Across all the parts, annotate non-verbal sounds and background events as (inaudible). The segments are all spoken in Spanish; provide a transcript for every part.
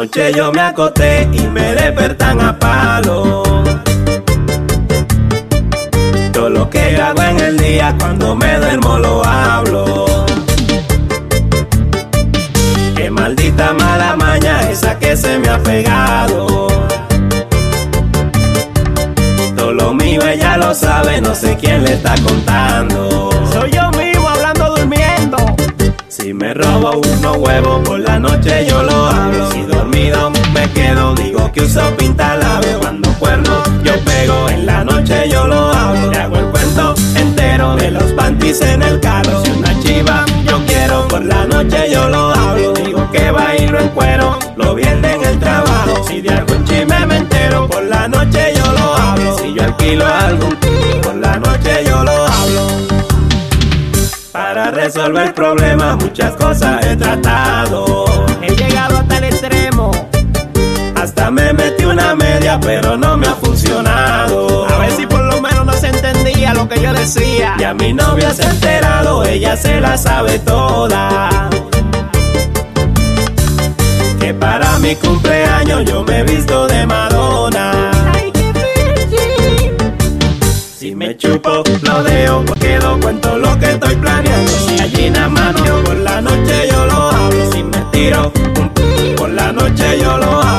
Anoche yo me acosté y me despertan a palo. Todo lo que yo hago en el día cuando me duermo lo hablo. Qué maldita mala maña esa que se me ha pegado. Todo lo mío ella lo sabe, no sé quién le está contando. Soy yo mismo hablando durmiendo. Si me robo unos huevos por la noche yo lo hablo. Me quedo, digo que uso pintalabio. Cuando cuerno yo pego, en la noche yo lo hablo. Le hago el cuento entero de los panties en el carro. Si una chiva yo quiero, por la noche yo lo hablo. Digo que bailo en cuero, lo viene en el trabajo. Si de algún chisme me entero, por la noche yo lo hablo. Si yo alquilo algún por la noche yo lo hablo. Para resolver problemas muchas cosas he tratado. He Me metí una media, pero no me ha funcionado. A ver si por lo menos no se entendía lo que yo decía. Y a mi novia se ha enterado, ella se la sabe toda. Que para mi cumpleaños yo me he visto de Madonna. Si me chupo, lo dejo, quedo, cuento lo que estoy planeando. Si allí nada mano, por la noche yo lo hablo. Si me tiro, por la noche yo lo hablo.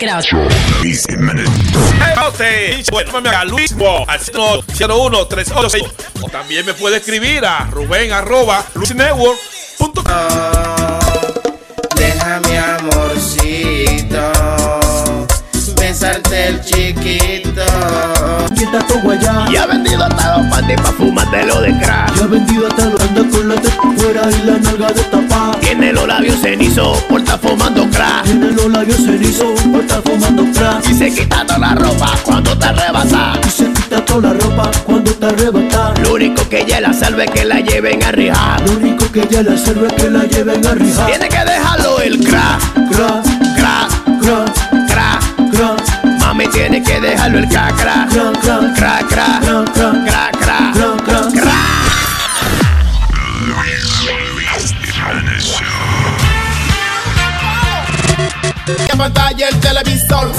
Check it out. O pues también me puede escribir a Rubén arroba el chiquito. Quita tu guayá. Y ha vendido hasta los panties pa' fumártelo de crack. Ya vendido hasta lo anda con la de fuera y la nalga de tapa. Tiene los labios cenizos por estar fumando crack. Tiene los labios cenizos por estar fumando crack. Y se quita toda la ropa cuando te arrebata. Y se quita toda la ropa cuando te arrebata. Lo único que ella la salve es que la lleven a rijar. Lo único que ella le sirve es que la lleven a rijar. Tiene que dejarlo el crack, Crack, crack, tiene que dejarlo el cacra. Cron, cron, cra, cra, cron, cra, cra, cron, cron, cra. Que pantalla el televisor.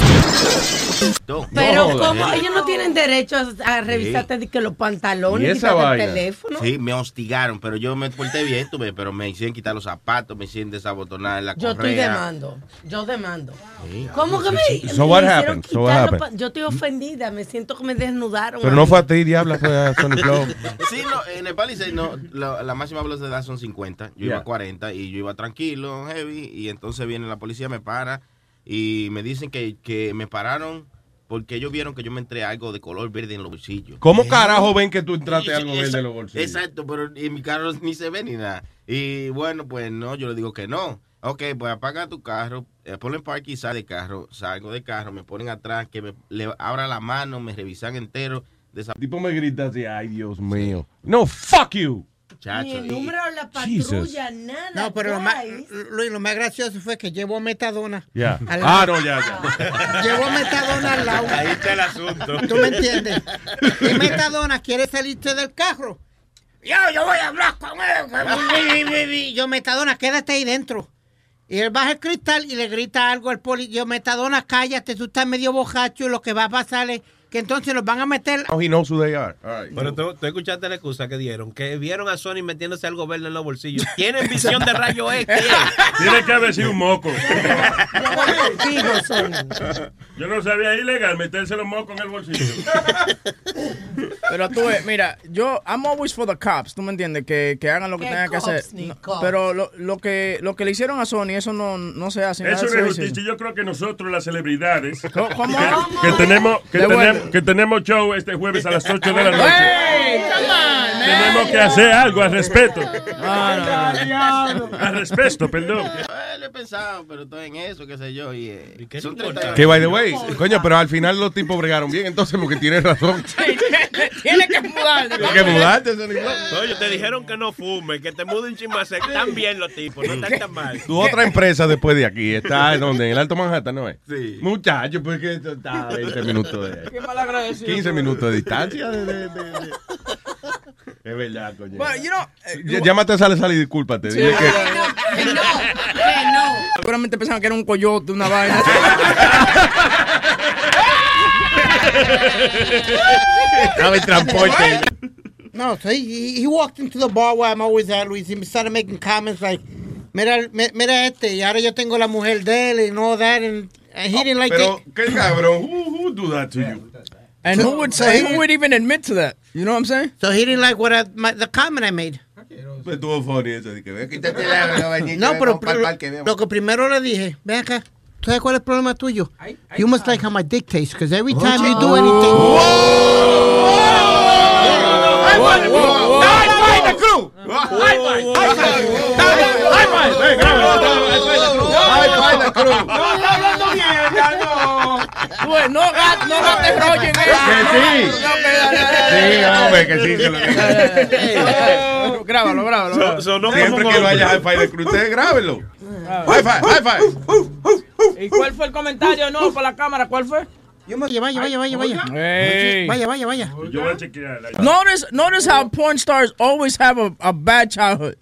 Pero No, como Daniel. ellos no tienen derecho a, a revisarte de que los pantalones ¿Y y esa quitarte vaina? el teléfono. Sí, me hostigaron, pero yo me porté bien, tuve, pero me hicieron quitar los zapatos, me hicieron desabotonar la Yo correa. estoy demando. Yo demando. Sí. ¿Cómo que me, So me what hicieron happened? So what quitar los happened? pa- Yo estoy ofendida. Me siento que me desnudaron. Pero no fue a ti, diabla, fue a Sony Flow. (laughs) Sí, no, en el Palisade no, la, la máxima velocidad de edad son 50, yo iba a 40 y yo iba tranquilo, heavy, y entonces viene la policía, me para y me dicen que, que me pararon porque ellos vieron que yo me entré algo de color verde en los bolsillos. ¿Cómo carajo ven que tú entraste algo verde en los bolsillos? Exacto, pero en mi carro (laughs) ni se ve ni nada. Y bueno, pues no, yo le digo que no. Ok, pues apaga tu carro, eh, ponle en parque y sale de carro. Salgo de carro, me ponen atrás, que me le abra la mano, me revisan entero. De esa El tipo me grita así, ay, Dios mío. No, fuck you. Chacho. Ni el número de la Jesus. patrulla, nada. No, pero lo más. Luis, lo más gracioso fue que llevó metadona. Ya. Al Ah, lado. no, ya, ya. (laughs) Llevó metadona al lado. Ahí está el asunto. ¿Tú me entiendes? Y metadona quiere salirte del carro. Yo, yo voy a hablar con él. (laughs) Yo, metadona, quédate ahí dentro. Y él baja el cristal y le grita algo al poli. Yo, metadona, cállate, tú estás medio bojacho y lo que va a pasar es que entonces los van a meter. Now he knows who they are. All right. Pero tú, tú escuchaste la excusa que dieron, que vieron a Sony metiéndose algo verde en los bolsillos. Tienen visión de rayo X. (laughs) Tiene que haber sido un moco. Yo no sabía ilegal meterse los mocos en el bolsillo. Pero tú, ves, mira, yo, I'm always for the cops, tú me entiendes, que, que hagan lo que ¿Qué tengan que hacer. No, pero lo, lo que lo que le hicieron a Sony, eso no, no se hace. Eso es de injusticia. Yo creo que nosotros, las celebridades, ¿Cómo? que, que tenemos, que, tenemos. Que tenemos show este jueves a las 8 de la noche, (laughs) Hey, come on, man. tenemos que hacer algo al respeto. Ah. Al respeto, perdón. Lo he pensado, pero estoy en eso, qué sé yo. Y, eh, qué son te importa? 30 Que by the way, coño, pero al final los tipos bregaron bien, entonces porque tienes razón. (laughs) Tiene que mudar. Tienes que mudarte. Oye, te dijeron que no fumes, que te muden chimbase. Están bien los tipos, no están tan mal. Tu otra empresa después de aquí está en donde, en el Alto Manhattan, ¿no es? Sí. Muchacho, pues que esto está a 20 minutos de... 15 minutos de distancia. de- de- de- de- Es verdad, coño. Well, you know, eh, Llámate a Sale Sale y discúlpate. Dile que... Que no, que no. seguramente pensaban que era un coyote, una vaina. Estaba en transporte. No, so he, he walked into the bar where I'm always at, Luis, and started making comments like, mira, mi- mira este, y ahora yo tengo la mujer de él, and all that, and, and he didn't like Pero, it. qué cabrón. Who, who do that to you? And who would say, who would even admit to that? You know what I'm saying? So he didn't like what I, my, the comment I made. Pues estuvo funny eso. De que, ve, quítate la No, pero lo, lo que primero le dije, ven acá, ¿tú sabes cuál es el problema tuyo? You must like how my dick tastes, because every time you do anything... Tú ves, no, gat- no gastes rollo en eso. Que sí. No, Sí, hombre, que sí. Grábalo, grábalo. Siempre que vaya al de Cruz, ustedes grábenlo. High five. ¿Y cuál fue el comentario? No, para la cámara, ¿cuál fue? Vaya, vaya, vaya, vaya, vaya. Hey. Vaya, vaya, vaya. Yo voy a chequear. Notice, notice how porn stars always have a, a bad childhood.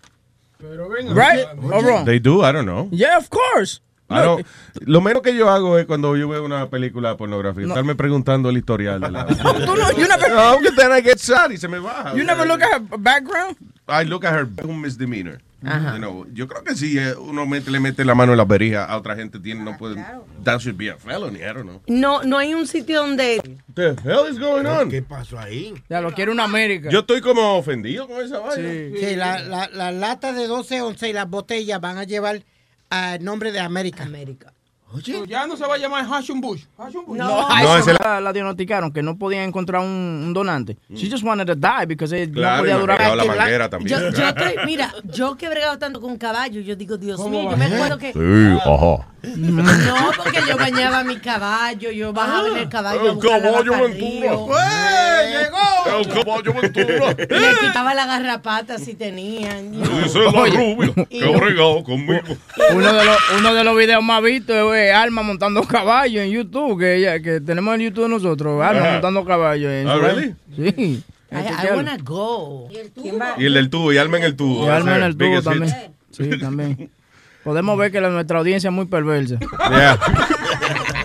Right or wrong? They do, I don't know. Yeah, of course. Don't- (laughs) lo menos que yo hago es cuando yo veo una película de pornografía, estarme preguntando el historial de la. (laughs) Tú no, you never, No, que then I get sad y se me baja. you never look at her background. I look at her un misdemeanor. You know, yo creo que si eh, uno mete- le mete la mano en la berija a otra gente, tiene, no puede. That should be a felony, I don't know. No, no hay un sitio donde The hell is going on? ¿Qué pasó ahí? Ya lo quiere una América. Yo estoy como ofendido con esa vaina. Sí. Sí, la, la, la lata de 12 once y las botellas van a llevar a nombre de América. América. Ya no se va a llamar Hashim Bush. Hashim Bush. No. No, la, la diagnosticaron que no podían encontrar un, un donante. She just wanted to die because it no Claro, podía durar. la la- manguera también. Yo, yo (laughs) estoy, mira, yo que he bregado tanto con caballo, yo digo, Dios mío, yo me acuerdo que. Sí, ajá. No, porque yo bañaba mi caballo, yo bajaba en el caballo. El caballo Ventura. río. El caballo Ventura. Le quitaba la garrapata si tenían. Dice la rubia que bregado conmigo. Uno de, los, uno de los videos más vistos es Alma montando caballo en YouTube, que, ella- que tenemos en YouTube nosotros. Alma Ajá. montando caballo. en Ah, really? Sí. I, I wanna go. ¿Quién va? Y el del tubo, y Alma en el tubo. Y Alma en el tubo hit. también. Sí, también. Podemos ver que la- nuestra audiencia es muy perversa. (laughs) Yeah.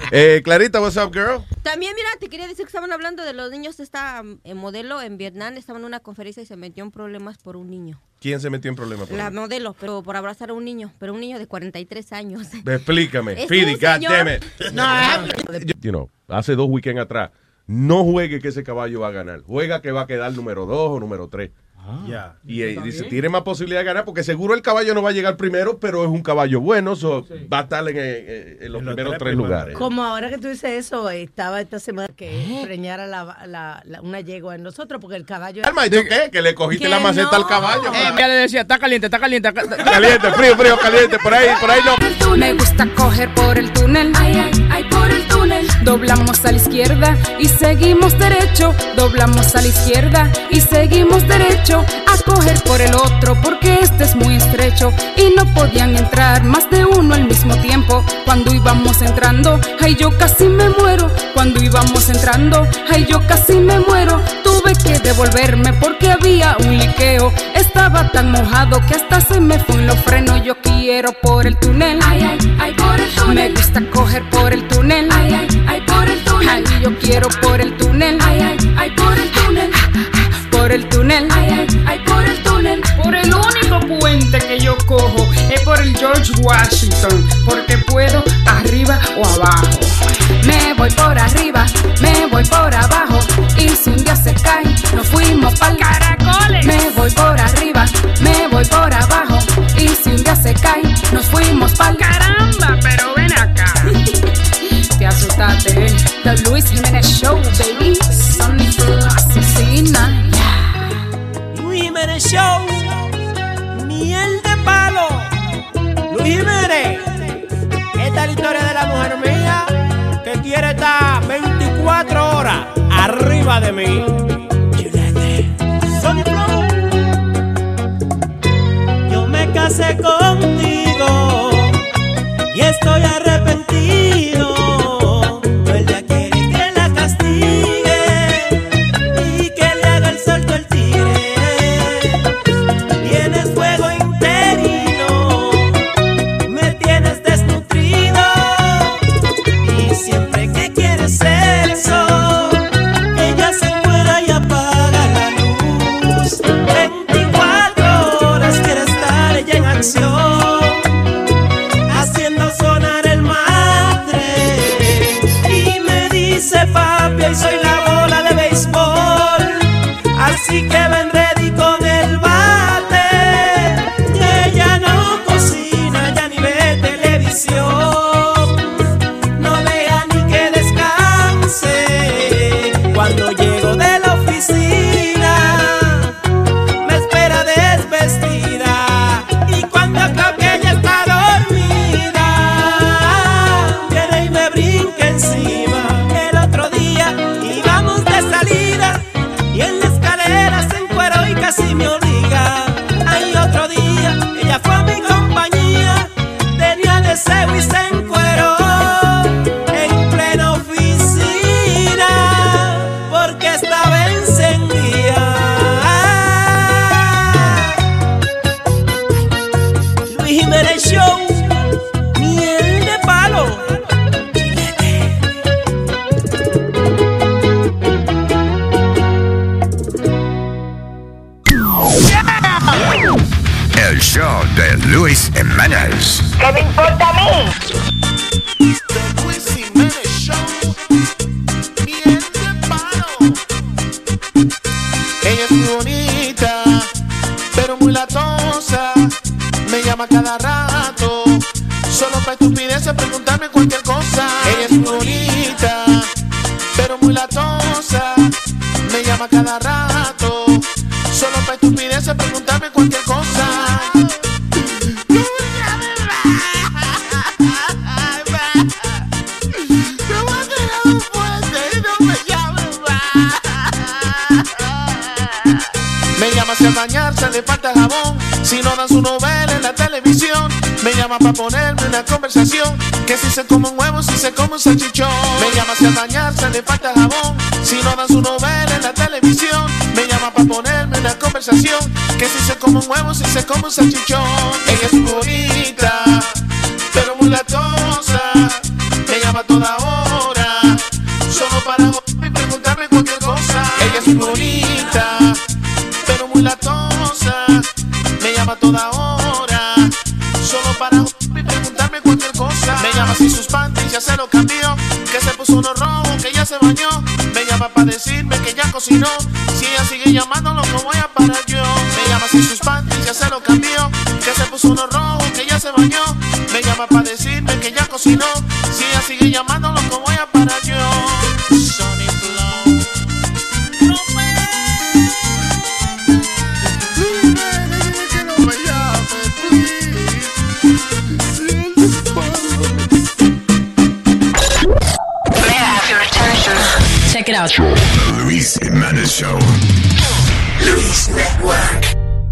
(laughs) Eh, Clarita, what's up, girl? También, mira, te quería decir que estaban hablando de los niños. Esta mm, eh, modelo en Vietnam Estaban en una conferencia y se metió en problemas por un niño. ¿Quién se metió en problemas? Por la modelo, pero por abrazar a un niño, pero un niño de 43 años. Explícame, Fidi, goddammit. (laughs) No, (laughs) you know, hace dos weekends atrás, no juegue que ese caballo va a ganar. Juega que va a quedar número dos o número tres. Ah. Y, dice, tiene más posibilidad de ganar porque seguro el caballo no va a llegar primero, pero es un caballo bueno, so va a estar en, los primeros tres, lugares. Como ahora que tú dices eso, estaba esta semana que ¿Eh? preñara la, una yegua en nosotros porque el caballo... Alma, ¿y tú qué? Que le cogiste la maceta al caballo. Eh, le decía, está caliente, está caliente. Caliente, frío, frío, caliente, por ahí, por ahí no. Me gusta coger por el túnel, ay, ay, ay, por el túnel. Doblamos a la izquierda y seguimos derecho. Doblamos a la izquierda y seguimos derecho. A coger por el otro porque este es muy estrecho. Y no podían entrar más de uno al mismo tiempo. Cuando íbamos entrando, ay, yo casi me muero. Cuando íbamos entrando, ay, yo casi me muero. Tuve que devolverme porque había un liqueo. Estaba tan mojado que hasta se me fue en los frenos. Yo quiero por el túnel. Ay, ay, ay, por el túnel. Me gusta coger por el túnel. Ay, ay, ay, por el túnel. Ay, yo quiero por el túnel. el túnel. Ay, ay, ay, por el túnel. Por el único puente que yo cojo es por el George Washington. Porque puedo arriba o abajo. Me voy por arriba, me voy por abajo. Y si un día se cae, nos fuimos pa'l caracoles. Me voy por arriba, me voy por abajo. Y si un día se cae, nos fuimos pa'l caramba. Pero. The Luis Jiménez Show, baby. Flow, asesina. Luis Jiménez Show, miel de palo. Luis Jiménez, esta es la historia de la mujer mía que quiere estar 24 horas arriba de mí. Yo me casé contigo y estoy Si no dan su novela en la televisión, me llama para ponerme una conversación. Que si se come un huevo, si se come un salchichón. Me llama hacia bañarse, le falta jabón. Si no dan su novela en la televisión, me llama para ponerme una conversación. Que si se come un huevo, si se come un salchichón. Ella es bonita, pero muy si sus panties ya se lo cambió, que se puso uno rojo, que ya se bañó. Me llama para decirme que ya cocinó. Si ella sigue llamándolo, no voy a parar yo. Me llama si sus panties ya se lo cambió, que se puso uno rojo, que ya se bañó. Me llama para decirme que ya cocinó. Si ella sigue llamándolo, no voy a parar yo. Out. Luis Jiménez Show. Luis Network.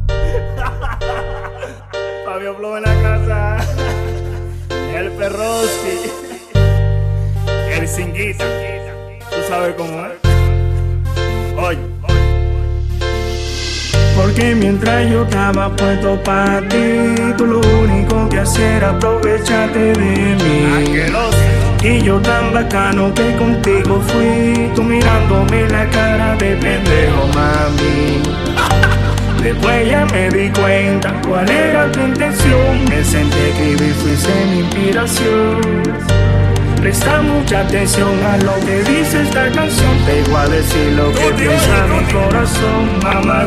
(laughs) Fabio Flow en la casa. (laughs) El Perroski. (laughs) El Singuita. Tú sabes cómo es. Oye. Porque mientras yo estaba puesto para ti, tú lo único que hacías era aprovecharte de mí. Y yo tan bacano que contigo fui, tú mirándome la cara de pendejo, mami. Después ya me di cuenta cuál era tu intención. Me senté escribir, fuiste mi inspiración. Presta mucha atención a lo que dice esta canción. Te voy a decir lo que piensa mi corazón. Mamá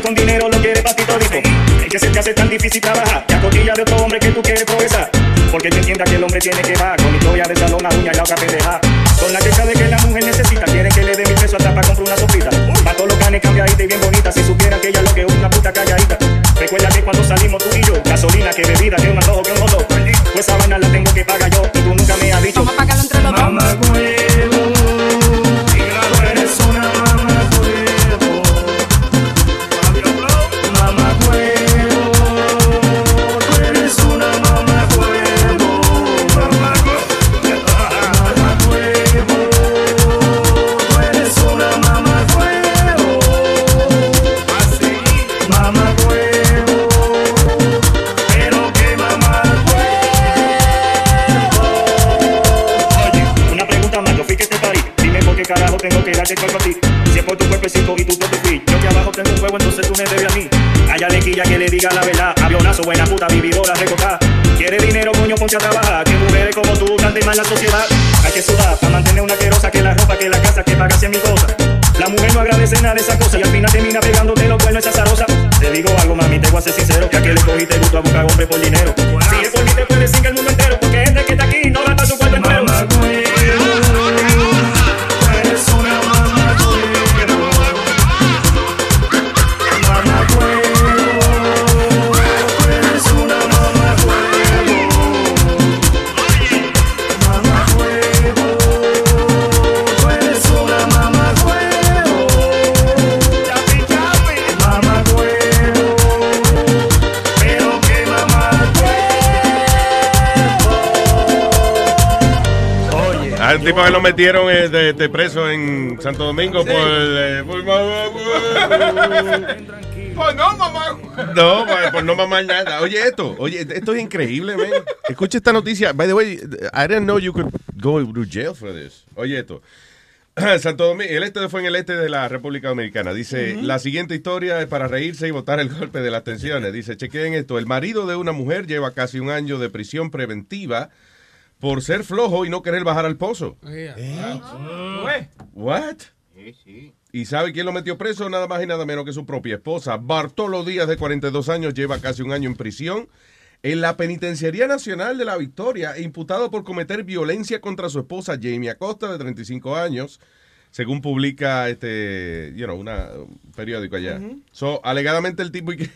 hombre con dinero lo quiere pa' ti todito. Es que se te hace tan difícil trabajar, que acotilla de otro hombre que tú quieres progresar. Porque te entienda que el hombre tiene que va con historia de salón, la uña y la otra pendeja. Con la queja de que la mujer necesita, quieren que le dé mi peso hasta para comprar una sofrita. Pa' todos los canes cambiadita y bien bonita, si supiera que ella lo que es una puta calladita. Recuerda que cuando salimos tú y yo, gasolina, que bebida, que un antojo, que un hot. Pues esa vaina la tengo que pagar yo y tú nunca me has dicho. Vamos a pagarlo entre los dos. Diga la verdad. Avionazo, buena puta, vividora, recotada. Quiere dinero, coño, ponte a trabajar. Que mujeres como tú canten más la sociedad. Hay que sudar para mantener una querosa que la ropa, que la casa, que paga cien mil cosas. La mujer no agradece nada de esa cosa y al final termina pegándote lo bueno esa zarosa. Te digo algo, mami, te voy a ser sincero. Que a que le cogiste gusto a buscar hombre por dinero. Si es por mí, te puedes decir que el mundo entero. Tipo que lo metieron eh, de, de preso en Santo Domingo por, eh, por mamá- (laughs) Pues no, mamá. No, por no mamar nada. Oye, esto, oye, esto es increíble, man. Escucha esta noticia. By the way, I didn't know you could go to jail for this. Oye, esto. (clears throat) Santo Domingo, el este fue en el este de la República Dominicana. Dice, la siguiente historia es para reírse y botar el golpe de las tensiones. Dice, chequeen esto. El marido de una mujer lleva casi un año de prisión preventiva por ser flojo y no querer bajar al pozo. What? ¿Y sabe quién lo metió preso? Nada más y nada menos que su propia esposa. Bartolo Díaz, de 42 años, lleva casi un año en prisión en la Penitenciaría Nacional de la Victoria, imputado por cometer violencia contra su esposa Jamie Acosta, de 35 años, según publica este, you know, una, un periódico allá. So, alegadamente el tipo, y que,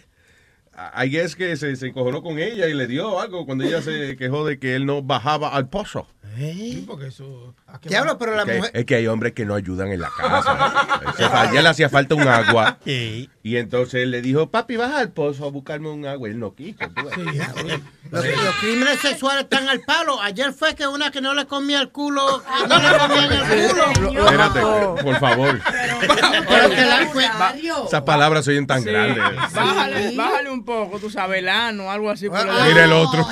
I guess que se, se encojonó con ella y le dio algo cuando ella se quejó de que él no bajaba al pozo. Sí, porque eso. Diablo, pero la Es que- mujer. Es que hay hombres que no ayudan en la casa. Ese- a ella le hacía falta un agua. Y entonces él le dijo, papi, baja al pozo a buscarme un agua. Él no quiso. tú. Los, los crímenes sexuales están al palo. Ayer fue que una que no le comía el culo, que no le comían el culo. Espérate, por favor. Pero que la- Esas palabras se oyen tan Sí. grandes. Bájale, bájale un poco, tú sabes, velano, algo así. por el- Mira el otro.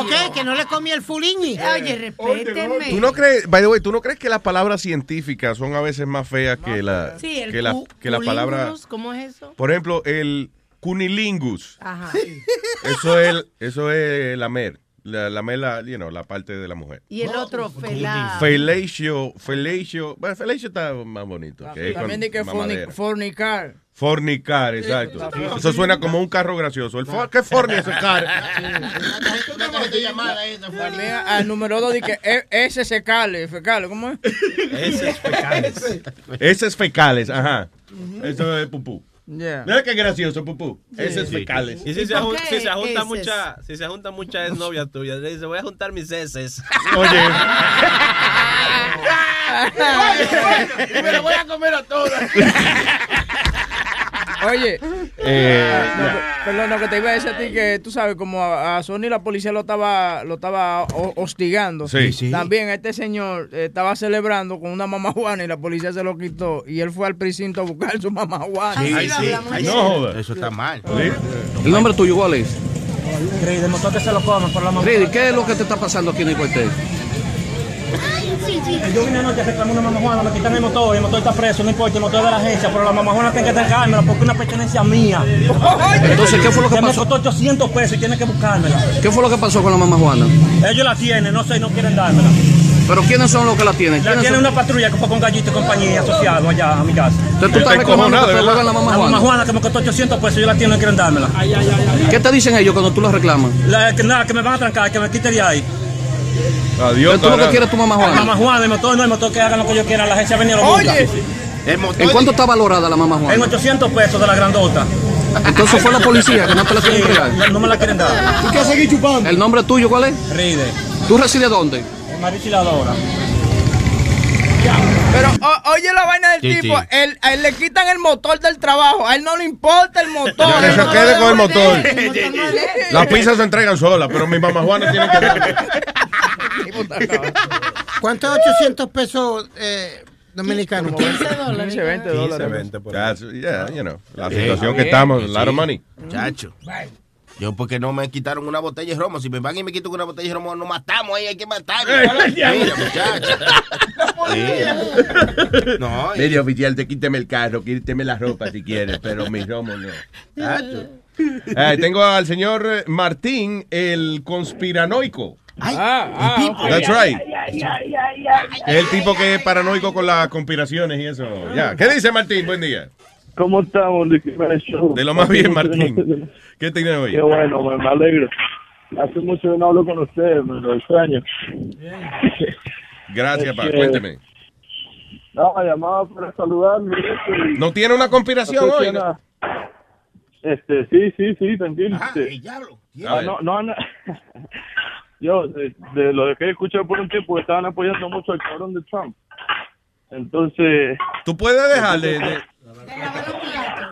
ok, que no le comía el fulini. Oye, respétenme. ¿Tú no crees, by the way, tú no crees que las palabras científicas son a veces más feas que la, Sí, el que la, que la palabra, ¿Cómo es eso? por ejemplo, el cunilingus, Ajá. eso es, eso es la mer, la, la mer, la, you know, la parte de la mujer. Y el otro, fela. Felatio, felatio, bueno, felatio está más bonito. que es También con di que mamadera. fornicar. Fornicar, exacto. Eso suena como un carro gracioso. El for- ¿Qué forni ese carro? (laughs) También al número dos di que E- S secales, fecales, ¿cómo es? Ese es fecales. Ese es fecales, ajá. Eso es pupú. Yeah. Mira qué gracioso, pupú. Ese es Sí. fecales. Y si ¿Y se, jun- si se junta heces? mucha, si se juntan muchas novias tuyas, le dice voy a juntar mis heces. (laughs) Oye. (laughs) Y me lo voy a comer a todas. (laughs) Oye, Eh, no, perdón, lo que te iba a decir a ti que tú sabes, como a, a Sony la policía lo estaba lo estaba ho- hostigando. Sí. Sí. También este señor eh, estaba celebrando con una mamá juana y la policía se lo quitó y él fue al precinto a buscar su mamá juana. Sí, sí. Ay, No. Eso está mal. ¿El nombre tuyo cuál es? El motor que se lo comen por la mamá. Grady, ¿qué es lo que te está pasando aquí en el cuartel? Yo vine anoche a reclamar una mamá Juana, me quitan el motor, el motor está preso, no importa, el motor es de la agencia, pero la mamá Juana tiene que entregármela porque es una pertenencia mía. Entonces, ¿qué fue lo que Se pasó? me costó 800 pesos y tiene que buscármela. ¿Qué fue lo que pasó con la mamá Juana? Ellos la tienen, no sé, no quieren dármela. ¿Pero quiénes son los que la tienen? La ¿Quiénes tiene son? una patrulla que fue con Gallito y compañía asociado allá a mi casa. Entonces tú estás reclamando que te la mamá La mamá Juana. Juana que me costó 800 pesos, yo la tienen, no quieren dármela. ¿Qué te dicen ellos cuando tú los reclamas? La- que nada, que me van a trancar, que me quite de ahí. Adiós, Entonces, tú lo que quieres es tu mamá La Juana. mamá Juana, el motor no, el motor que hagan lo que yo quiera, la agencia venía a los busca. El motor ¿En cuánto está valorada la mamá En Juana? 800 pesos de la grandota. Entonces fue la policía que no te la quiere Sí, entregar. no, no me la quieren dar. ¿Tú quieres seguir chupando? ¿El nombre tuyo cuál es? Ride. ¿Tú resides dónde? Marichiladora. Pero o- oye la vaina del Sí, tipo, sí. él, a él le quitan el motor del trabajo, a él no le importa el motor. Que él se quede con el motor. (laughs) Las pizzas se entregan solas, pero mi mamá Juana tiene que dar. (laughs) ¿Cuánto es 800 pesos eh, dominicanos? 15 dólares. 15, 20 dólares. That's, yeah, you know, la Sí. situación que Sí. estamos, a lot of Sí. money. Chacho. Yo porque no me quitaron una botella de romo. Si me van y me quitan una botella de romo, nos matamos ahí, hay que matarnos. Mira, muchacho. Sí. No, y- oficial, te quíteme el carro, quíteme la ropa si quieres, pero mi romo no. Chacho. Eh, tengo al señor Martín, el conspiranoico. Ah, ah, ok. That's right. Es el tipo que es paranoico con las conspiraciones y eso. Ya. ¿Qué dice Martín? Buen día. ¿Cómo estamos, Luis? De lo más bien, Hace mucho que no Martín. (laughs) ¿Qué tiene hoy? Qué bueno, me, me alegro. Hace mucho que no hablo con ustedes, me lo extraño. Gracias, pa. Cuénteme. No, llamaba para saludarme. ¿No tiene una conspiración no sé hoy? Este, sí, sí, sí, tranquilo. Ajá, este. el diablo. Ah, no, no, no. Yo, de, de lo que he escuchado por un tiempo, estaban apoyando mucho al cabrón de Trump. Entonces, Tú puedes dejar de... de-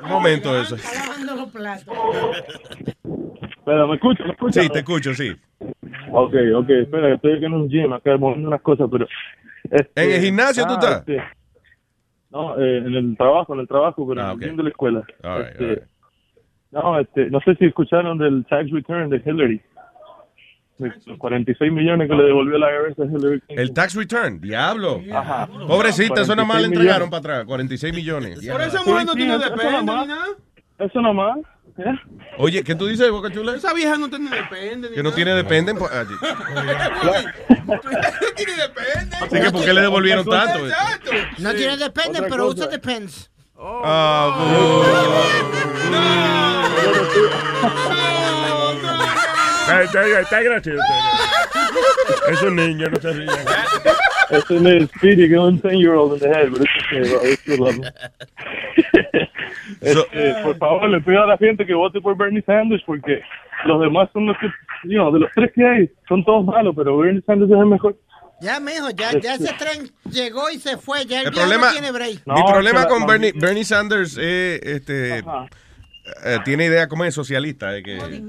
Un momento eso. Lavando los platos. pero me escucha, me escucha. Sí, te escucho, sí. Ok, ok, espera, que estoy aquí en un gym, acá moviendo unas cosas, pero... este, ¿En el gimnasio tú estás? este, no, eh, en el trabajo, en el trabajo, pero Ah, en el de la escuela. All right, Este, all right. No, este, no sé si escucharon del tax return de Hillary. De Los 46 millones que le devolvió la IRS a Hillary Clinton. El tax return, diablo. Ajá. Pobrecita, eso nada más le 46 entregaron para atrás, 46 millones. Por esa mujer no Sí, tiene depende nomás. ni nada. Eso nomás. ¿eh? Oye, ¿qué tú dices, Boca Chula? Esa vieja no tiene depende. Que no tiene dependen. pues, allí. (laughs) (laughs) tiene depende. Así que, ¿por qué le devolvieron tanto? No tiene depende, pero cosa. usa depends. Ah, (laughs) Está, está gracioso. Es un niño, no se ríe. Eso no es Speedy, que es un 10-year-old in the head, pero it's okay, bro, it's love. Este, por favor, le pido a la gente que vote por Bernie Sanders porque los demás son los que, you know, de los tres que hay, son todos malos, pero Bernie Sanders es el mejor. Ya, mijo, ya, ya ese tren llegó y se fue. Ya el, El problema, no tiene break. mi No, problema que la- con Bernie, Bernie Sanders es, este, Ajá. Eh, tiene idea como es socialista. de que,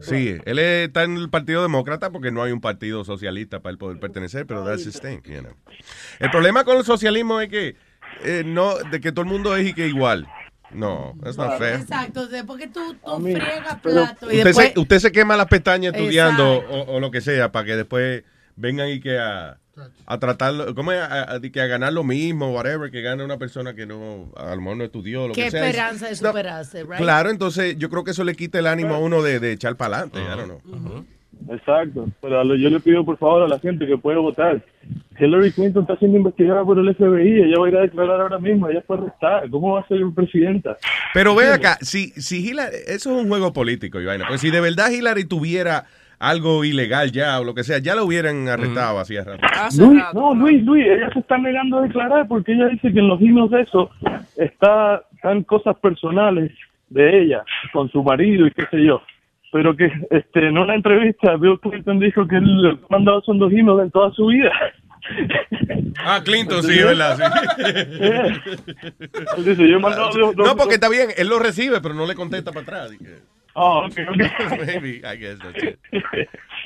sí, él está en el Partido Demócrata porque no hay un partido socialista para él poder pertenecer, pero that's his thing, you know. El problema con el socialismo es que eh, no, de que todo el mundo es y que igual. No, that's not fair. Exacto, después que tú, tú friegas plato y Usted, después... se, usted se quema las pestañas estudiando o lo que sea para que después vengan y que a, a tratar, ¿cómo es? A, a- que a ganar lo mismo, whatever, que gane una persona que no, a lo mejor no estudió, lo Qué que sea. esperanza de No, superarse, right? Claro, entonces yo creo que eso le quita el ánimo a uno de, de echar para adelante, I don't know. Exacto, pero yo le pido por favor a la gente que puede votar. Hillary Clinton está siendo investigada por el FBI, ella va a ir a declarar ahora mismo, ella fue arrestada. ¿Cómo va a ser presidenta? Pero ve acá, si, si Hillary, eso es un juego político, Ivana, pues si de verdad Hillary tuviera algo ilegal ya o lo que sea, ya lo hubieran arrestado así a rato. Luis, no, Luis, Luis, ella se está negando a declarar porque ella dice que en los himnos de eso está, están cosas personales de ella con su marido y qué sé yo. Pero que este, en una entrevista Bill Clinton dijo que él lo que ha mandado son dos himnos en toda su vida. (laughs) Ah, Clinton, sí, ¿verdad? (laughs) Él dice, yo he mandado dos- dos- No, porque está bien, él lo recibe, pero no le contesta para atrás. Dije, Ah, ok, ok. (laughs) Maybe, I guess that's it.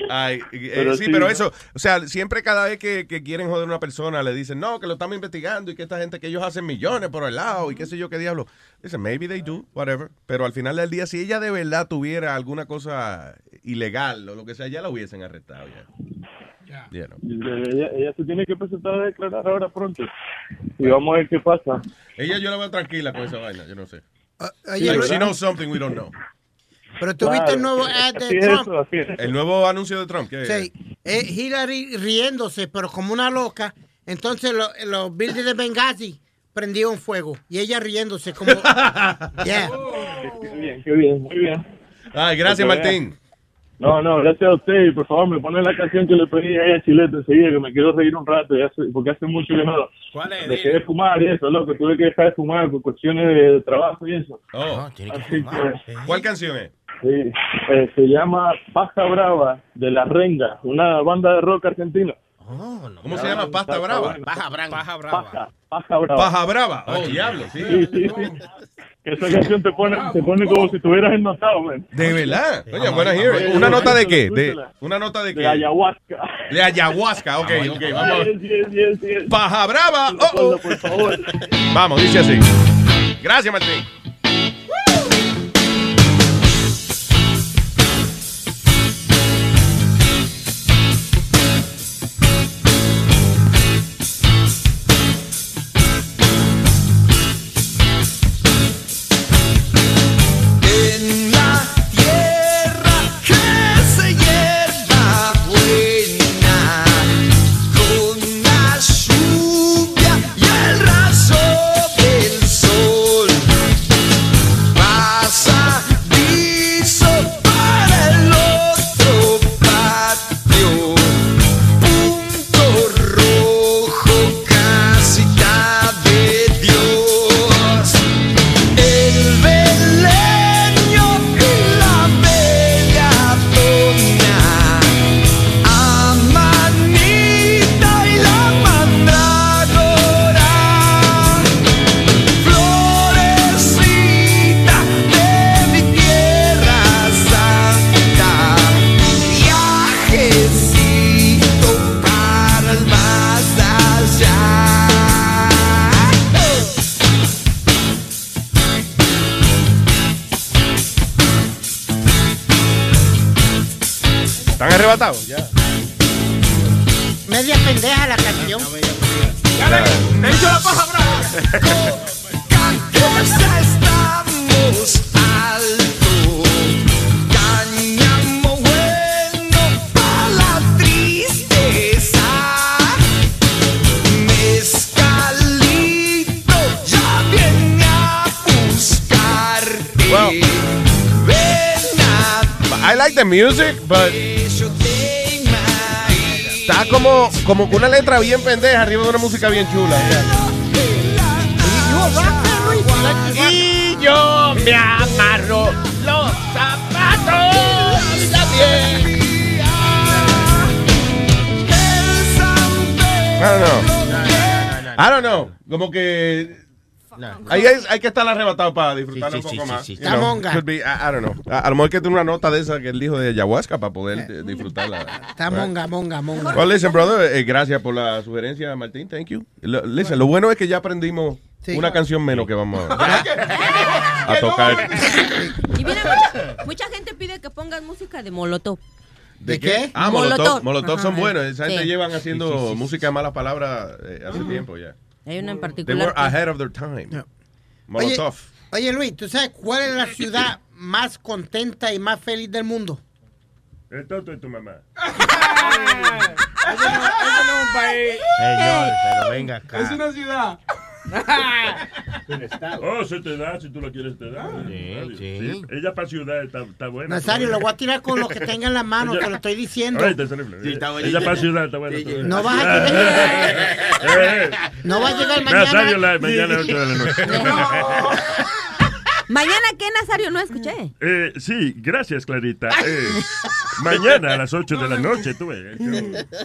Ay, eh, (laughs) Pero sí, sí, pero eso, o sea, siempre cada vez que, que quieren joder a una persona le dicen, no, que lo estamos investigando y que esta gente que ellos hacen millones por el lado y qué sé yo qué diablo. Dicen, maybe they do, whatever. Pero al final del día, si ella de verdad tuviera alguna cosa ilegal o lo que sea, ya la hubiesen arrestado ya. Know. Ella, ella se tiene que presentar a declarar ahora pronto. Y vamos a ver qué pasa. Ella yo la veo tranquila con esa vaina, yo no sé. like, ¿verdad? she knows something we don't know. Pero tú viste el nuevo ad de Trump. El nuevo anuncio de Trump. ¿qué? Sí, eh, Hillary riéndose, pero como una loca. Entonces lo- los buildings de Benghazi prendieron fuego. Y ella riéndose como... (laughs) Yeah. Qué bien, qué bien, muy bien. Ay, gracias, Martín. No, no, gracias a usted. Y por favor, me pone la canción que le pedí a ella Chilete enseguida, que me quiero reír un rato, porque hace mucho que no. ¿Cuál es? Dejé de fumar y eso, loco. Tuve que dejar de fumar por cuestiones de trabajo y eso. Oh, Así que, ¿Cuál canción es? Sí, eh, se llama Paja Brava de La Renga, una banda de rock argentina. ¿Cómo se llama? ¿Pasta brava? Paja brava. Paja Paja, Paja Brava. Paja brava. Oh, diablo, sí. Sí, sí, Esa canción te pone, te pone como si estuvieras ennotado, man. De verdad. Oye, buena hear. ¿Una nota de qué? De, ¿Una nota de qué? De ayahuasca. De ayahuasca, ok, ok, vamos. Yes, yes, yes, yes. Paja brava. Oh, oh. Por favor. Vamos, dice así. Gracias, Martín. Como, con una letra bien pendeja arriba de una música bien chula. Y yo me amarro los zapatos también. I don't know. I don't know. Como que. Ahí hay, hay que estar arrebatado para disfrutar Sí, un sí, poco sí, más. sí, sí. You know, Está monga. could be- I, I don't know. A, a lo mejor hay que tener una nota de esa que él dijo de ayahuasca para poder eh, disfrutarla. Está monga, monga, monga. Well, listen, brother, eh, gracias por la sugerencia, Martín. Thank you. Lo, listen, lo bueno es que ya aprendimos Sí. una canción menos que vamos a, (laughs) a tocar. Y mira, mucha, mucha gente pide que pongas música de Molotov. ¿De qué? Ah, Molotov. Molotov. Molotov son buenos. Esa gente llevan haciendo Sí, sí, sí, música de malas palabras eh, hace tiempo ya. Hay una en They particular. were que- ahead of their time. Molotov. Oye, oye, Luis, ¿tú sabes cuál es la ciudad más contenta y más feliz del mundo? El toto de tu mamá. (laughs) Eso no es un país. Señor, pero venga acá. Es una ciudad. (laughs) Oh, se te da, si tú lo quieres te da. Sí, sí. Ella para ciudad está, está buena. Nazario, lo voy a tirar con lo que tenga en la mano, te lo estoy diciendo. Sí, está. Ella para ciudad está buena. está buena. No vas a Eh, (laughs) llegar. eh. No va a llegar mañana. Nazario, la, mañana 8 de la noche. (laughs) Mañana, ¿qué, Nazario? No escuché. Eh, sí, gracias, Clarita. Eh, mañana a las 8 de la noche, tú show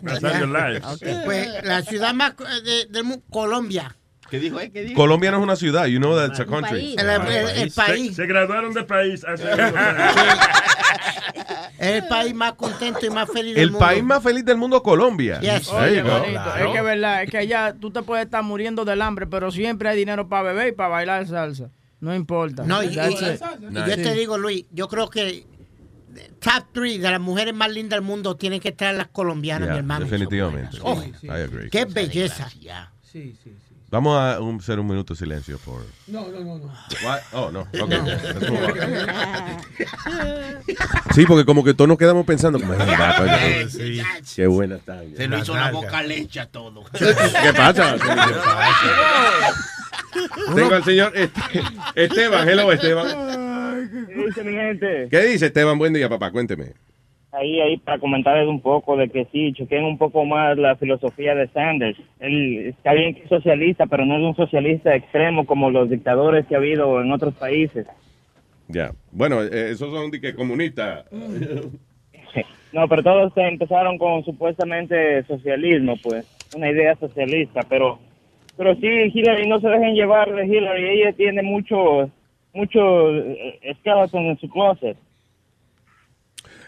Nazario Live. Pues la ciudad más eh, de- Colombia. ¿Qué dijo? eh? ¿Qué dijo? Colombia no es una ciudad, you know that's a country. El, el- el Se, país. se graduaron de país hace (laughs) Es el país más contento y más feliz del El mundo. país más feliz del mundo, Colombia. Yes. There you Oye, go. manito, es que es verdad, es que allá tú te puedes estar muriendo del hambre, pero siempre hay dinero para beber y para bailar salsa. No importa. No, y, That's y- it. y yo te digo, Luis, yo creo que top 3 de las mujeres más lindas del mundo tienen que estar las colombianas, Yeah, mi hermano. definitivamente. Oh, I agree. Qué belleza. Sí, sí, sí. Vamos a un- hacer un minuto de silencio por. No, no, no, no. What? Oh, no. Ok. Sí, porque como que todos nos quedamos pensando. como, "Ay, Sí. Qué buena está. Se lo hizo una boca leche a todo. (laughs) (laughs) ¿Qué pasa? Tengo al señor este- Esteban. Hello, Esteban. ¿Qué dice mi gente? ¿Qué dice Esteban? Buen día, papá. Cuénteme. Ahí, ahí, para comentarles un poco de que sí, choquen un poco más la filosofía de Sanders. Él está bien que es socialista, pero no es un socialista extremo como los dictadores que ha habido en otros países. Ya. Bueno, eh, esos son de que comunistas. No, pero todos empezaron con supuestamente socialismo, pues, una idea socialista, pero pero sí, Hillary, no se dejen llevar de Hillary, ella tiene mucho, mucho eh, skeleton en su closet.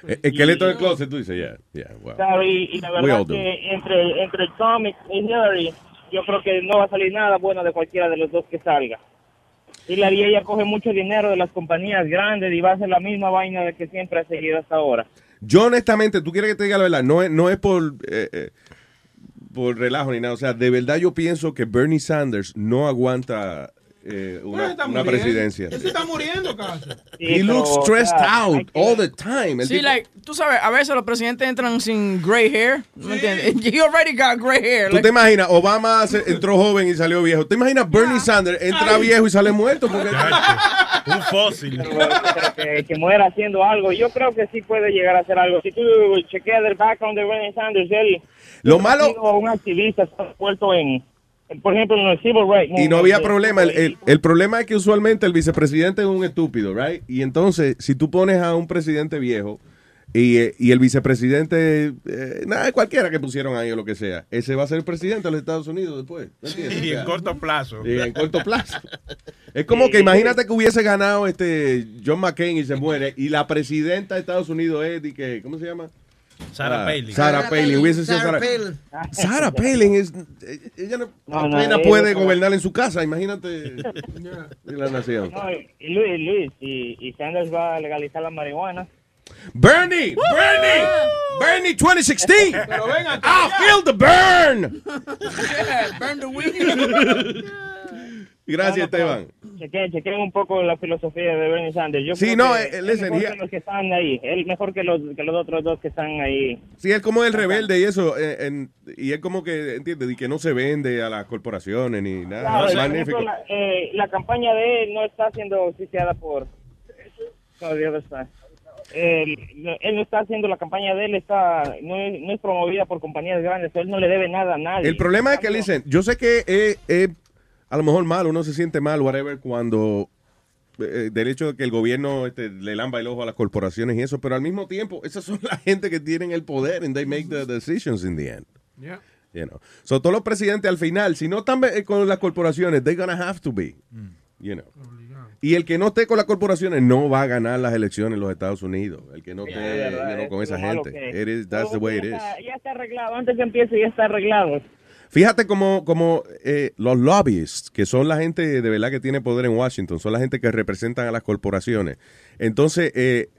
Eh, Esqueleto del closet, tú dices, yeah, yeah, wow. Claro, y, y la verdad do. que entre, entre Trump y Hillary, yo creo que no va a salir nada bueno de cualquiera de los dos que salga. Hillary, ella coge mucho dinero de las compañías grandes y va a hacer la misma vaina de que siempre ha seguido hasta ahora. Yo honestamente, tú quieres que te diga la verdad, no es, no es por, eh, eh, por relajo ni nada. O sea, de verdad yo pienso que Bernie Sanders no aguanta eh, una, una presidencia. Él se está muriendo, casi. He looks stressed out all the time. El Sí, tipo- like, tú sabes, a veces los presidentes entran sin gray hair. ¿Me entiendes? (laughs) He already got gray hair. ¿Tú like- te imaginas? Obama se- entró joven y salió viejo. ¿Te imaginas Bernie Sanders entra viejo y sale muerto? Porque... Un fósil. Pero, pero que, que muera haciendo algo. Yo creo que sí puede llegar a hacer algo. Si tú chequeas el background de Bernie Sanders, él Lo malo- un activista, está puesto en, por ejemplo, en el civil rights. Y no había movement. problema. El, el- el problema es que usualmente el vicepresidente es un estúpido, ¿right? Y entonces, si tú pones a un presidente viejo y, eh, y el vicepresidente, eh, nada, cualquiera que pusieron ahí o lo que sea, ese va a ser el presidente de los Estados Unidos después. Y en corto plazo. y en corto plazo. Es como que imagínate que hubiese ganado este John McCain y se muere y la presidenta de Estados Unidos es de que, ¿cómo se llama? Sarah Ah, Palin. Sarah Palin. Hubiese sido Sarah Sarah, Palin. Sarah Palin es, ella no, No, no, ella puede no- gobernar en su casa, imagínate (laughs) en la nación. No, y y Luis, Luis, y, y Sanders va a legalizar la marihuana. Bernie, Bernie, Bernie 2016. I feel the burn. (laughs) burn the weed. (laughs) Gracias, Esteban. Chequen, chequen un poco la filosofía de Bernie Sanders. Yo Sí, creo no, que eh, es mejor he- que los que están ahí. Él mejor que los, que los otros dos que están ahí. Sí, es como el rebelde y eso, eh, en- y es como que, ¿entiendes? Y que no se vende a las corporaciones ni nada. Claro, magnífico. ejemplo, la, eh, la campaña de él no está siendo oficiada por... No, Dios está. Él, él no está haciendo la campaña de él, está no es, no es promovida por compañías grandes, él no le debe nada a nadie. El problema es que, dicen, yo sé que es, es a lo mejor malo, uno se siente mal, whatever, cuando eh, del hecho de que el gobierno este, le lamba el ojo a las corporaciones y eso, pero al mismo tiempo, esas son (laughs) la gente que tienen el poder and they make the decisions in the end. You know. So, todos los presidentes al final, si no están eh, con las corporaciones, they're gonna have to be. You know. Y el que no esté con las corporaciones no va a ganar las elecciones en los Estados Unidos. El que no esté you know, es con esa gente. que- It is- that's the way it is. Ya está arreglado, antes que empiece ya está arreglado. Fíjate como, como eh, los lobbyists, que son la gente de verdad que tiene poder en Washington, son la gente que representan a las corporaciones. Entonces, eh,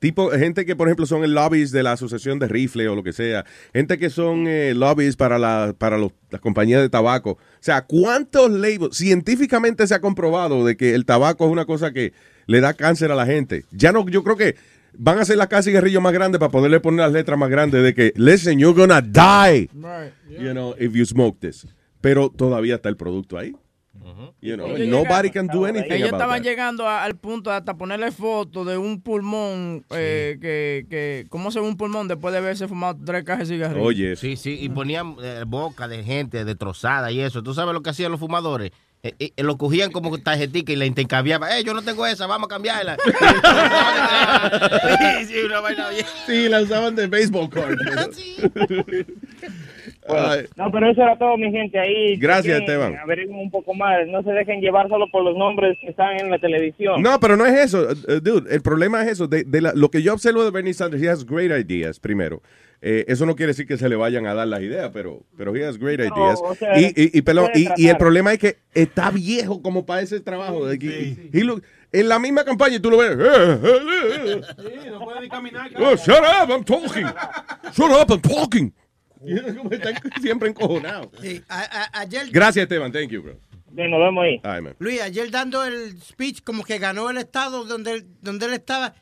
tipo, gente que, por ejemplo, son el lobbyist de la asociación de rifle o lo que sea, gente que son eh, lobbies para, la, para las compañías de tabaco. O sea, ¿cuántos labels? Científicamente se ha comprobado de que el tabaco es una cosa que le da cáncer a la gente. Ya no, yo creo que van a hacer la casa cigarrillo más grande para poderle poner las letras más grandes de que, listen, you're gonna die you know, if you smoke this. Pero todavía está el producto ahí. You know, nobody can do anything Ellos about estaban that. llegando a- al punto de hasta ponerle foto de un pulmón eh, que, que, ¿cómo se ve un pulmón después de haberse fumado tres cajas de cigarrillos? Sí, sí, y ponían eh, boca de gente destrozada y eso. ¿Tú sabes lo que hacían los fumadores? Eh, eh, lo cogían como (laughs) tarjetita y la intercambiaban. Eh, yo no tengo esa, vamos a cambiarla. (laughs) sí, sí, una vaina bien. Sí, la usaban de baseball card. (laughs) Ay, No, pero eso era todo, mi gente. Ahí Gracias, chequen, Esteban. averigüen un poco más. No se dejen llevar solo por los nombres que están en la televisión. No, pero no es eso, uh, dude. El problema es eso. De, de la- lo que yo observo de Bernie Sanders, he has great ideas, primero. Eh, eso no quiere decir que se le vayan a dar las ideas, pero, pero he has great ideas. o sea, y, y, y, puede y- y el problema es que está viejo como para ese trabajo. de que- he look- en la misma campaña y tú lo ves. eh, eh, eh, eh. no puede ni caminar. Oh, shut up, I'm talking. Shut up, I'm talking. (laughs) Como están siempre encojonados. Sí, a- a- ayer, Gracias, Esteban. Thank you, bro. Bien, nos vemos ahí. Ay, man. Luis, ayer dando el speech como que ganó el estado donde, donde él estaba,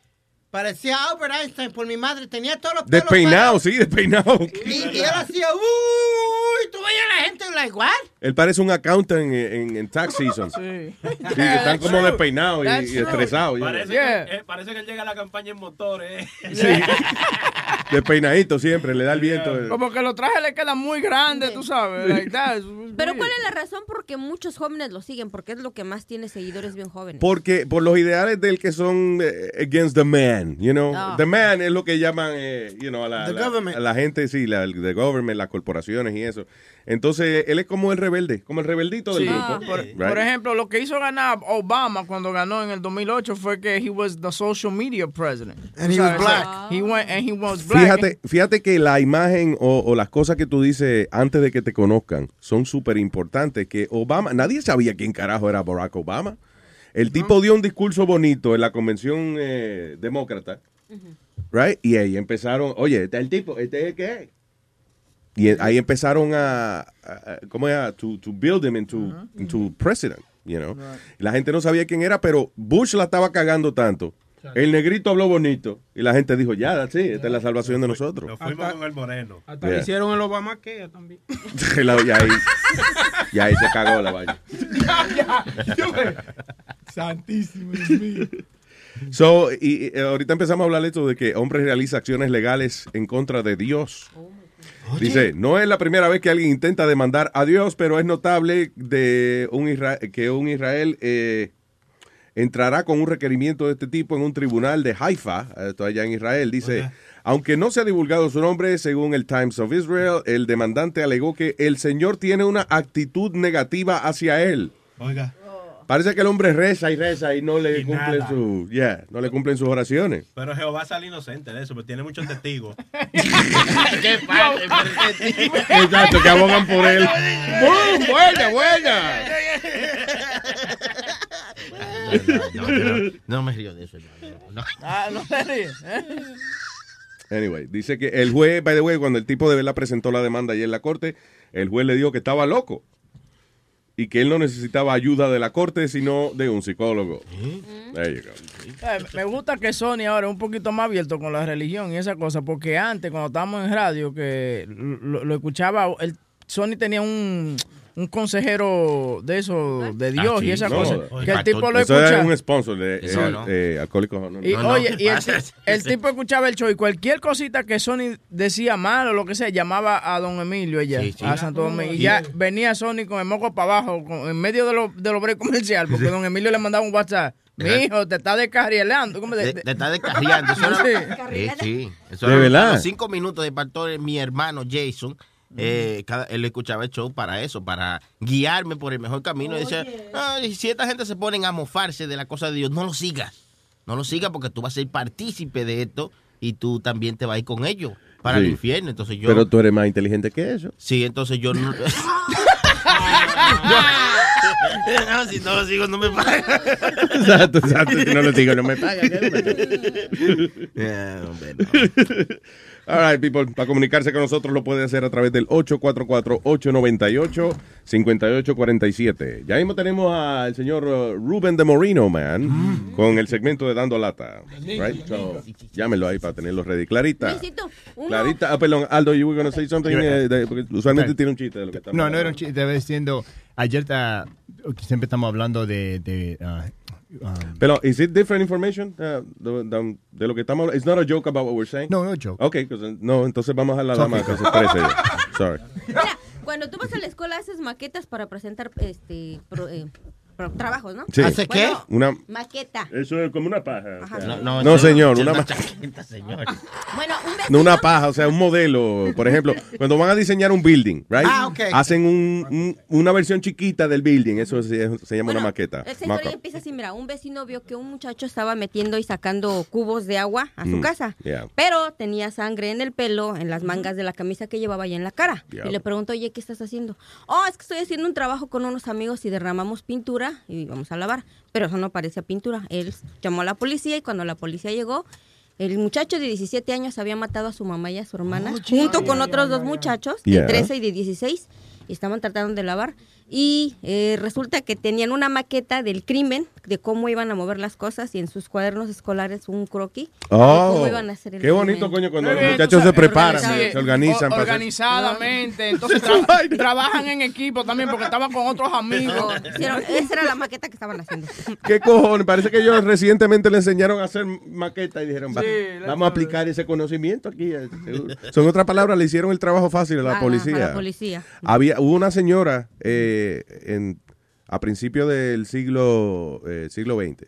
parecía Albert Einstein por mi madre, tenía todos los pelos Despeinado, parados. sí, despeinado. (laughs) Y, y él hacía, uy, tú veías a la gente, like, what? Él parece un accountant en, en, en tax season. Sí. que están como despeinados y, estresados. Parece, Yeah. que, eh, parece que él llega a la campaña en motores. eh. (laughs) Sí. Despeinadito siempre, le da el viento. Como que los trajes le quedan muy grandes, tú sabes. like that. Pero ¿cuál es la razón por qué muchos jóvenes lo siguen? Porque es lo que más tiene seguidores bien jóvenes. Porque por los ideales del que son eh, against the man, you know. Ah. The man es lo que llaman, eh, you know, a la, The la- government. a la gente, sí, la, the government, las corporaciones y eso. Entonces, él es como el rebelde, como el rebeldito del Sí. grupo. Ah, por, right? por ejemplo, lo que hizo ganar Obama cuando ganó en el 2008 fue que he was the social media president. And he was black. He went and he was black. Fíjate, fíjate que la imagen o, o las cosas que tú dices antes de que te conozcan son súper importantes. Que Obama, nadie sabía quién carajo era Barack Obama. El tipo dio un discurso bonito en la convención eh, demócrata, right? Y ahí empezaron, oye, este es el tipo, este es el que es. Y ahí empezaron a, ¿cómo era? To, to build him into, into president, you know. La gente no sabía quién era, pero Bush la estaba cagando tanto. El negrito habló bonito y la gente dijo, ya, sí, esta es la salvación de nosotros. Nos fuimos con el moreno. Hasta Yeah. hicieron el Obama que también. (laughs) y, ahí, y ahí se cagó la vaina. (laughs) Santísimo, Dios mío. So, y, y, ahorita empezamos a hablar de esto de que hombre realiza acciones legales en contra de Dios. Dice, no es la primera vez que alguien intenta demandar a Dios, pero es notable de un Isra- que un Israel eh, entrará con un requerimiento de este tipo en un tribunal de Haifa, esto allá en Israel. Dice, aunque no se ha divulgado su nombre, según el Times of Israel, el demandante alegó que el Señor tiene una actitud negativa hacia él. Oiga. Parece que el hombre reza y reza y no le Y cumplen nada. su, yeah, no le cumplen sus oraciones. Pero Jehová sale inocente de eso, pero tiene muchos testigos. (laughs) Qué padre, Exacto, que abogan por él. (laughs) ¡Bum! ¡Buena, buena! (laughs) No, no, no, no me río de eso. Ah, no te ríes. ¿eh? Anyway, dice que el juez, by the way, cuando el tipo de verdad presentó la demanda ayer en la corte, el juez le dijo que estaba loco y que él no necesitaba ayuda de la corte, sino de un psicólogo. There you go. Eh, Me gusta que Sony ahora es un poquito más abierto con la religión y esa cosa, porque antes, cuando estábamos en radio, que lo, lo escuchaba, el, Sony tenía un, un consejero de eso, de Dios Ah, sí, y esa no, cosa, que el tipo lo Eso escuchaba. es un sponsor de Eso eh, no. eh, Alcohólicos Anónimos. Y No, no, oye, ¿qué y el, tipo escuchaba el show y cualquier cosita que Sony decía mal o lo que sea, llamaba a don Emilio ella, Sí, sí. a Santo Domingo. Y ya venía Sony con el moco para abajo, con- en medio de los de los breaks comercial, porque don Emilio le mandaba un WhatsApp. Mi hijo, te está descarrielando. ¿Cómo de- Te, te está descarriando. (laughs) Eso Sí. era, sí, sí. Eso ¿De era verdad? cinco minutos de pastor, mi hermano Jason. Eh, cada- él escuchaba el show para eso, para guiarme por el mejor camino. Y decía, "Ay, si esta gente se ponen a mofarse de la cosa de Dios, no lo sigas. No lo sigas porque tú vas a ser partícipe de esto y tú también te vas a ir con ellos para el infierno. Entonces yo... Pero tú eres más inteligente que eso. Sí, entonces yo no... (laughs) (laughs) No, si no lo sigo no me pagan. (laughs) Exacto, exacto. Si no lo digo, no me pagan. Eh, hombre, no. All right, people. Para comunicarse con nosotros lo puede hacer a través del 844-898-5847. Ya mismo tenemos al señor uh, Ruben de Moreno, man, con el segmento de Dando Lata. Right? So, llámenlo ahí para tenerlo ready. Clarita. Clarita. Ah, perdón, Aldo, you were going to say something. Eh, de- porque usualmente tiene un chiste de lo que estamos No, no era un hablando. chiste, estaba diciendo, ayer ah, siempre estamos hablando de... de ah, um, Pero, is it different information uh, de, de- de lo que estamos hablando? It's not a joke about what we're saying? No, no joke. Okay, 'cause, uh, no, entonces vamos a la dama que se exprese. Sorry. Mira, Cuando tú vas a la escuela haces maquetas para presentar este pro- eh, pro- trabajos, ¿no? Sí. ¿Hace qué? Una- Maqueta. Eso es como una paja. Ajá. o sea. No, No, señor, una, ma- (laughs) Bueno, un vecino. no una paja, o sea, un modelo. Por ejemplo, cuando van a diseñar un building, right? Ah, ok. Hacen un- un- una versión chiquita del building, eso se, se llama una maqueta. Esa historia Mock-up. empieza así, mira, un vecino vio que un muchacho estaba metiendo y sacando cubos de agua a su Mm, casa, yeah. pero tenía sangre en el pelo, en las mangas de la camisa que llevaba y en la cara. Yeah. Y le preguntó, oye, ¿qué estás haciendo? Oh, es que estoy haciendo un trabajo con unos amigos y derramamos pintura y vamos a lavar. Pero eso no parecía pintura. Él llamó a la policía y cuando la policía llegó, el muchacho de 17 años había matado a su mamá y a su hermana, junto con otros dos muchachos de Yeah. 13 y de 16, y estaban tratando de lavar. Y eh, resulta que tenían una maqueta del crimen, de cómo iban a mover las cosas, y en sus cuadernos escolares un croquis de Oh, cómo iban a hacer el qué bonito, crimen. coño, cuando los muchachos se preparan, se, organizan. O- para hacer- organizadamente, (laughs) entonces tra- trabajan en equipo también porque estaban con otros amigos. (laughs) Hicieron- esa era la maqueta que estaban haciendo. ¿Qué cojones? Parece que ellos recientemente le enseñaron a hacer maqueta y dijeron, "Va- Sí, vamos a aplicar ese conocimiento aquí. eh, seguro". Son otras palabras, le hicieron el trabajo fácil a la A la- policía. a la policía. Había, hubo una señora eh, en, a principios del siglo, eh, siglo XX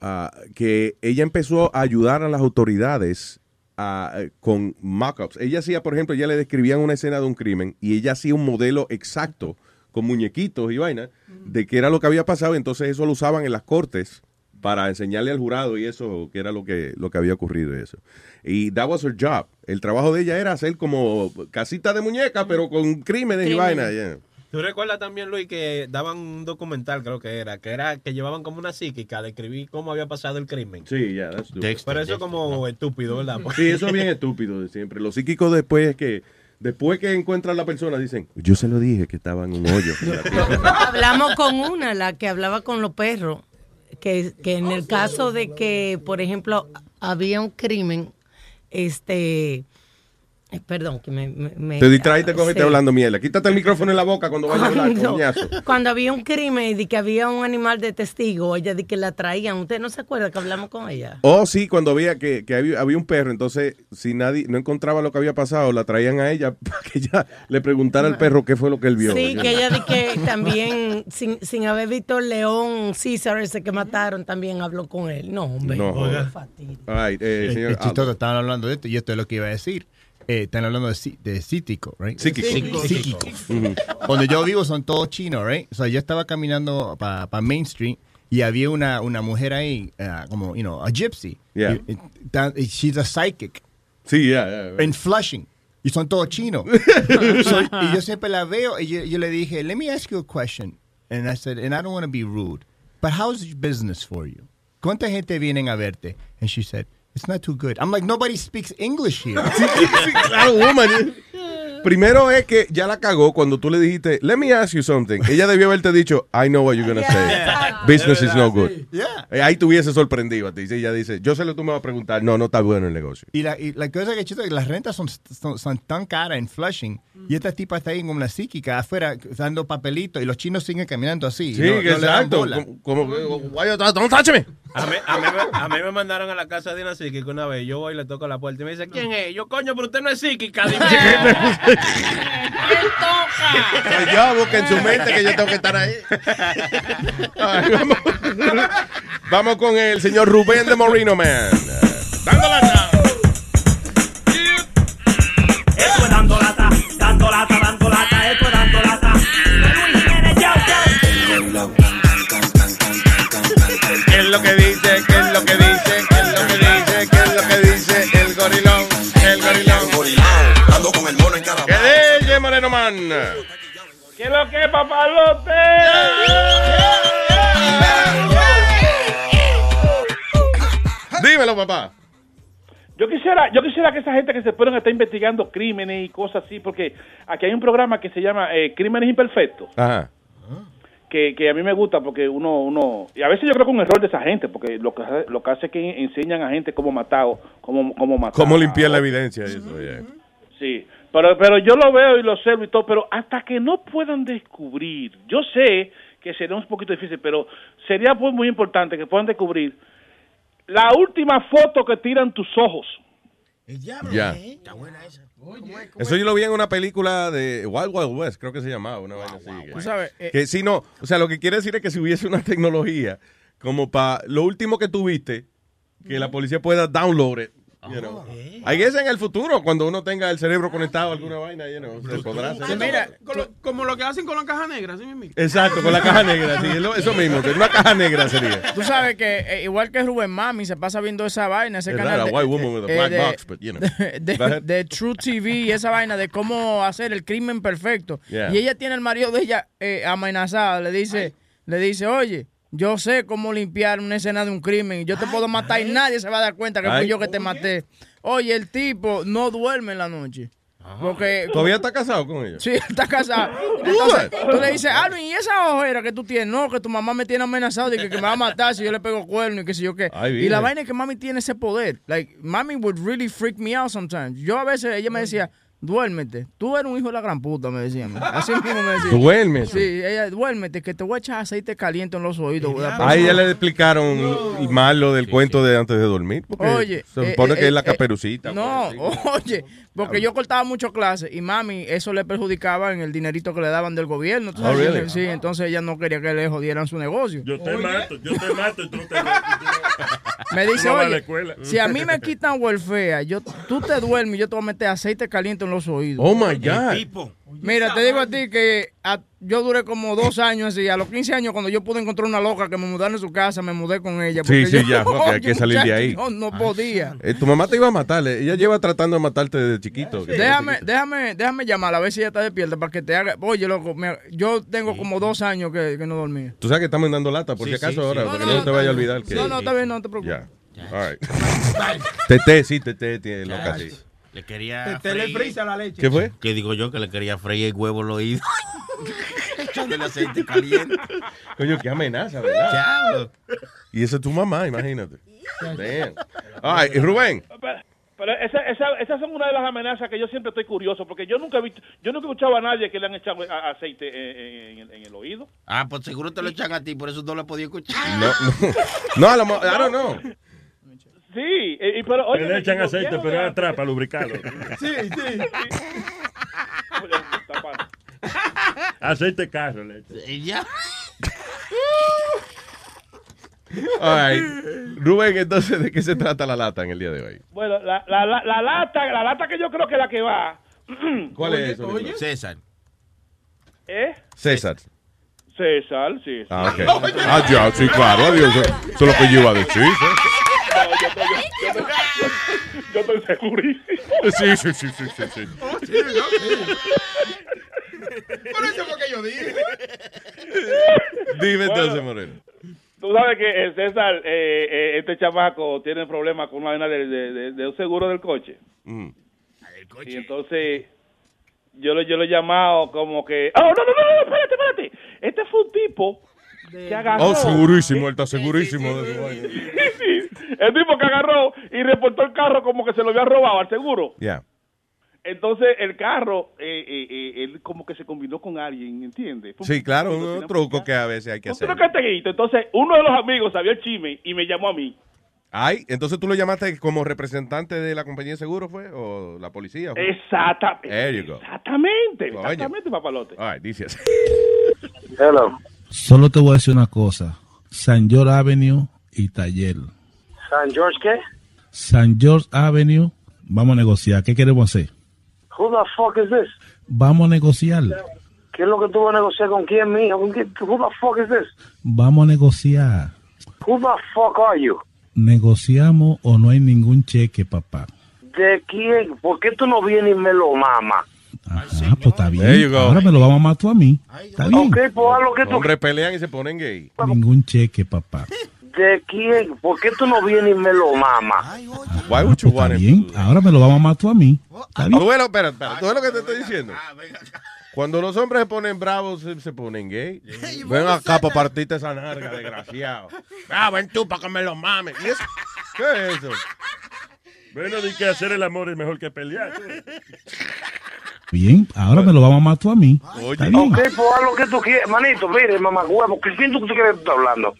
ah, que ella empezó a ayudar a las autoridades ah, eh, con mock-ups. Ella hacía, por ejemplo, ella le describían una escena de un crimen y ella hacía un modelo exacto con muñequitos y vaina de qué era lo que había pasado entonces eso lo usaban en las cortes para enseñarle al jurado y eso, que era lo que, lo que había ocurrido y eso. Y that was her job. El trabajo de ella era hacer como casita de muñeca, pero con crímenes y vaina. yeah. ¿Tú recuerdas también, Luis, que daban un documental, creo que era, que era que llevaban como una psíquica de escribir cómo había pasado el crimen? Sí, ya, that's stupid. Pero eso como estúpido, ¿verdad? Sí, eso es bien estúpido de siempre. Los psíquicos después es que después que encuentran a la persona dicen, yo se lo dije que estaba en un hoyo. (laughs) Hablamos con una, la que hablaba con los perros, que, que en el caso de que, por ejemplo, había un crimen, este, perdón, que me... Te distraes y te coges y sí. hablando mierda. Quítate el micrófono en la boca cuando vayas a hablar, Cuando, coñazo. cuando había un crimen y que había un animal de testigo, ella de que la traían. ¿Usted no se acuerda que hablamos con ella? Oh, sí, cuando había que, que había, había un perro, entonces si nadie no encontraba lo que había pasado, la traían a ella (laughs) para que ella le preguntara al perro qué fue lo que él vio. Sí, que ella de que (laughs) también, sin, sin haber visto el león César ese que mataron, también habló con él. No, hombre. No. All right, eh, señor es chistoso, estaban hablando de esto y esto es lo que iba a decir. Eh, están hablando de, de psíquico, right? Psíquico. Psíquico. Ujú. Donde yo vivo son todos chinos, right? O sea, yo estaba caminando para Main Street y había una, una mujer ahí, uh, como, you know, a gypsy. Yeah. Y- y- she's a psychic. Sí, ya, ya. En Flushing. Y son todos chinos. (laughs) So, y yo siempre la veo y yo, yo le dije, let me ask you a question. And I said, and I don't want to be rude, but how's business for you? ¿Cuánta gente vienen a verte? And she said, it's not too good. I'm like, nobody speaks English here. (laughs) Claro, woman. (laughs) Primero es que ya la cagó cuando tú le dijiste, let me ask you something. Ella debió haberte dicho, I know what you're gonna say. (laughs) Business is no good. Yeah. Eh, Ahí te hubiese sorprendido a ti. Si ella dice, yo sé lo que tú me vas a preguntar. No, no está bueno el negocio. Y la, y la cosa que chiste es que las rentas son, son, son tan caras en Flushing y esta tipa está ahí como una psíquica afuera dando papelitos y los chinos siguen caminando así. Sí, y no- que no exacto. Como, don't touch me. A mí, a, mí, me- a mí me mandaron a la casa de una psíquica una vez. Yo voy y le toco la puerta y me dice, ¿quién es? Yo, coño, pero usted no es psíquica. (laughs) (laughs) Soy yo, busca en su mente que yo tengo que estar ahí. Ay, vamos, vamos con el señor Rubén de Moreno Man. Dando lata. ¿Qué es lo que es, papalote? Dímelo, papá. Yo quisiera, yo quisiera que esa gente que se ponen a estar investigando crímenes y cosas así, porque aquí hay un programa que se llama eh, Crímenes Imperfectos, Ajá. que, que a mí me gusta porque uno, uno, y a veces yo creo que es un error de esa gente, porque lo que, lo que hace es que enseñan a gente cómo matar, o cómo, cómo matar. ¿Cómo limpiar la evidencia? Eso, yeah. Sí, pero, pero yo lo veo y lo observo y todo, pero hasta que no puedan descubrir, yo sé que sería un poquito difícil, pero sería pues muy importante que puedan descubrir la última foto que tiran tus ojos. El diablo, Ya. ¿eh? Está buena esa. Eso yo lo vi en una película de Wild Wild West, creo que se llamaba, una vaina así. que- Tú sabes, eh, Que si no, o sea, lo que quiere decir es que si hubiese una (laughs) tecnología como para lo último que tuviste, que la policía pueda download it. You know. I guess en el futuro, cuando uno tenga el cerebro conectado a alguna vaina, you know, se podrá hacer. Mira, lo- como lo que hacen con la caja negra, ¿sí mismo? Exacto, con la caja negra, sí, eso (laughs) mismo, que una caja negra sería. Tú sabes que eh, igual que Rubén Mami se pasa viendo esa vaina, ese Es canal de, white woman with a eh, black de- box, but, you know. (laughs) de, Go ahead. de True TV y esa vaina de cómo hacer el crimen perfecto. Yeah. Y ella tiene al marido de ella eh, amenazado, le dice, le dice, oye, yo sé cómo limpiar una escena de un crimen y yo te puedo matar y nadie se va a dar cuenta que Ay. fui yo que te maté. Oye, el tipo no duerme en la noche. Porque ¿Todavía está casado con ella? Sí, está casado. (laughs) Entonces, tú le dices, Alvin, ¿y esa ojera que tú tienes? No, que tu mamá me tiene amenazado de que, que me va a matar si yo le pego cuerno y qué sé yo qué. Ay, y la vaina es que mami tiene ese poder. Like, mami would really freak me out sometimes. Yo a veces, ella me decía, duérmete. Tú eres un hijo de la gran puta, me decía. Así mismo me decía. Duérmete. Sí, ella, duérmete, que te voy a echar aceite caliente en los oídos. A ella le explicaron mal lo del cuento de antes de dormir. Porque Oye, se eh, supone eh, que es la eh, caperucita. No, oye, porque yo cortaba mucho clases y mami, eso le perjudicaba en el dinerito que le daban del gobierno. ¿tú Oh, really? Sí, entonces ella no quería que le jodieran su negocio. Yo te mato, yo te mato y tú te (laughs) Me dice, No a oye, si a mí me quitan welfare, yo, tú te duermes y yo te voy a meter aceite caliente en los oídos. Oh, my God. Mira, te digo a ti que a- yo duré como dos años así. A los 15 años, cuando yo pude encontrar una loca que me mudara en su casa, me mudé con ella. Sí, porque sí, yo- ya, porque hay que (laughs) salir de ahí. No, no podía. Eh, tu mamá te iba a matar. eh. Ella lleva tratando de matarte desde chiquito. Déjame, déjame, déjame llamarla a ver si ella está despierta para que te haga. Oye, loco, me- yo tengo como dos años que, que no dormía. Tú sabes que estamos dando lata, por Sí, si acaso sí, ahora, para No, que no, no, te vaya a olvidar que. No, no, está bien, no te preocupes. Ya. All right. Tete, sí, Tete tiene loca, sí. Le quería. Te le freír- frisa la leche. ¿Qué fue? Que digo yo que le quería freír el huevo al oído. (laughs) Echándole aceite caliente. Coño, qué amenaza, ¿verdad? Diablo. Y esa es tu mamá, imagínate. Damn. All right, y Rubén. Pero, esa, esa, esas son una de las amenazas que yo siempre estoy curioso, porque yo nunca he visto, yo nunca he escuchado a nadie que le han echado a- aceite en, en- en el- en el oído. Ah, pues seguro te lo echan a ti, por eso no lo he podido escuchar. No, no. No, a lo mejor, I don't know. Sí, y, pero oye, le echan aceite, pero es atrás para lubricarlo. (laughs) Sí, sí. Aceite carro le echan. ya. (laughs) All right. Rubén, entonces, ¿de qué se trata la lata en el día de hoy? Bueno, la, la, la, la lata, la lata que yo creo que es la que va. (clears throat) ¿Cuál es eso? oye. César. ¿Eh? César. César, sí. sí. Ah, ok. Ah, ya, sí, claro. Adiós. Eso es lo que yo iba a decir. ¿eh? Yo, estoy, yo, segurísimo. Sí, sí, sí, sí, sí. sí. Por eso fue que yo dije. Dime entonces, Bueno. Moreno. Tú sabes que César, eh, eh, este chamaco tiene problemas con una vaina de, de, de- de un seguro del coche. Mm. Y entonces yo lo, yo lo he llamado como que... ¡Oh, no, no, no, no! Espérate, espérate. Este fue un tipo que agarró... Oh, segurísimo, él está segurísimo de su vaina. (laughs) Sí, el tipo que agarró y reportó el carro como que se lo había robado al seguro. Ya. Entonces el carro, eh, eh, eh, él como que se combinó con alguien, ¿entiendes? Sí, claro, un- truco que a veces hay que un hacer. Entonces uno de los amigos sabía el chisme y me llamó a mí. Ay, entonces tú lo llamaste como representante de la compañía de seguro, ¿fue? ¿O la policía? fue? Exactamente. There you go. Exactamente, Coño. exactamente, papalote. All right, dice así. Hello. Solo te voy a decir una cosa. San George Avenue y Taller. San George, ¿qué? San George Avenue, vamos a negociar. ¿Qué queremos hacer? Who the fuck is this? Vamos a negociar. ¿Qué es lo que tú vas a negociar con quién? ¿Con quién? Who the fuck is this? Vamos a negociar. Who the fuck are you? Negociamos o no hay ningún cheque, papá. ¿De quién? ¿Por qué tú no vienes y me lo mamas? Ah, pues está you bien. Ahora me lo vamos a matar a mí. Está bien. Ok, pues haz lo que tú Hombres pelean y se ponen gay. Ningún cheque, papá. ¿De quién? ¿Por qué tú no vienes y me lo mamas? Why would you Está want him bien. Ahora me lo vamos a matar a mí. Está bien. Tú ves lo, espera, espera, ¿tú ves lo que te estoy diciendo? Cuando los hombres se ponen bravos, se, se ponen gay. Ven acá para partirte esa narga, desgraciado. Ah, ven tú para que me lo mames. ¿Y eso? ¿Qué es eso? Bueno, di que hacer el amor es mejor que pelear. (laughs) Bien, ahora me lo vamos a matar a mí. Está bien. Ok, pues haz lo que tú quieras. Manito, mire, mamá huevo, ¿qué quién tú tú quieres que tú estás hablando?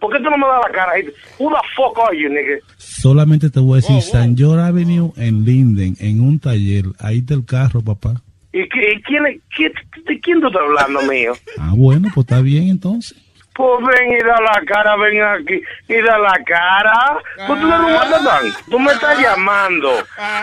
¿Por qué tú no me das la cara? Who the fuck are you, nigga? Solamente te voy a decir San George Avenue en Linden, en un taller. Ahí está el carro, papá. ¿Y, qué- y quién, es- quién- de quién tú estás hablando, mío? Ah, bueno, pues está bien entonces. Pues ven y da la cara, ven aquí y da la cara. Pues tú eres un matatán. Tú me estás llamando.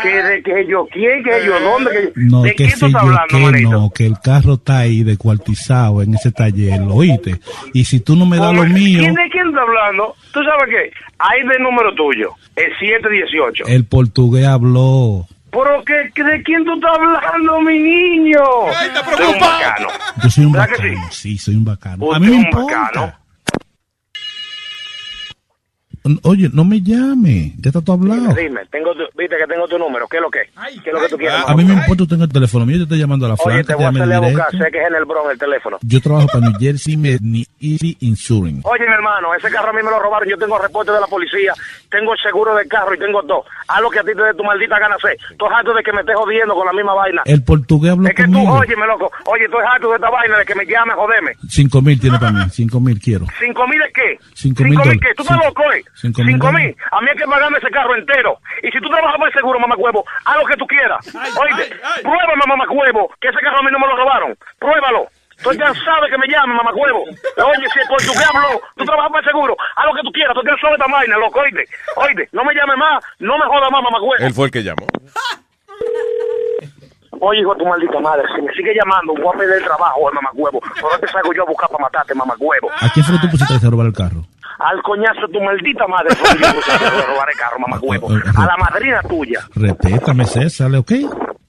Que de que yo quién, que yo dónde, que No, ¿De que tú sé estás hablando, que manito? no, que el carro está ahí descuartizado en ese taller, ¿lo oíste? Y si tú no me das lo mío, ¿Quién, ¿De quién está hablando? ¿Tú sabes qué? Ahí del número tuyo, el 718. el portugués habló. ¿Pero de quién tú estás hablando, mi niño? Tú eres un bacano. Yo soy un ¿Verdad que bacano, sí? soy un bacano. Usted A mí me importa. bacano. Oye, no me llame, ya está todo hablado. Dime, tengo tu- viste que tengo tu número. ¿Qué es lo que? ¿Qué es lo que tú quieres? A mí me importa usted en el teléfono mío, yo te estoy llamando a la Oye, franca, te voy a a buscar. Sé que es en el Bronx el teléfono. Yo trabajo para New Jersey Me- ni Easy Insurance. Oye, mi hermano, ese carro a mí me lo robaron. Yo tengo reporte de la policía, tengo el seguro del carro y tengo todo. Haz lo que a ti te dé tu maldita gana hacer. Estoy harto de que me estés jodiendo con la misma vaina. El portugués habló Es que tú, conmigo. óyeme, loco. Oye, estoy harto de esta vaina de que me llame, jodeme. Cinco mil tiene para mí, cinco mil quiero. ¿Cinco mil es qué? Cinco mil mil dólares. qué? ¿Tú estás Cinco- loco, eh? Cinco mil Cinco dólares. mil. A mí hay que pagarme ese carro entero. Y si tú trabajas por el seguro, mamá huevo, haz lo que tú quieras. Oye, pruébame, mamá huevo, que ese carro a mí no me lo robaron. Pruébalo. Estoy cansado de que me llamen, mamá huevo. Oye, si el portugués habló, tú trabajas por el seguro, haz lo que tú quieras. Estoy cansado de esta vaina, loco, oíste. Oíste, no me llames más, no me jodas más, mamá huevo. Él fue el que llamó. (laughs) Oye, hijo de tu maldita madre, si me sigue llamando, voy a perder el trabajo, mamá huevo. Por eso te salgo yo a buscar para matarte, mamá huevo. ¿A quién fue que tú pusiste a robar el carro? Al coñazo de tu maldita madre, soy yo que te voy a robar el carro, mamá huevo. A la madrina tuya. Respétame, César, ¿ok?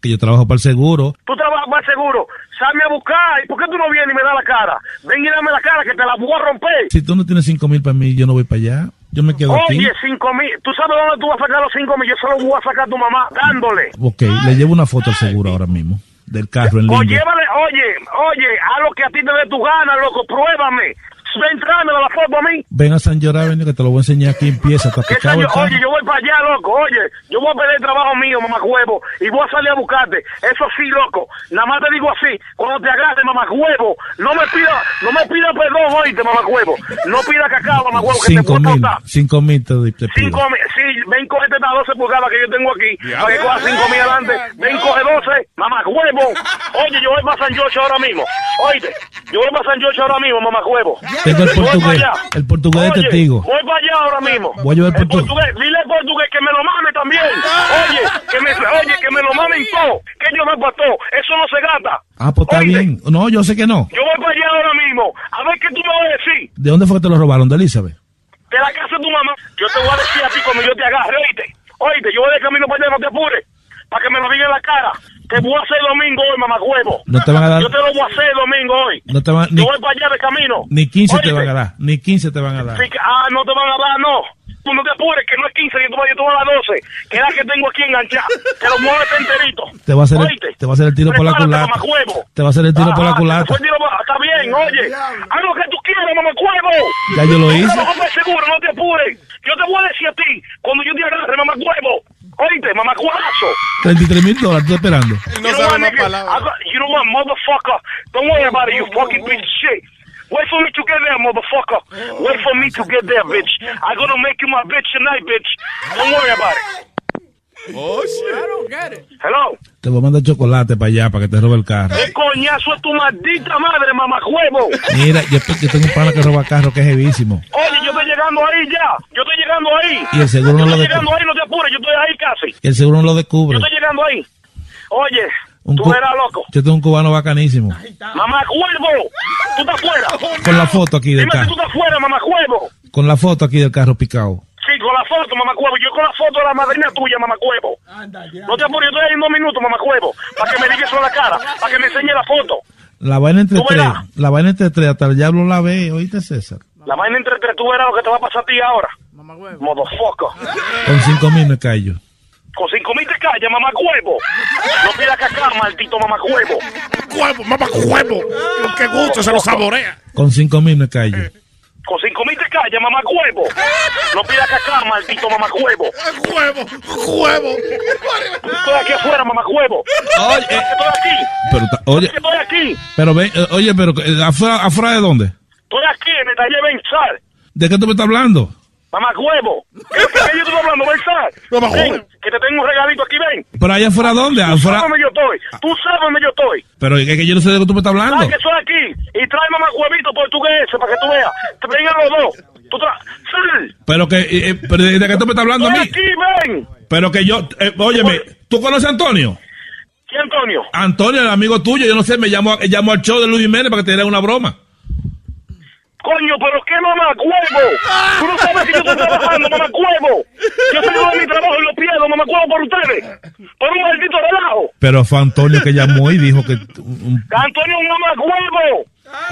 Que yo trabajo para el seguro. Tú trabajas para el seguro, salme a buscar. ¿Y por qué tú no vienes y me das la cara? Ven y dame la cara, que te la voy a romper. Si tú no tienes cinco mil para mí, yo no voy para allá. Yo me quedo aquí. Oye, cinco mil. ¿Tú sabes dónde tú vas a sacar los cinco mil? Yo se los voy a sacar a tu mamá dándole. Ok, le llevo una foto al seguro ahora mismo. Del carro en O línea. llévale, oye, oye, haz lo que a ti te dé tu gana, loco, pruébame. Ven, tráemela la foto a mí. Ven a San Avenue que te lo voy a enseñar aquí empieza. Yo- oye, yo voy para allá, loco. Oye, yo voy a perder el trabajo mío, mamá huevo, y voy a salir a buscarte. Eso sí, loco. Nada más te digo así, cuando te agarre, mamá huevo, no me pida, no me pida perdón, oíste, mamá huevo. No pida cacao, mamá huevo, que te Cinco voy a mil. cortar. Cinco mil te, te pido. Cinco mil, sí, ven, cógete estas 12 pulgadas que yo tengo aquí, para que coja cinco mil adelante. Ven, coge 12, mamá huevo. Oye, yo voy para San George ahora mismo. Oíste, yo voy para San George ahora mismo, mamá huevo. Tengo el portugués. El portugués Oye, testigo. Voy para allá ahora mismo. Voy a llevar el portugués. portugués, dile al portugués que me lo mame también. Oye, que me, oye, que me lo mamen todo. Que yo me todo. Eso no se gata. Ah, pues está bien. No, yo sé que no. Yo voy para allá ahora mismo. A ver qué tú me vas a decir. ¿De dónde fue que te lo robaron? ¿De Elizabeth? De la casa de tu mamá. Yo te voy a decir a ti cuando yo te agarre, oíste. Oíste, yo voy de camino para allá, no te apures. Para que me lo diga en la cara. Te voy a hacer el domingo hoy, mamá huevo. No te van a dar- Yo te lo voy a hacer el domingo hoy. No te van, ni, Yo voy para allá de camino. ni 15 te van a dar. Ni 15 te van a dar. Que- ah, no te van a dar, no. Tú no te apures, que no es 15, yo te voy, yo te voy a dar 12. Que es la que tengo aquí enganchada. Te lo mueves enterito. Te va a hacer el, te va a hacer el tiro por la culata. mamacuevo. Te va a hacer el tiro por la culata. tiro Está bien, oye. Haz lo que tú quieras, mamacuevo. Ya yo lo Tú hice. el seguro, no te apures. Yo te voy a decir a ti, cuando yo te agarre, mamacuevo. Oíste, mamacuazo. 33 mil dólares, estoy esperando. you know what, nigga? I got- you know what, motherfucker? Don't worry about it, you fucking piece of shit. Wait for me to get there, motherfucker. Wait for me to get there, bitch. I'm gonna make you my bitch tonight, bitch. Don't worry about it. Oh, shit. Hello. Te voy a mandar chocolate para allá, para que te robe el carro. ¿Qué coñazo es tu maldita madre, mamacuevo? Mira, yo, yo tengo un pana que roba carro que es heavísimo. Oye, yo estoy llegando ahí ya. Yo estoy llegando ahí. Y el seguro no yo lo estoy de- llegando ahí, no te apures. Yo estoy ahí casi. Y el seguro no lo Yo descubre. estoy llegando ahí. Oye, Un tú eras loco. Yo tengo un cubano bacanísimo. Mamacuevo. Tú estás fuera. Con la foto aquí del Dime si carro. tú estás fuera, mamacuevo. Con la foto aquí del carro picado. Sí, con la foto, mamacuevo. Yo con la foto de la madrina tuya, mamacuevo. No te apures, yo estoy ahí en dos minutos, mamacuevo. Para que me digas eso en la cara. Para que me enseñe la foto. La vaina entre ¿Tú tres. La vaina entre tres. Hasta el diablo la ve. ¿Oíste, César? La vaina entre tres, tú verás lo que te va a pasar a ti ahora. Motherfucker. Con cinco mil me callo. Con cinco mil te callas, mamacuevo. No pidas cacá, maldito mamacuevo. Huevo, mamá, huevo. Qué gusto, se lo saborea. Con cinco mil me callo. Con cinco mil te calla, mamacuevo. No pidas cacá, maldito mamacuevo. ¡Huevo! ¡Huevo! Estoy aquí afuera, mamacuevo. Oye, Estoy aquí. Pero, oye, Estoy aquí. pero ven, eh, oye, pero eh, afuera, afuera de dónde? Estoy aquí en el taller Bensal. ¿De qué tú me estás hablando? Mamacuevo. ¿Qué, qué, qué yo estoy hablando, Bensal? Mamacuevo. Ven, que te tengo un regalito aquí, ven. Pero allá afuera dónde? Tú sabes Afuera. dónde yo estoy. Tú sabes dónde yo estoy. Pero es que yo no sé de qué tú me estás hablando. Sabes que estoy aquí. Y trae mamacuevito portugués para que tú veas. Te vengan los dos. Tú tra... Sal. Pero que, eh, eh, pero ¿de qué tú me estás hablando a Estoy mí? aquí, ven. Pero que yo, eh, óyeme, ¿tú conoces a Antonio? ¿Quién, Antonio? Antonio, el amigo tuyo, yo no sé, me llamó, llamó al show de Luis Jiménez para que te diera una broma. Coño, pero qué mamacuevo. Tú no sabes que yo estoy trabajando, mamacuevo. Yo salgo de mi trabajo y lo pierdo, mamacuevo, por ustedes. Por un maldito relajo. Pero fue Antonio que llamó y dijo que... Antonio es un mamacuevo.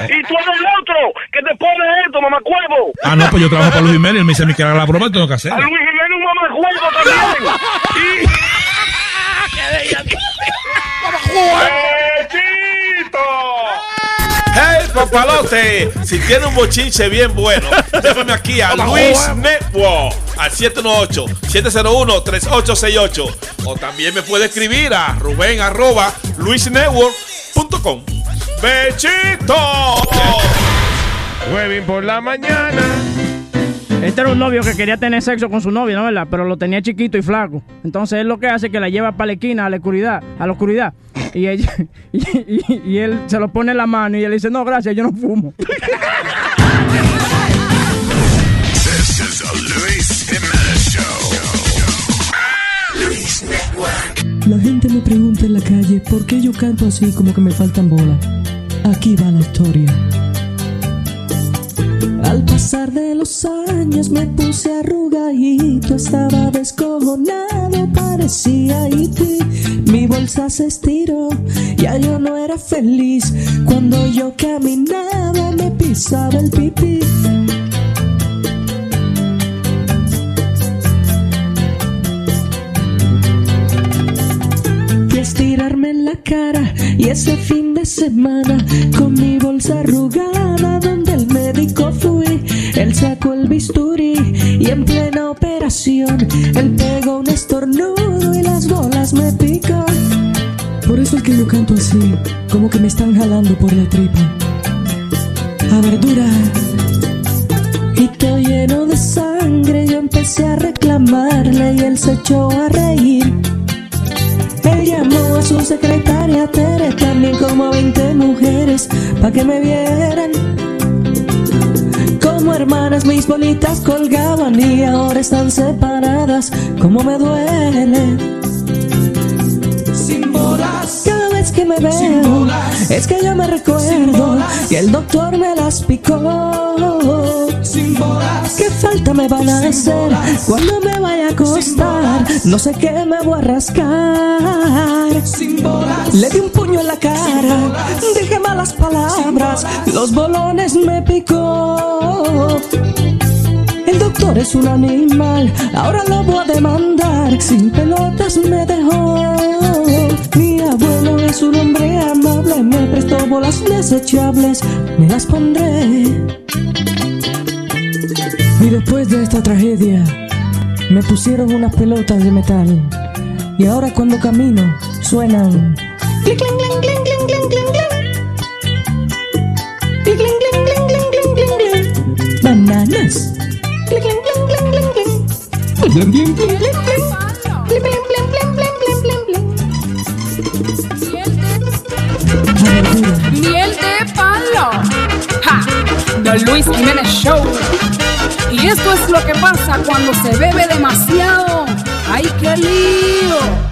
Y tú eres el otro que te pone esto, mamacuevo. Ah, no, pues yo trabajo para Luis Jiménez y él me dice mí que haga la broma y tengo que A hacerla. Luis Jiménez un mamacuevo también. ¡Hey, (laughs) papalote! Si tiene un bochinche bien bueno, llámame aquí a Luis Network al 718-701-3868. O también me puede escribir a Rubén arroba luisnetwork.com. ¡Bechito! Jueves por la mañana. Este era un novio que quería tener sexo con su novia, ¿no verdad? Pero lo tenía chiquito y flaco. Entonces él lo que hace es que la lleva para la esquina, a la oscuridad, a la oscuridad. Y ella, (laughs) y, y- y él se lo pone en la mano y él dice, no, gracias, yo no fumo. (laughs) This is a Luis Jimenez Show. Luis Network. La gente me pregunta en la calle por qué yo canto así como que me faltan bolas. Aquí va la historia. Al pasar de los años me puse arrugadito, estaba descojonado, parecía E.T. Mi bolsa se estiró, ya yo no era feliz. Cuando yo caminaba me pisaba el pipí. Cara y ese fin de semana con mi bolsa arrugada donde el médico fui. Él sacó el bisturí y en plena operación él pegó un estornudo y las bolas me pican. Por eso es que yo canto así, como que me están jalando por la tripa. A verdura. Y todo lleno de sangre, yo empecé a reclamarle y él se echó a reír. A su secretaria Tere, también como a 20 mujeres, pa' que me vieran. Como hermanas mis bolitas colgaban y ahora están separadas, como me duele. Sin bolas. Cada vez que me veo, es que yo me recuerdo que el doctor me las picó. Sin bolas. ¿Qué falta me van a hacer cuando me vaya a acostar? No sé qué me voy a rascar. Sin bolas. Le di un puño en la cara, dije malas palabras, los bolones me picó. El doctor es un animal, ahora lo voy a demandar. Sin pelotas me dejó. Mi abuelo es un hombre amable, me prestó bolas desechables, me las pondré. Y después de esta tragedia, me pusieron unas pelotas de metal. Y ahora cuando camino, suenan. Cling, cling, cling, cling, cling, cling, cling, cling. Cling, cling, cling, cling, cling, cling, cling, cling. Bananas. Cling, cling, cling, cling, cling, cling. Cling, cling, cling, cling, cling, cling. Cling, cling, cling, cling, cling, cling, cling, Miel de palo. Ja, The Luis Jiménez Show. Y esto es lo que pasa cuando se bebe demasiado. ¡Ay, qué lío!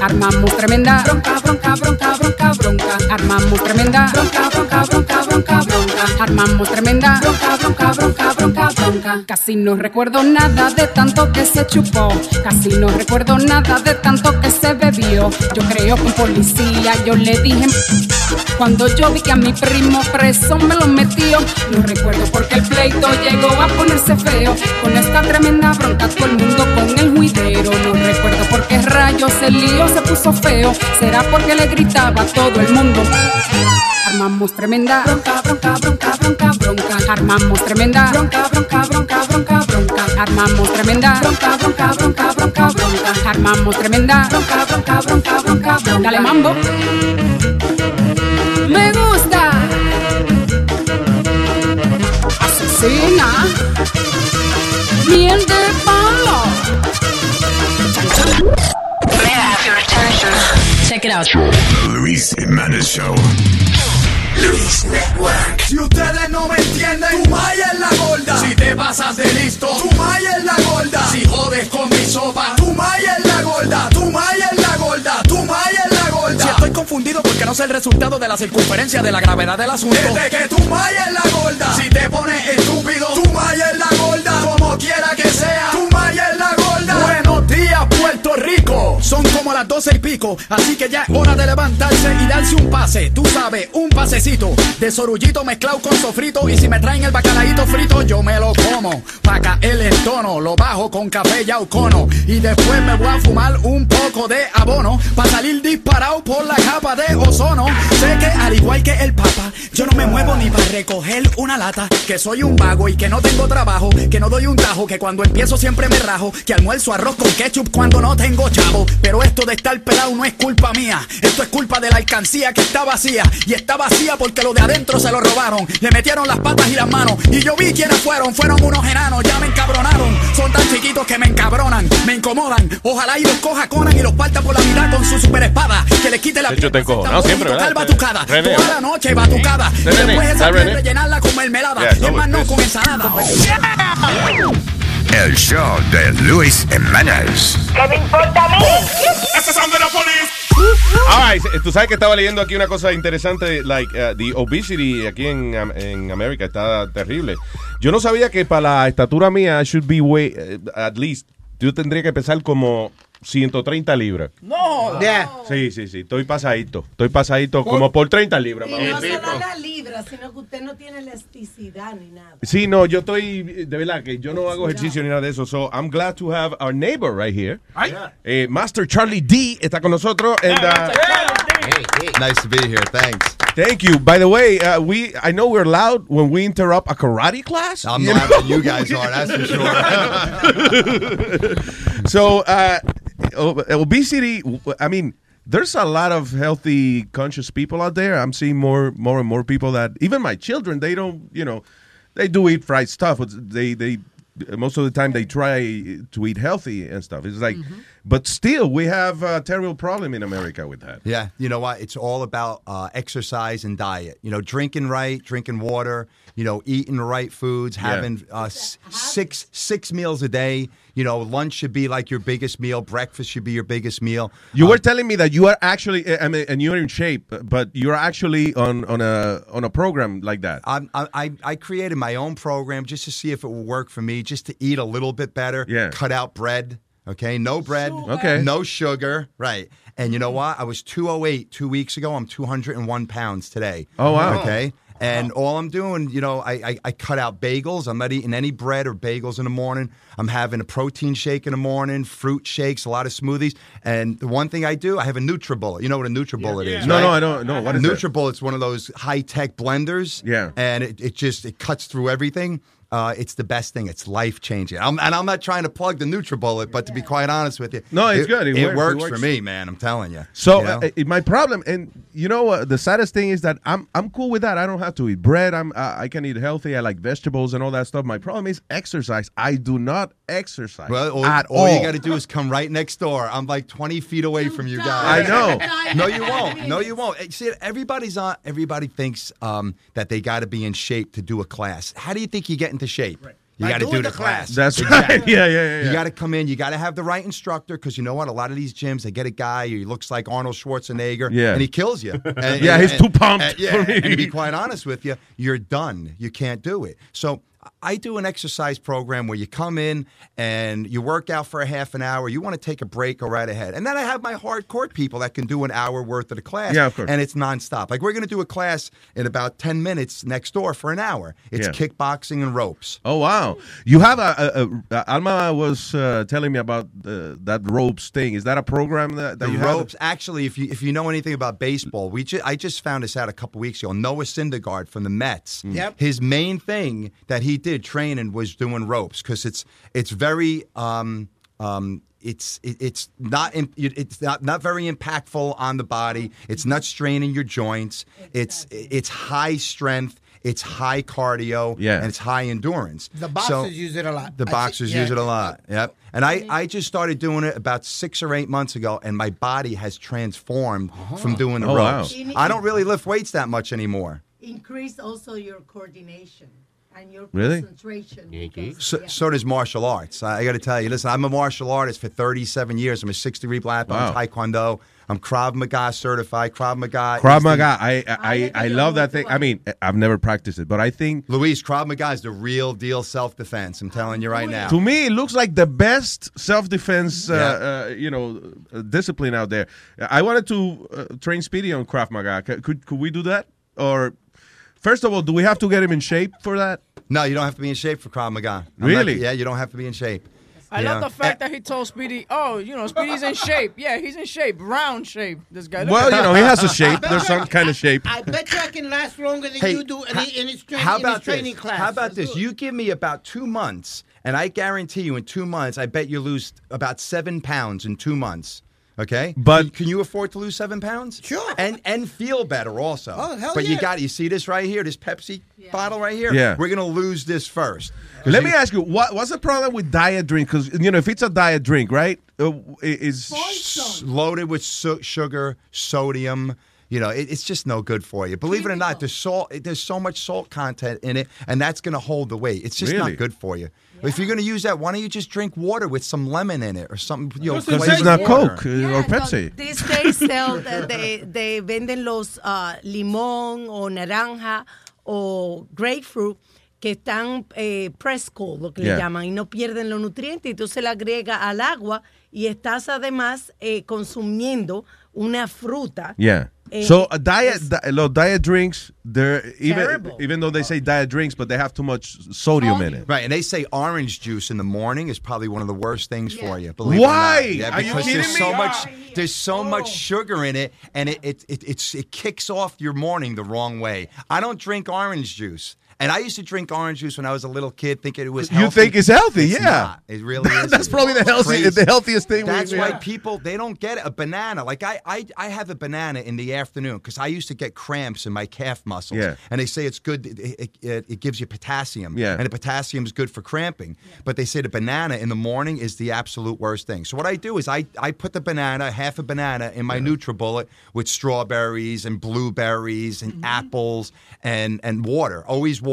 Armamos tremenda bronca, bronca, bronca, bronca, bronca. Armamos tremenda bronca, bronca, bronca, bronca, bronca. Armamos tremenda bronca, bronca, bronca, bronca, bronca, bronca. Casi no recuerdo nada de tanto que se chupó. Casi no recuerdo nada de tanto que se bebió. Yo creo que un policía yo le dije. Cuando yo vi que a mi primo preso me lo metió. No recuerdo porque el pleito llegó a ponerse feo. Con esta tremenda bronca todo el mundo con el juidero. No recuerdo rayos el lío se puso feo. Será porque le gritaba a todo el mundo. Armamos tremenda bronca, bronca, bronca, bronca, bronca. Armamos tremenda bronca, bronca, bronca, bronca, bronca. Armamos tremenda bronca, bronca, bronca, bronca, bronca. Armamos tremenda bronca, bronca, bronca, bronca, bronca. Dale mambo. Me gusta. Asesina. Miel de palo. Check it out. The Luis Jimenez Show. Luis Network. Si ustedes no me entienden, tu maya es la gorda. Si te pasas de listo, tu maya es la gorda. Si jodes con mi sopa, tu maya es la gorda. Tu maya es la gorda. Tu maya es la gorda. Si estoy confundido porque no sé el resultado de la circunferencia de la gravedad del asunto. Desde que tu maya es la gorda. Si te pones estúpido, tu maya es la gorda. Como quiera que sea, tu maya es la gorda. Días, Puerto Rico. Son como las doce y pico, así que ya es hora de levantarse y darse un pase. Tú sabes, un pasecito de sorullito mezclado con sofrito. Y si me traen el bacalaíto frito, yo me lo como. Pa' caer el tono, lo bajo con café y aucono. Y después me voy a fumar un poco de abono. Pa' salir disparado por la capa de ozono. Sé que al igual que el papa, yo no me muevo ni para recoger una lata. Que soy un vago y que no tengo trabajo. Que no doy un tajo, que cuando empiezo siempre me rajo. Que almuerzo arroz con ketchup cuando no tengo chavo. Pero esto de estar pelado no es culpa mía. Esto es culpa de la alcancía que está vacía. Y está vacía porque lo de adentro se lo robaron. Le metieron las patas y las manos. Y yo vi quiénes fueron. Fueron unos enanos, ya me encabronaron. Son tan chiquitos que me encabronan, me incomodan. Ojalá y los coja Conan y los parta por la mitad con su super espada. Que les quite la hecho, te encojo. No, siempre, ¿verdad? batucada. René. Toda la noche batucada. Y después esa rellenarla con mermelada. Yeah, y más no con ensalada. El show de Luis Jimenez. ¿Qué me importa a mí? Estos son de la policía. All right, tú sabes que estaba leyendo aquí una cosa interesante, like uh, the obesity aquí en, en América está terrible. Yo no sabía que para la estatura mía I should be way, eh, at least, yo tendría que pesar como 130 libras. No. Sí, sí, sí, estoy pasadito, estoy pasadito como por 30 libras. Y más o no menos. solo la libra, sino que usted no tiene elasticidad ni nada. Sí, no, yo estoy, de verdad que yo no hago ejercicio ni nada de eso. So I'm glad to have our neighbor right here. Eh, Master Charlie D está con nosotros. And, uh, Nice to be here. Thanks. Thank you. By the way, uh, we I know we're loud when we interrupt a karate class. I'm You but you guys are. That's for sure. (laughs) so, uh, obesity. I mean, there's a lot of healthy, conscious people out there. I'm seeing more, more and more people that even my children. They don't, you know, they do eat fried stuff. but They they most of the time they try to eat healthy and stuff. It's like, but still, we have a terrible problem in America with that. Yeah, you know what? It's all about uh, exercise and diet. You know, drinking right, drinking water. You know, eating the right foods, Yeah. having uh, six six meals a day. You know, lunch should be like your biggest meal. Breakfast should be your biggest meal. You were telling me that you are actually, I mean, and you're in shape, but you're actually on on a on a program like that. I'm, I, I I created my own program just to see if it would work for me, just to eat a little bit better. Yeah. Cut out bread. Okay. No bread. Okay. No sugar. Right. And you know what? I was 208 two weeks ago. I'm 201 pounds today. Oh, wow. Okay. And all I'm doing, you know, I, I, I cut out bagels. I'm not eating any bread or bagels in the morning. I'm having a protein shake in the morning, fruit shakes, a lot of smoothies. And the one thing I do, I have a NutriBullet. You know what a NutriBullet is, No, right? no, I don't know. What is? NutriBullet's one of those high tech blenders. Yeah. and it, it just it cuts through everything. Uh, it's the best thing. It's life changing. And I'm not trying to plug the NutriBullet, but to be quite honest with you, No, it's it- good. It It, works. It works, works. for me, man. I'm telling you. So You know? uh, my problem, and you know, uh, the saddest thing is that I'm I'm cool with that. I don't have to eat bread. I'm uh, I can eat healthy. I like vegetables and all that stuff. My problem is exercise. I do not exercise well, all, at all all. you got to do is come right next door. I'm like 20 feet away from you guys. I know. no, you won't. No, you won't. See, everybody's on. Everybody thinks um, that they got to be in shape to do a class. How do you think you get into shape? You got to do the the class. class. That's right. (laughs) Yeah, yeah, yeah, You yeah. got to come in. You got to have the right instructor because you know what? A lot of these gyms, they get a guy who looks like Arnold Schwarzenegger, Yeah. and he kills you. (laughs) And- Yeah, and- he's too pumped and- for yeah, me. and to be quite honest with you, you're done. You can't do it. So I do an exercise program where you come in and you work out for a half an hour. You want to take a break, go right ahead. And then I have my hardcore people that can do an hour worth of the class. Yeah, of course. And it's nonstop. Like we're going to do a class in about 10 minutes next door for an hour. It's Yeah. kickboxing and ropes. Oh wow! You have a, a, a Alma was uh, telling me about the, that ropes thing. Is that a program that, that the you have? ropes. Actually, if you if you know anything about baseball, we ju- I just found this out a couple weeks ago. Noah Syndergaard from the Mets. Mm. Yep. His main thing that he did training and was doing ropes because it's it's very um um. It's it, it's not im- it's not not very impactful on the body. It's not straining your joints. It's it's high strength. It's high cardio. Yeah. and it's high endurance. The So- boxers use it a lot. the I see- boxers yeah. use it a lot. Yep. And I, I just started doing it about six or eight months ago, and my body has transformed from doing the Oh, wow. ropes. I don't really lift weights that much anymore. Increase also your coordination and your Really? concentration. because- So, so does martial arts. I, got to tell you, listen, I'm a martial artist for 37 years. I'm a six degree black belt in Wow. Taekwondo. I'm Krav Maga certified. Krav Maga. Krav is the- Maga. I I, I love that thing. I mean, I've never practiced it, but I think Luis, Krav Maga is the real deal self defense. I'm telling you right now. to me it looks like the best self defense, uh, Yeah. uh, you know, uh, discipline out there. I wanted to uh, train Speedy on Krav Maga. C- Could could we do that? Or first of all, do we have to get him in shape for that? No, you don't have to be in shape for Krav Maga. I'm not- Really? yeah, you don't have to be in shape. I You love know? the fact that he told Speedy, "Oh, you know, Speedy's in shape. Yeah, he's in shape, round shape. This guy. Look Well, at you know, he has a shape. There's some kind of shape. I bet you I can last longer than Hey, you do in, ha- in his, train, How in about his training this? class. How about this? You give me about two months, and I guarantee you, in two months, I bet you lose about seven pounds in two months. Okay, But- can, can you afford to lose seven pounds? Sure, and and feel better also. Oh, hell but you yeah. got you see this right here, this Pepsi bottle right here. Yeah. we're gonna lose this first. Let you- me ask you, what what's the problem with diet drink? Because you know, if it's a diet drink, right, uh, it is s- loaded with su- sugar, sodium. You know, it, it's just no good for you. Believe it or not, there's salt. There's so much salt content in it, and that's going to hold the weight. It's just Really? not good for you. If you're going to use that, why don't you just drink water with some lemon in it or something? You know, This is flavored not water. Coke uh, or Pepsi. These days sell, the- de, de venden los ah, limón o naranja o grapefruit que están eh, press cold, lo que Yeah. le llaman, y no pierden los nutrientes, y tú se le agrega al agua y estás además eh, consumiendo una fruta. Yeah. Eh, so a diet, di- los diet drinks, they're even Terrible. even though they say diet drinks, but they have too much sodium in it. Right, and they say orange juice in the morning is probably one of the worst things for you. Believe Why? It or not. Yeah, Are you because kidding there's me? so much there's so much sugar in it, and it it, it it's, it kicks off your morning the wrong way. I don't drink orange juice. And I used to drink orange juice when I was a little kid, thinking it was healthy. You think it's healthy, It's yeah. not. It really (laughs) is. That's probably the healthy- the healthiest thing we- That's why have. people they don't get it. a banana. Like I I, I have a banana in the afternoon because I used to get cramps in my calf muscles. Yeah. And they say it's good. It, it, it, it gives you potassium. Yeah. And the potassium is good for cramping. But they say the banana in the morning is the absolute worst thing. So what I do is I, I put the banana, half a banana, in my NutriBullet with strawberries and blueberries and mm-hmm. apples and and water. Always water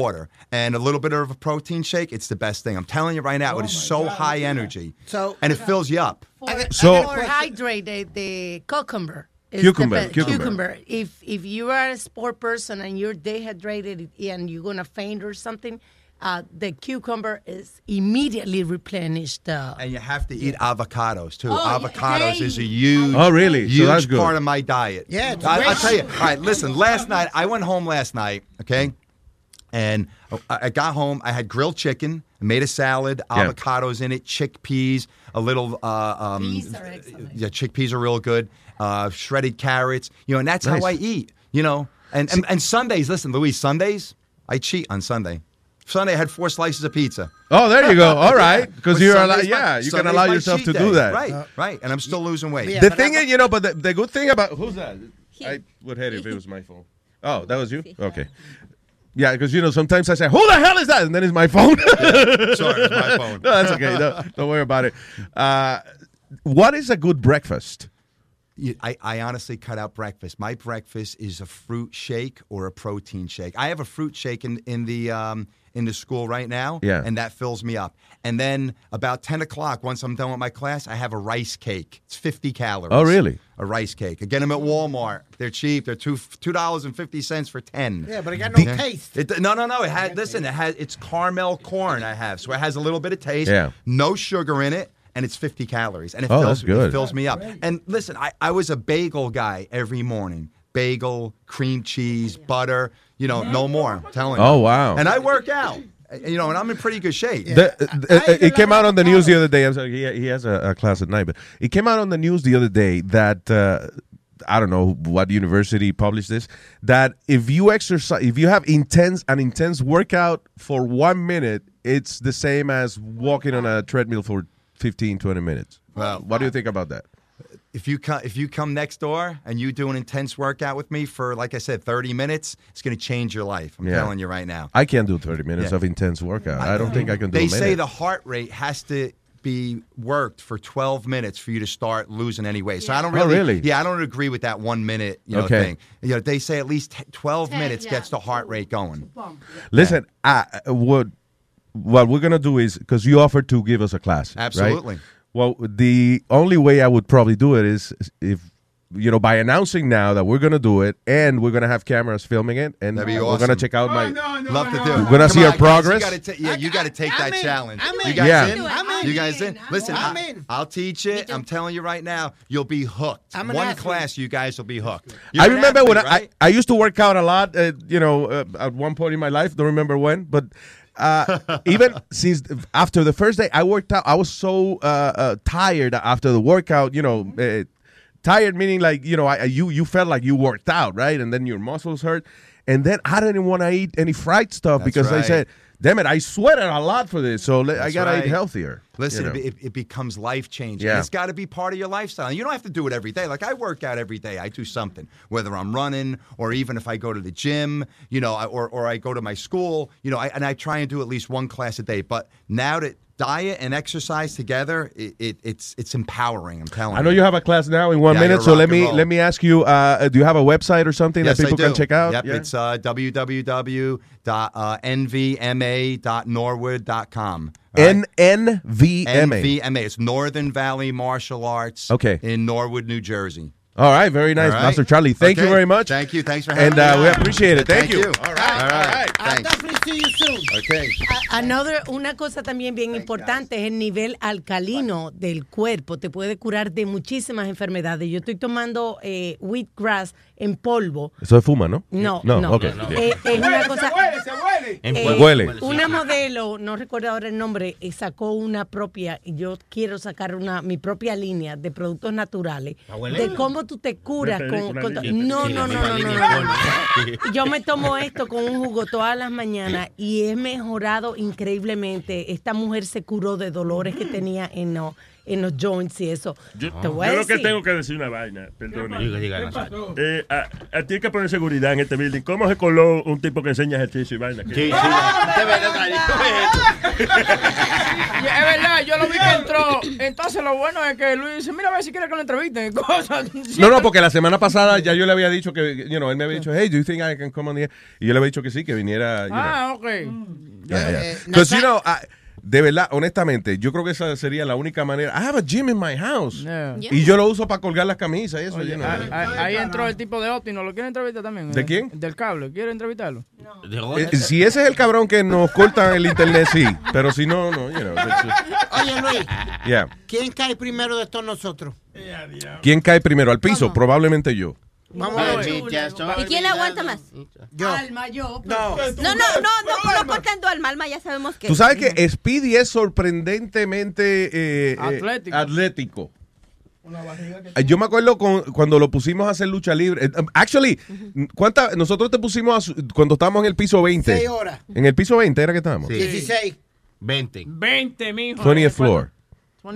and a little bit of a protein shake. It's the best thing. I'm telling you right now. it is so high energy. So and it fills you up. So- for hydrate the, the cucumber. is Cucumber, the be- cucumber. If if you are a sport person and you're dehydrated and you're gonna faint or something, uh, the cucumber is immediately replenished. Uh, And you have to eat avocados too. Oh, yeah. avocados is a Hey. huge, Oh, really? So huge that's good. part of my diet. Yeah, it's I, great. I'll tell you. All right, listen. Last night I went home last night. Okay, and I I got home. I had grilled chicken, made a salad, Yeah. avocados in it, chickpeas, a little. Uh, um, yeah, chickpeas are real good. Uh, shredded carrots. You know, and that's Nice. how I eat. You know, and, and and Sundays. Listen, Louise. Sundays I cheat on Sunday. Sunday I had four slices of pizza. Oh, there you go. All right, (laughs) because you're Sunday's allowed. Yeah, you can allow yourself to day. do that. Right, right. And I'm still losing weight. the thing is, you know, but the, the good thing about who's that? I would hate it if it (laughs) was my phone. Oh, that was you. Okay. (laughs) Yeah, because you know sometimes I say, "Who the hell is that?" and then it's my phone. Sorry, it's my (laughs) phone. no, that's okay. No, don't worry about it. Uh, what is a good breakfast? You- I, I honestly cut out breakfast. My breakfast is a fruit shake or a protein shake. I have a fruit shake in, in the um, in the school right now, Yeah. and that fills me up. And then about ten o'clock, once I'm done with my class, I have a rice cake. It's fifty calories. Oh, really? A rice cake. I get them at Walmart. They're cheap. They're two two dollars and fifty cents for ten. Yeah, but it got no taste. It, no, no, no. It had listen. It has it's caramel corn. I have so it has a little bit of taste. Yeah. No sugar in it, and it's fifty calories, and it Oh, fills that's good. It fills me up. And listen, I, I was a bagel guy every morning. Bagel, cream cheese, butter. You know, no more. I'm telling you. Oh, wow. And I work out. You know, and I'm in pretty good shape. The- uh, it came out on the news the other day. I'm sorry, he, he has a, a class at night, but it came out on the news the other day that uh, I don't know what university published this. That if you exercise, if you have intense an intense workout for one minute, it's the same as walking on a treadmill for 15, 20 minutes. Well, what do you think about that? If you come, if you come next door and you do an intense workout with me for, like I said, 30 minutes, it's going to change your life. I'm Yeah. telling you right now. I can't do 30 minutes Yeah. of intense workout. I don't think I can do They a minute. say the heart rate has to be worked for 12 minutes for you to start losing any weight. So I don't Oh, really, really? yeah, I don't agree with that one minute you know Okay. thing. You know, they say at least t- 12 minutes gets the heart rate going. Listen, I, what what we're gonna do is because you offered to give us a class, right? Absolutely. Well, the only way I would probably do it is if you know by announcing now that we're gonna do it and we're gonna have cameras filming it, and That'd be we're awesome. gonna check out my. Love to do it. We're gonna Come see on, our guys, progress. You gotta ta- yeah, you got to take that challenge. I'm You in. guys Yeah. in? I'm in. You guys in? Listen, I'm I, in. I'll teach it. I'm telling you right now, you'll be hooked. I'm an One athlete. class, you guys will be hooked. I You're an remember when athlete, I. I used to work out a lot, uh, you know, uh, at one point in my life. Don't remember when, but uh, even since after the first day I worked out, I was so uh, uh, tired after the workout. You know, uh, tired meaning like you know, I, you you felt like you worked out, right? And then your muscles hurt, and then I didn't want to eat any fried stuff That's because right. said, "Damn it, I sweated a lot for this, so le- I gotta right. eat healthier." Listen, you know? it, it, becomes life changing. Yeah. It's got to be part of your lifestyle. You don't have to do it every day. Like I work out every day. I do something, whether I'm running or even if I go to the gym, you know, I- or or I go to my school, you know, I, and I try and do at least one class a day. But now that diet and exercise together, it, it it's it's empowering. I'm telling I know you. you have a class now in one Yeah, minute, so let me let me ask you: uh, Do you have a website or something Yes, that people can check out? Yep, Yeah? it's uh, www.nvma.norwood.com. NNVMA. NVMA. It's Northern Valley Martial Arts. Okay. In Norwood, New Jersey. All right, very nice, All right. Master Charlie. Thank you very much. Thank you. Thanks for having And uh, me we appreciate it. Thank, Thank you. you. All right. All right. I'll Thanks. definitely see you soon. Okay. Another, una cosa también bien importante es el nivel alcalino del cuerpo. Te puede curar de muchísimas enfermedades. Yo estoy tomando eh, wheatgrass en polvo. Eso es fuma, ¿no? No, no. no. ok. Eh, es una cosa. se huele. En Eh, polvo. Huele. Una modelo, no recuerdo ahora el nombre, eh, sacó una propia, y yo quiero sacar una mi propia línea de productos naturales, de cómo tú te curas con, no, no, no, no, no, no, no. (laughs) Yo me tomo esto con un jugo todas las mañanas y he mejorado increíblemente. Esta mujer se curó de dolores que tenía en, los- en los joints y eso. Yo, Te voy a yo lo que decir. tengo que decir una vaina, perdón. Eh, a, a ti hay que poner seguridad en este building. ¿Cómo se coló un tipo que enseña ejercicio y vaina? Sí, sí. (laughs) (laughs) Es verdad, yo lo vi que entró. Entonces lo bueno es que Luis dice, mira a ver si quiere que lo entrevisten. (laughs) Cosas. No, no, porque la semana pasada ya yo le había dicho que, you know, él me había dicho, hey, do you think I can come on here? Y yo le había dicho que sí, que viniera, you know. Ah, ok. Yeah, yeah. Eh, you know, I- de verdad, honestamente, yo creo que esa sería la única manera. I have a gym in my house. Yeah. Y yo lo uso para colgar las camisas y eso. Oye, you know. ahí, entró el tipo de Optino. ¿Lo quiere entrevistar también? ¿De Eh, quién? Del cable. ¿Quiere entrevistarlo? Eh, si ese es el cabrón que nos corta el internet, sí. Pero si no, no, you know. Oye, Luis, yeah. ¿quién cae primero de todos nosotros? ¿Quién cae primero al piso? Probablemente yo. Vamos a ver. ¿Y quién aguanta más? Yo. Alma, yo. No. No, no, no, no, no cortando alma, alma, ya sabemos que. Tú sabes que Speedy es sorprendentemente eh, eh, Atlético. Yo me acuerdo con- cuando lo pusimos a hacer lucha libre. Eh, um, Actually, ¿cuánta, nosotros te pusimos a cuando estábamos en el piso 20. Seis horas. En el piso 20 era que estábamos. 16. 20. 20, mijo. 20th floor.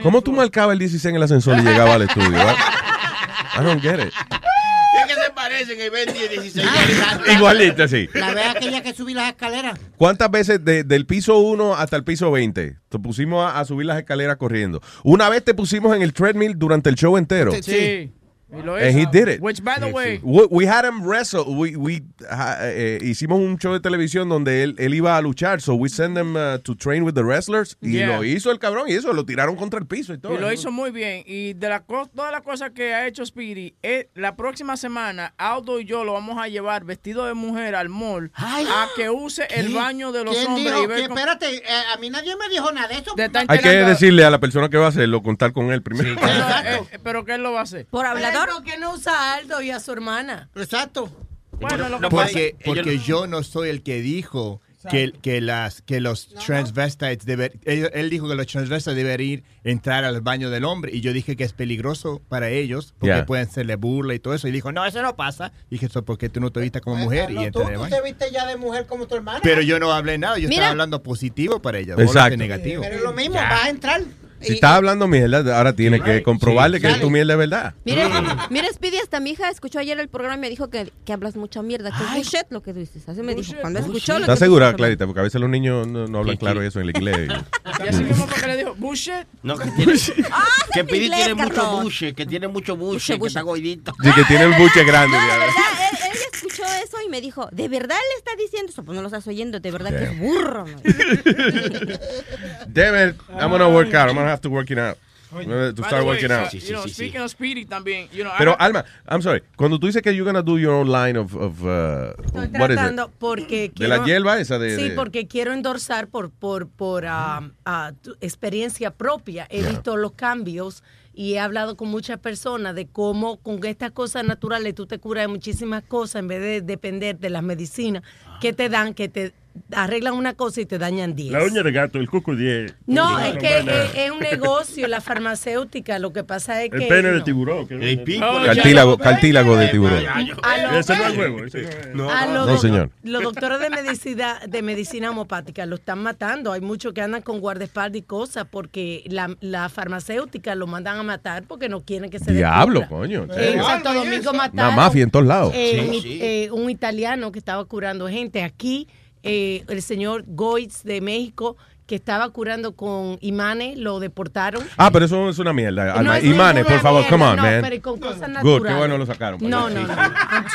¿Cómo tú marcabas el 16 en el ascensor y llegabas al estudio? (laughs) I don't get it. Es que se parecen el 20 y el 16. Igualito, sí. La vez aquella que subí las escaleras. ¿Cuántas veces de- del piso 1 hasta el piso 20 te pusimos a, a subir las escaleras corriendo? Una vez te pusimos en el treadmill durante el show entero. Sí. Y lo And hizo. he did it. Which, by the way, We, we had him wrestle. We, we eh, hicimos un show de televisión donde él, él iba a luchar. So we send him uh, to train with the wrestlers. Y Yeah. lo hizo el cabrón y eso, lo tiraron contra el piso y todo. Y lo hizo muy bien. Y de la co- todas las cosas que ha hecho Speedy, eh, la próxima semana, Aldo y yo lo vamos a llevar vestido de mujer al mall a que use el baño de los ¿Quién hombres. dijo? y ver Que, cómo- espérate, eh, a mí nadie me dijo nada de eso. Hay que decirle a la persona que va a hacerlo, contar con él primero. Pero, eh, pero ¿qué él lo va a hacer? ¿Por hablador? ¿Por qué no usa a Aldo y a su hermana? Exacto. Bueno, lo que Porque, pasa- porque yo no soy el que dijo que, que, las, que los transvestites deber, él, él dijo que los transvestites deberían entrar al baño del hombre y yo dije que es peligroso para ellos porque Yeah. pueden hacerle burla y todo eso y dijo no eso no pasa y dije eso porque tú no te viste como mujer y tú, entré en el tú te viste ya de mujer como tu hermana. pero yo no hablé nada yo Mira. estaba hablando positivo para ella Exacto. negativo Pero es lo mismo, vas a entrar. Si estás hablando mierda, ahora tienes que comprobarle que es tu mierda de verdad. Mire, mire, Speedy, hasta mi hija escuchó ayer el programa y me dijo que, que hablas mucha mierda, que es bullshit lo que dices. Así me dijo. Cuando escuchó lo que ¿Estás segura, Clarita? Porque a veces los niños no, no hablan claro eso en la iglesia. Y así mismo porque le dijo, bullshit. No, que (laughs) tiene, que Pidi inglés, tiene mucho buche, que tiene mucho buche, que está gordito. Sí, que tiene el buche (laughs) grande. Escuchó eso y me dijo, ¿de verdad le está diciendo eso? Pues no lo estás oyendo, de verdad que es burro. ¿no? (laughs) Damn it, I'm gonna work out. I'm gonna have to work it out. I'm gonna- To By start the way, working out. you know, speaking of Speedy también, you know, Pero I- Alma, I'm sorry. Cuando tú dices que you're gonna do your own line of, of uh, Estoy what is it? tratando porque De la hierba esa de- Sí, de- porque quiero endorsar por por por ah, ah, tu- experiencia propia. He Yeah. visto los cambios y he hablado con muchas personas de cómo con estas cosas naturales tú te curas de muchísimas cosas en vez de depender de las medicinas que te dan, que te arreglan una cosa y te dañan 10. La uña de gato, el cuco 10. No, es que es, es un negocio, la farmacéutica. Lo que pasa es El que. pene de no. tiburón. que- El pico. Oh, Cartílago, cartílago de tiburón. Ese no es huevo. Ese no a señor. Los doctores de medicina, de medicina homopática lo están matando. Hay muchos que andan con guardaespaldas y cosas porque la, la farmacéutica lo mandan a matar porque no quieren que se Diablo, descubra. coño. en. Santo Domingo mataron. Una mafia en todos lados. eh, Sí, mi- sí. eh, un italiano que estaba curando gente. Aquí, eh, el señor Goitz de México, que estaba curando con imanes, lo deportaron. Ah, pero eso es una mierda. No, imanes, por favor, come mierda, on, no, man. pero con cosas Good, naturales. qué bueno lo sacaron. No, no, no.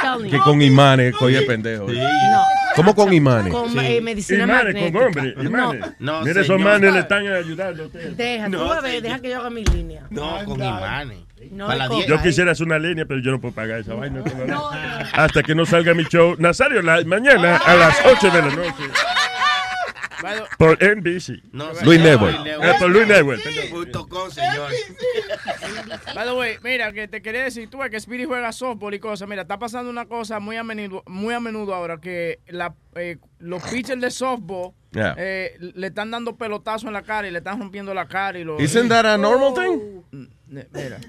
Telling Que con imanes, coye pendejo. ¿Cómo con imanes? Con eh, medicina Imanes magnética. con hombres. Imanes. No, Mire, esos manes le están ayudando a usted. Deja, No, tú a ver, señor. deja que yo haga mi línea. No, con imanes. No, Para la con- dieta. Yo quisiera hacer una línea, pero yo no puedo pagar esa vaina. Hasta que no salga mi show. Nazario, la, mañana a las 8 de la noche. Por NBC. No, Luis Network. Eh, por Luis Network. Punto com, señor. By the way, mira, que te quería decir, tú que Speedy juega softball y cosas. Mira, está pasando una cosa muy a menudo, muy a menudo ahora, que la, eh, los pitchers de softball Yeah. eh, le están dando pelotazos en la cara y le están rompiendo la cara. Y lo, Isn't that a normal thing? Mira.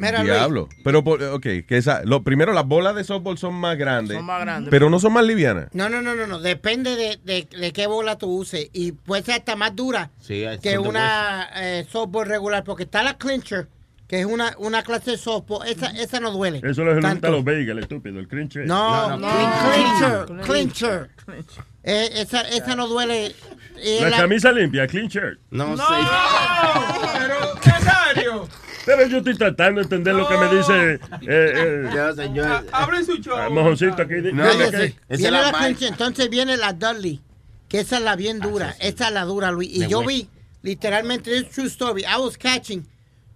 Mira, Luis. Diablo. Pero, por- ok, que esa, lo, primero, las bolas de softball son más grandes. Son más grandes. Pero no son más livianas. No, no, no, no, no. Depende de, de, de qué bola tú uses. Y puede ser hasta más dura Sí, que una eh, softball regular. Porque está la clincher, que es una, una clase de softball. Esa, esa no duele. Eso lo junta los bagels, estúpido. El cringe. No, no, clincher, clincher. Eh, esa, esa no duele. Eh, La la- camisa limpia, clean shirt. No, No, (laughs) pero Nazario. Pero yo estoy tratando de entender lo que me dice eh, eh, Ya, señor. Abren su show. ah, mojoncito aquí. No, no, sé. Viene la la entonces viene la Dudley, que esa es la bien dura. Esa es la dura, Luis. Y yo vi, literalmente, es true story. I was catching.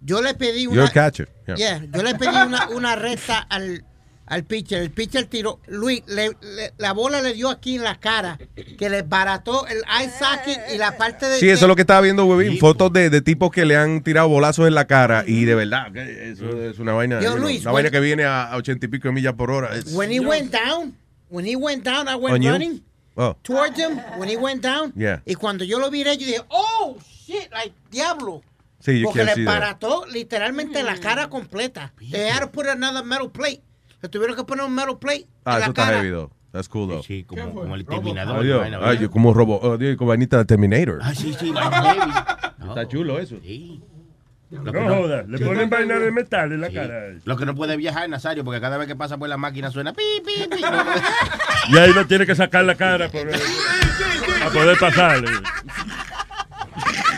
Yo le pedí una. You're a catcher. Yeah. Yeah, yo le pedí una, una recta al, al pitcher. El pitcher tiró. Luis, le- le- la bola le dio aquí en la cara, que le barató el eye socket y la parte de. Sí, eso es lo que estaba viendo, Webin. Fotos de, de tipos que le han tirado bolazos en la cara. Y de verdad, eso es una vaina. Yo, Luis, una when- vaina que viene a ochenta y pico de millas por hora. It's- When he went down, when he went down, I went running Oh. towards him. When he went down, Yeah. y cuando yo lo viré, yo dije, oh shit, like diablo. Sí, Porque le barató literalmente la cara completa. They had to put another metal plate. Le tuvieron que poner un metal plate Ah, en eso la está cara. heavy, though. That's cool, though. Sí, como, como el terminador. Adiós. vaina, Ay, como robo, oh, Dios, como vainita de Terminator. Ah, sí, sí, vaina heavy. (laughs) Está chulo eso. Sí. No joda, le ponen vaina de metal en la Sí. cara. Lo que no puede viajar, Nazario, porque cada vez que pasa por la máquina suena pi, pi, pi. (laughs) Y ahí no tiene que sacar la cara por, para poder pasar.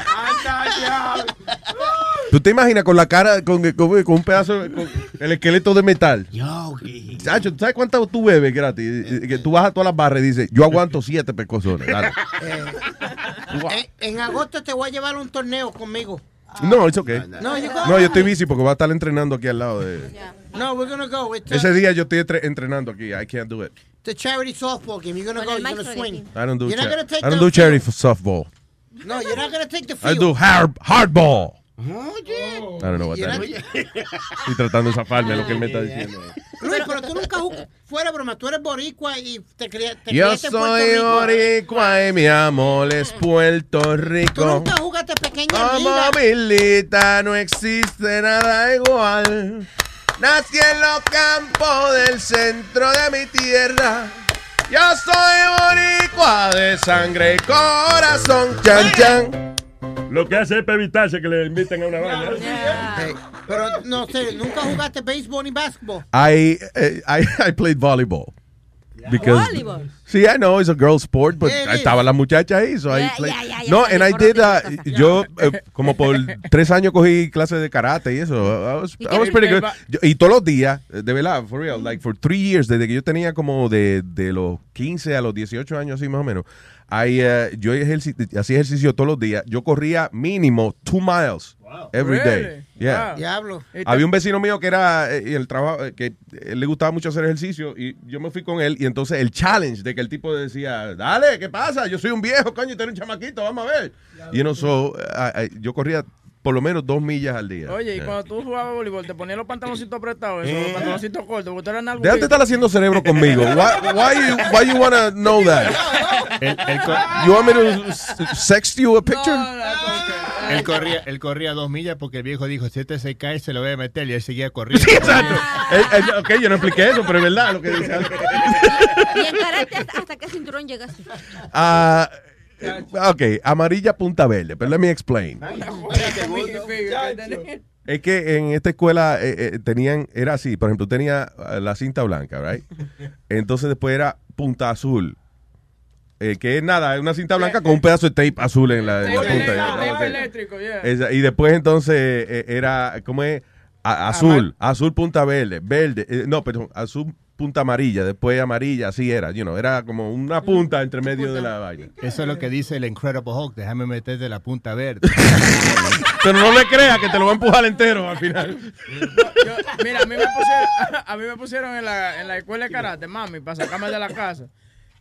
Anda ya. ¿Tú te imaginas con la cara, con, con- con un pedazo, con el esqueleto de metal? Chacho, ¿tú sabes cuánto tú bebes gratis? Eh, Que tú vas a todas las barras y dices, yo aguanto siete pecosones. dale. Eh, en, en agosto te voy a llevar a un torneo conmigo. No, it's okay. No, you go. No, yo estoy bici porque voy a estar entrenando aquí al lado de... No, we're gonna go. It's, uh, Ese día yo estoy entre- entrenando aquí. I can't do it. the charity softball game. You're gonna go. You're gonna swing. I don't do, You're not cha- gonna take I don't do charity for softball. No, you're not gonna take the I field. do hard, hardball. Oye. I don't know what that is. Estoy tratando de zafarme de lo que él me está diciendo. Luis, pero tú nunca fuera broma, tú eres boricua y te, cría- te Yo criaste en Puerto soy Rico. boricua y mi amor es Puerto Tú Rico. nunca jugaste pequeña Como liga. Milita no existe nada igual. Nací en los campos del centro de mi tierra. Yo soy boricua de sangre y corazón. Chan, chan. Lo que hace es para evitarse que le inviten a una banda. Hey, pero no sé, nunca jugaste béisbol ni básquetbol. I, eh, I, (laughs) I played volleyball. Because, Volleyball. Sí, I know it's a girl sport, but Yeah, estaba la muchacha ahí, so I Yeah, played- yeah, yeah, yeah, No, yeah, and I did, uh, yo eh, como por (laughs) tres años cogí clases de karate y eso. I was, I was pretty good. Yo- y todos los días, eh, de verdad, for real, like for three years, desde que yo tenía como de, de los 15 a los 18 años, así más o menos, I, uh, yo ejerci- hacía ejercicio todos los días. Yo corría mínimo two miles every day. Really? Yeah. Diablo. Había un vecino mío que era eh, y el trabajo eh, que le gustaba mucho hacer ejercicio y yo me fui con él y entonces el challenge de que el tipo decía, dale, ¿qué pasa? Yo soy un viejo, coño, y tú eres un chamaquito, vamos a ver. Y no so, I- I- yo corría por lo menos dos millas al día. Oye, y cuando tú jugabas voleibol, te ponías los pantaloncitos apretados, eso, los pantaloncitos cortos, porque tú eras algo Déjate estar haciendo cerebro conmigo. (laughs) Why, why, you, why you wanna know that? You want me to sext you a picture? Él corría, él corría dos millas porque el viejo dijo, si este se cae, se lo voy a meter. Y él seguía corriendo. Exacto. Eh, eh, ok, yo no expliqué eso, pero es verdad lo que dice. ¿Y en karate hasta, hasta qué cinturón llegaste? Ah, eh, ok, amarilla punta verde, pero let me explain. (laughs) Es que en esta escuela eh, eh, tenían, era así, por ejemplo, tenía eh, la cinta blanca, right? (laughs) Entonces después era punta azul. Eh, que es nada, es una cinta blanca con un pedazo de tape azul en la, en la punta. Tape eléctrico, yeah. Esa- y después entonces eh, era, ¿cómo es? A- azul, azul punta verde, verde, eh, no, perdón, azul punta amarilla, después amarilla, así era, you know, era como una punta entre medio de la vaina. Eso es lo que dice el Incredible Hulk. Déjame meter de la punta verde. (laughs) Pero no le creas que te lo va a empujar entero al final. Yo- mira, a mí me pusieron, (laughs) a mí me pusieron en, la, en la escuela de karate, mami, para sacarme de la casa.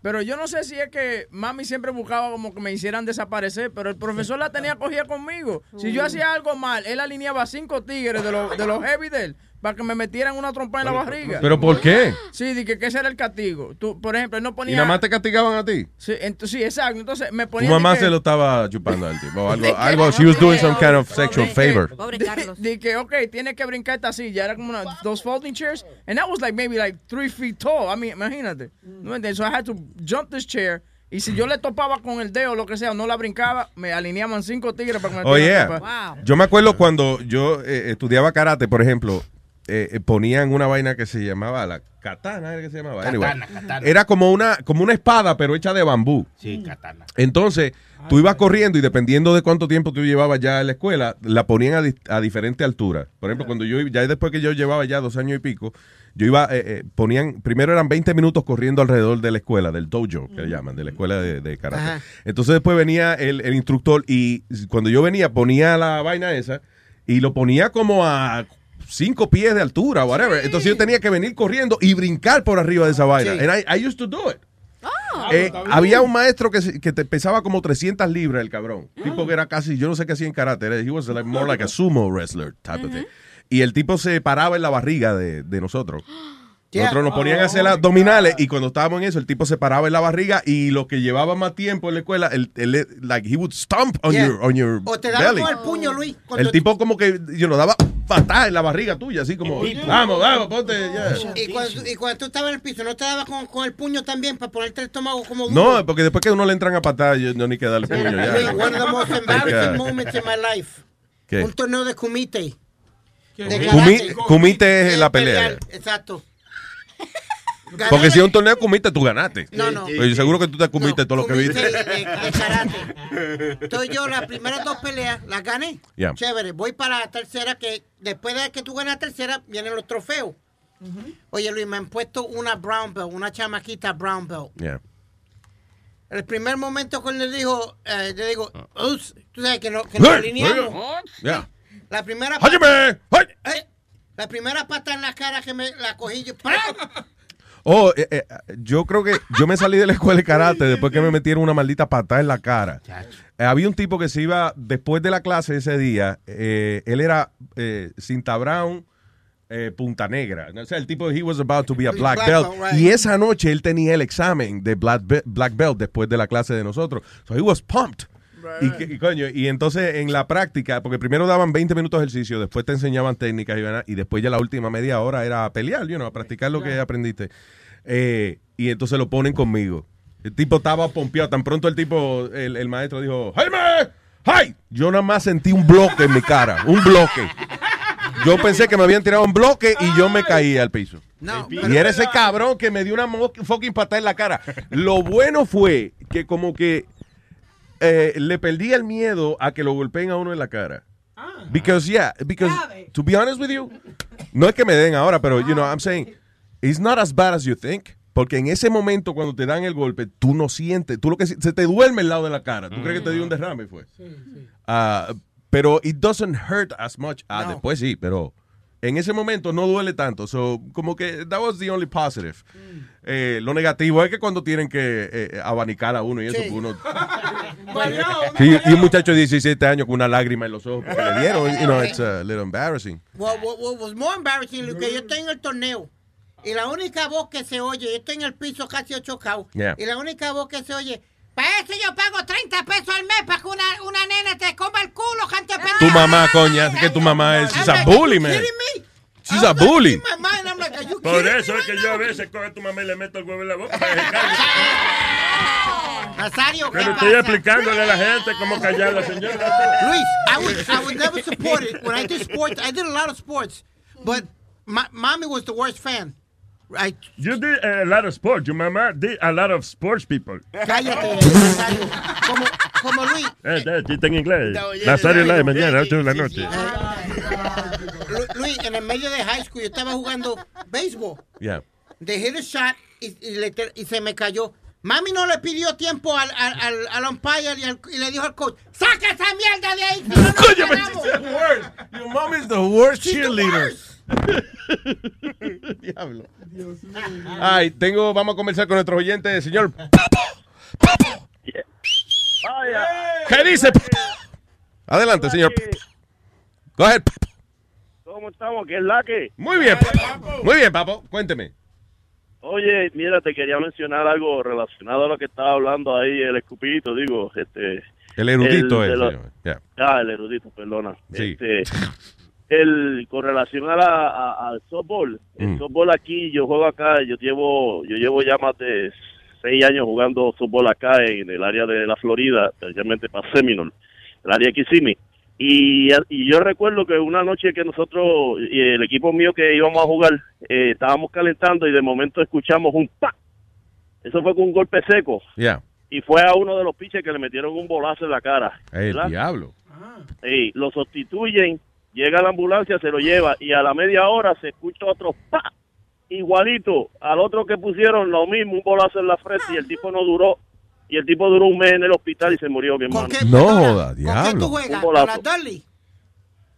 Pero yo no sé si es que mami siempre buscaba como que me hicieran desaparecer, pero el profesor la tenía cogida conmigo. Si yo hacía algo mal, él alineaba cinco tigres de los, de los heavy de él para que me metieran una trompa en la barriga. ¿Pero por qué? Sí, di que, que ese era el castigo. Tú, por ejemplo, él no ¿Y ponía... nada más te castigaban a ti? Sí, ent- sí, exacto. Entonces me Tu ponía... mamá di que- se lo estaba chupando al tipo. (laughs) Algo, algo, she was doing some kind of sexual favor. Pobre Carlos. Di que, ok, tiene que brincar esta silla. Era como una, those folding chairs. And that was like maybe like three feet tall. I mean, imagínate. ¿No entiendes? So I had to jump this chair. Y si yo le topaba con el dedo o lo que sea, o no la brincaba, me alineaban cinco tigres para que me Oh, yeah. trompa. Yo me acuerdo cuando yo eh, estudiaba karate, por ejemplo, eh, eh, ponían una vaina que se llamaba la katana, ¿era que se llamaba? Anyway, Katana, katana. Era como una, como una espada, pero hecha de bambú. Sí, katana. Entonces, tú ibas corriendo y dependiendo de cuánto tiempo tú llevabas ya en la escuela, la ponían a, di- a diferente altura. Por ejemplo, cuando yo, ya después que yo llevaba ya dos años y pico, yo iba, eh, eh, ponían, primero eran 20 minutos corriendo alrededor de la escuela, del dojo, que le llaman, de la escuela de, de karate. Ajá. Entonces después venía el, el instructor y cuando yo venía ponía la vaina esa y lo ponía como a cinco pies de altura, whatever. Entonces yo tenía que venir corriendo y brincar por arriba de esa vaina. Sí. And I, I used to do it. Eh, había un maestro que, que te pesaba como 300 libras el cabrón. Tipo que era casi, yo no sé qué hacía en karate. He was like, more like a sumo wrestler type of thing. Y el tipo se paraba en la barriga de, de nosotros. Nosotros nos ponían a hacer las abdominales y cuando estábamos en eso, el tipo se paraba en la barriga y lo que llevaba más tiempo en la escuela, el, el- like he would stomp on Yeah. your, on your O te daba belly. con el puño, Luis. El tipo como que yo nos daba patada en la barriga tuya, así como, vamos, vamos, ponte. ya". Y cuando, y cuando tú estabas en el piso, ¿no te daba con, con el puño también para ponerte el estómago como duro? No, porque después que uno le entran a patada, yo no ni que darle puño ya. One of the most embarrassing moments in my life. ¿Qué? Un torneo de kumite. De kumite es la pelea. Pelear, Exacto. Porque si es un torneo comiste, tú ganaste. No, no. Pues yo seguro que tú te comiste todo lo que viste. de, de karate. Entonces yo las primeras dos peleas las gané. Ya. Chévere. Voy para la tercera que después de que tú ganas la tercera vienen los trofeos. Oye Luis, me han puesto una brown belt, una chamaquita brown belt. Yeah. El primer momento cuando le dijo, eh, le digo, "Ups", tú sabes que, no, que nos alineamos. Yeah. La primera ¡Óyeme! ¡Ay! Eh, la primera pata en la cara que me la cogí yo. (laughs) Oh, eh, eh, yo creo que yo me salí de la escuela de karate después que me metieron una maldita patada en la cara. Eh, había un tipo que se iba después de la clase ese día. eh, él era eh, cinta brown, eh, punta negra. O sea, el tipo, he was about to be a black, Black belt. right. Y esa noche él tenía el examen de black, black belt después de la clase de nosotros. So he was pumped. Y, que- y coño, y entonces en la práctica, porque primero daban 20 minutos de ejercicio, después te enseñaban técnicas y, después ya la última media hora era a pelear, you know, a practicar lo que aprendiste. Eh, y entonces lo ponen conmigo. El tipo estaba pompeado, tan pronto el tipo, el, el maestro dijo, ¡Jaime! ¡Ay! Yo nada más sentí un bloque en mi cara, un bloque. Yo pensé que me habían tirado un bloque y yo me caí al piso. No, Y era ese cabrón que me dio una fucking patada en la cara. Lo bueno fue que como que eh, le perdí el miedo a que lo golpeen a uno en la cara. Because, yeah, because, to be honest with you, no es que me den ahora, pero, you know, I'm saying, it's not as bad as you think. Porque en ese momento, cuando te dan el golpe, tú no sientes, tú lo que se te duerme el lado de la cara. ¿Tú crees que te dio un derrame? Fue. Ah, pero it doesn't hurt as much. Ah, después sí, pero en ese momento no duele tanto. So, como que that was the only positive. Eh, lo negativo es que cuando tienen que eh, abanicar a uno y eso, Sí. pues uno. (laughs) Sí, y un muchacho de 17 años con una lágrima en los ojos que le dieron, you know, it's a little embarrassing. What, what- what was more embarrassing, Luis, que yo estoy en el torneo y la única voz que se oye, yo estoy en el piso casi ochocado, Yeah. y la única voz que se oye, para eso yo pago 30 pesos al mes para que una, una nena te coma el culo, gente Tu mamá, coña, que tu mamá es she's a bully, man. She's a bully. Por eso es que yo a veces cojo a tu mamá y le meto el huevo en la boca. Nazario, ¿qué Pero estoy pasa? explicándole a la gente cómo callar a la señora. Luis, I would, I would never support it. When I did sports, I did a lot of sports, but my, mommy was the worst fan. I, You did a lot of sports. Your mama did a lot of sports people. cállate, (laughs) Nazario. Como, como Luis, Eh, eh, chiste en inglés. No, Nazario Live, yeah, mañana, yeah, 8 de la noche. Lu- Luis, en el medio de high school yo estaba jugando béisbol. Yeah. Hit a shot y, y le- y se me cayó. Mami no le pidió tiempo al, al, al, al umpire y, al- y le dijo al coach, ¡saca esa mierda de ahí! si no nos ganamos". (laughs) Your mom is the worst She's the cheerleader. (laughs) Diablo. Ay, tengo, vamos a conversar con nuestro oyente, señor. ¿Qué dice? Adelante, señor. Go ahead. ¿Cómo estamos? ¿Qué es la que? Muy bien. Muy bien, papo. Cuénteme. Oye, mira, te quería mencionar algo relacionado a lo que estaba hablando ahí el escupito, digo, este... El erudito lo-. Yeah. Ah, el erudito, perdona. Sí. Este, el, con relación a la, a- al softball, el Mm. softball aquí, yo juego acá, yo llevo, yo llevo ya más de seis años jugando softball acá en el área de la Florida, especialmente para Seminole, el área de Kissimmee. Y, y yo recuerdo que una noche que nosotros, y el equipo mío que íbamos a jugar, eh, estábamos calentando y de momento escuchamos un pa. Eso fue con un golpe seco. Yeah. Y fue a uno de los pitchers que le metieron un bolazo en la cara. El ¿verdad? diablo. Sí, lo sustituyen, llega la ambulancia, se lo lleva y a la media hora se escucha otro pa, igualito al otro que pusieron lo mismo, un bolazo en la frente y el tipo no duró y el tipo duró un mes en el hospital y se murió, mi hermano. No joda, ¿Con qué tú diablo. juegas? Un ¿Con la. Dolly?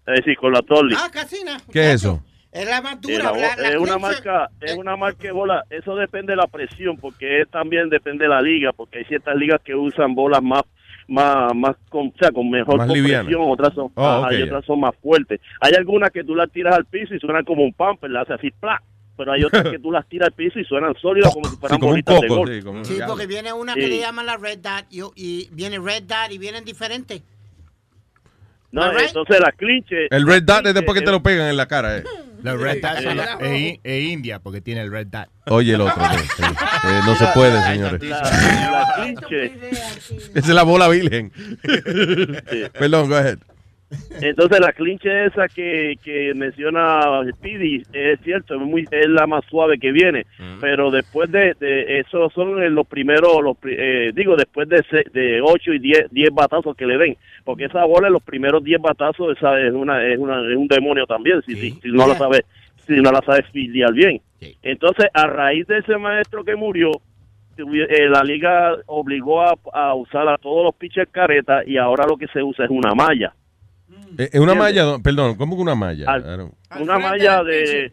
Es decir, con la Torli. Ah, casina. ¿Qué es eso? Es la más Eh, dura. la- la- la es una marca, es una marca de bola. Eso depende de la presión, porque es- también depende de la liga, porque hay ciertas ligas que usan bolas más, más, más con, o sea, con mejor Más compresión, otras son, Oh, ajá, y otras son más fuertes. Hay algunas que tú las tiras al piso y suenan como un pamper, la hace así, ¡plá! Pero hay otras que tú las tiras al piso y suenan sólidas como si fueran como un bolitas de coco, golf. sí, como un- Sí, porque viene una Sí. que le llaman la Red Dot y, y viene Red Dot y vienen diferentes. No, right. entonces la clinche. El red dot es después que te lo pegan en la cara. Eh. (laughs) La Red Dot Eh, es- es, es India porque tiene el Red Dot. Oye, el otro. sí, (laughs) sí. Eh, no se puede, señores. La, la clinche. (laughs) Esa es la bola virgen. (laughs) Perdón, go ahead. Entonces la clinche esa que, que menciona Speedy es cierto, es, muy, es la más suave que viene, pero después de, de eso son los primeros, los, pri- eh, digo, después de, se- de 8 y 10, 10 batazos que le den, porque esa bola en los primeros 10 batazos esa es, una, es, una, es un demonio también, si, si, si no la sabes si no la sabes filiar bien. Entonces, a raíz de ese maestro que murió, eh, la liga obligó a, a usar a todos los pitchers careta y ahora lo que se usa es una malla. Eh, eh, una malla, perdón, ¿cómo que una malla? Al- una malla de,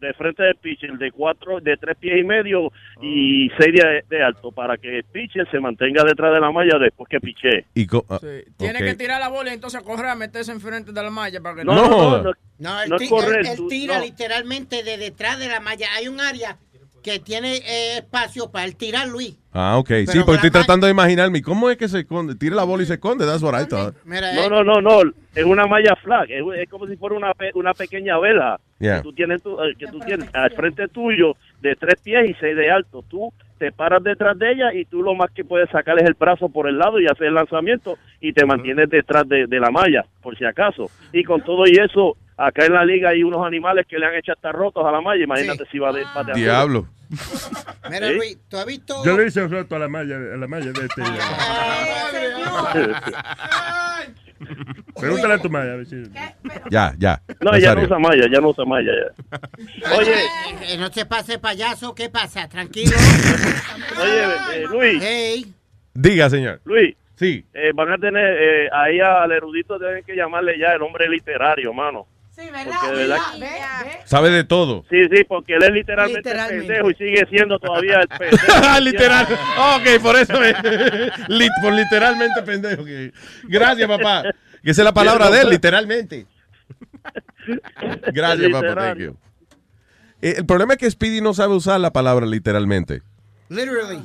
de frente del pitcher de cuatro, de tres pies y medio y seis de, de alto para que el pitcher se mantenga detrás de la malla después que piche. Y co- ah, Tiene que tirar la bola y entonces correr a meterse enfrente de la malla para que No, no, no, no, No, él, No es ti- correr, él- él tú- tira no. literalmente de detrás de la malla. Hay un área que tiene eh, espacio para él tirar, Luis. Ah, ok. Pero sí, porque la estoy tratando de imaginarme. ¿Cómo es que se esconde? Tira la bola y se esconde. That's what I thought. No, no, no, no, es una malla flag, es, es como si fuera una, pe- una pequeña vela Yeah. que tú tienes, tu- eh, que tú tienes al frente tuyo de tres pies y seis de alto. Tú te paras detrás de ella y tú lo más que puedes sacar es el brazo por el lado y hacer el lanzamiento y te mantienes detrás de, de la malla, por si acaso. Y con todo y eso, acá en la liga hay unos animales que le han hecho hasta rotos a la malla, imagínate si va de de Diablo. Mira, ¿Sí? Luis, ¿tú has visto? Yo le hice roto a la malla, a la malla de este. (laughs) Pregúntale a tu malla, a ver si. Ya, ya. No, ya no usa malla, ya no usa malla. Ya. Oye, eh, no se pase payaso, ¿qué pasa? Tranquilo. (laughs) Oye, eh, Luis. Hey. Diga, señor. Luis. Sí. Eh, van a tener eh, ahí al erudito deben que llamarle ya el hombre literario, mano. Sí, de verdad Sabe de todo. Sí, sí, porque él es literalmente, Literalmente. pendejo y sigue siendo todavía el (laughs) pendejo. Literal. Ok, por eso. me- (laughs) lit- por literalmente pendejo. Gracias, papá. Que esa es la palabra de él, literalmente. Gracias, papá. Literal. Thank you. Eh, el problema es que Speedy no sabe usar la palabra literalmente. Literally.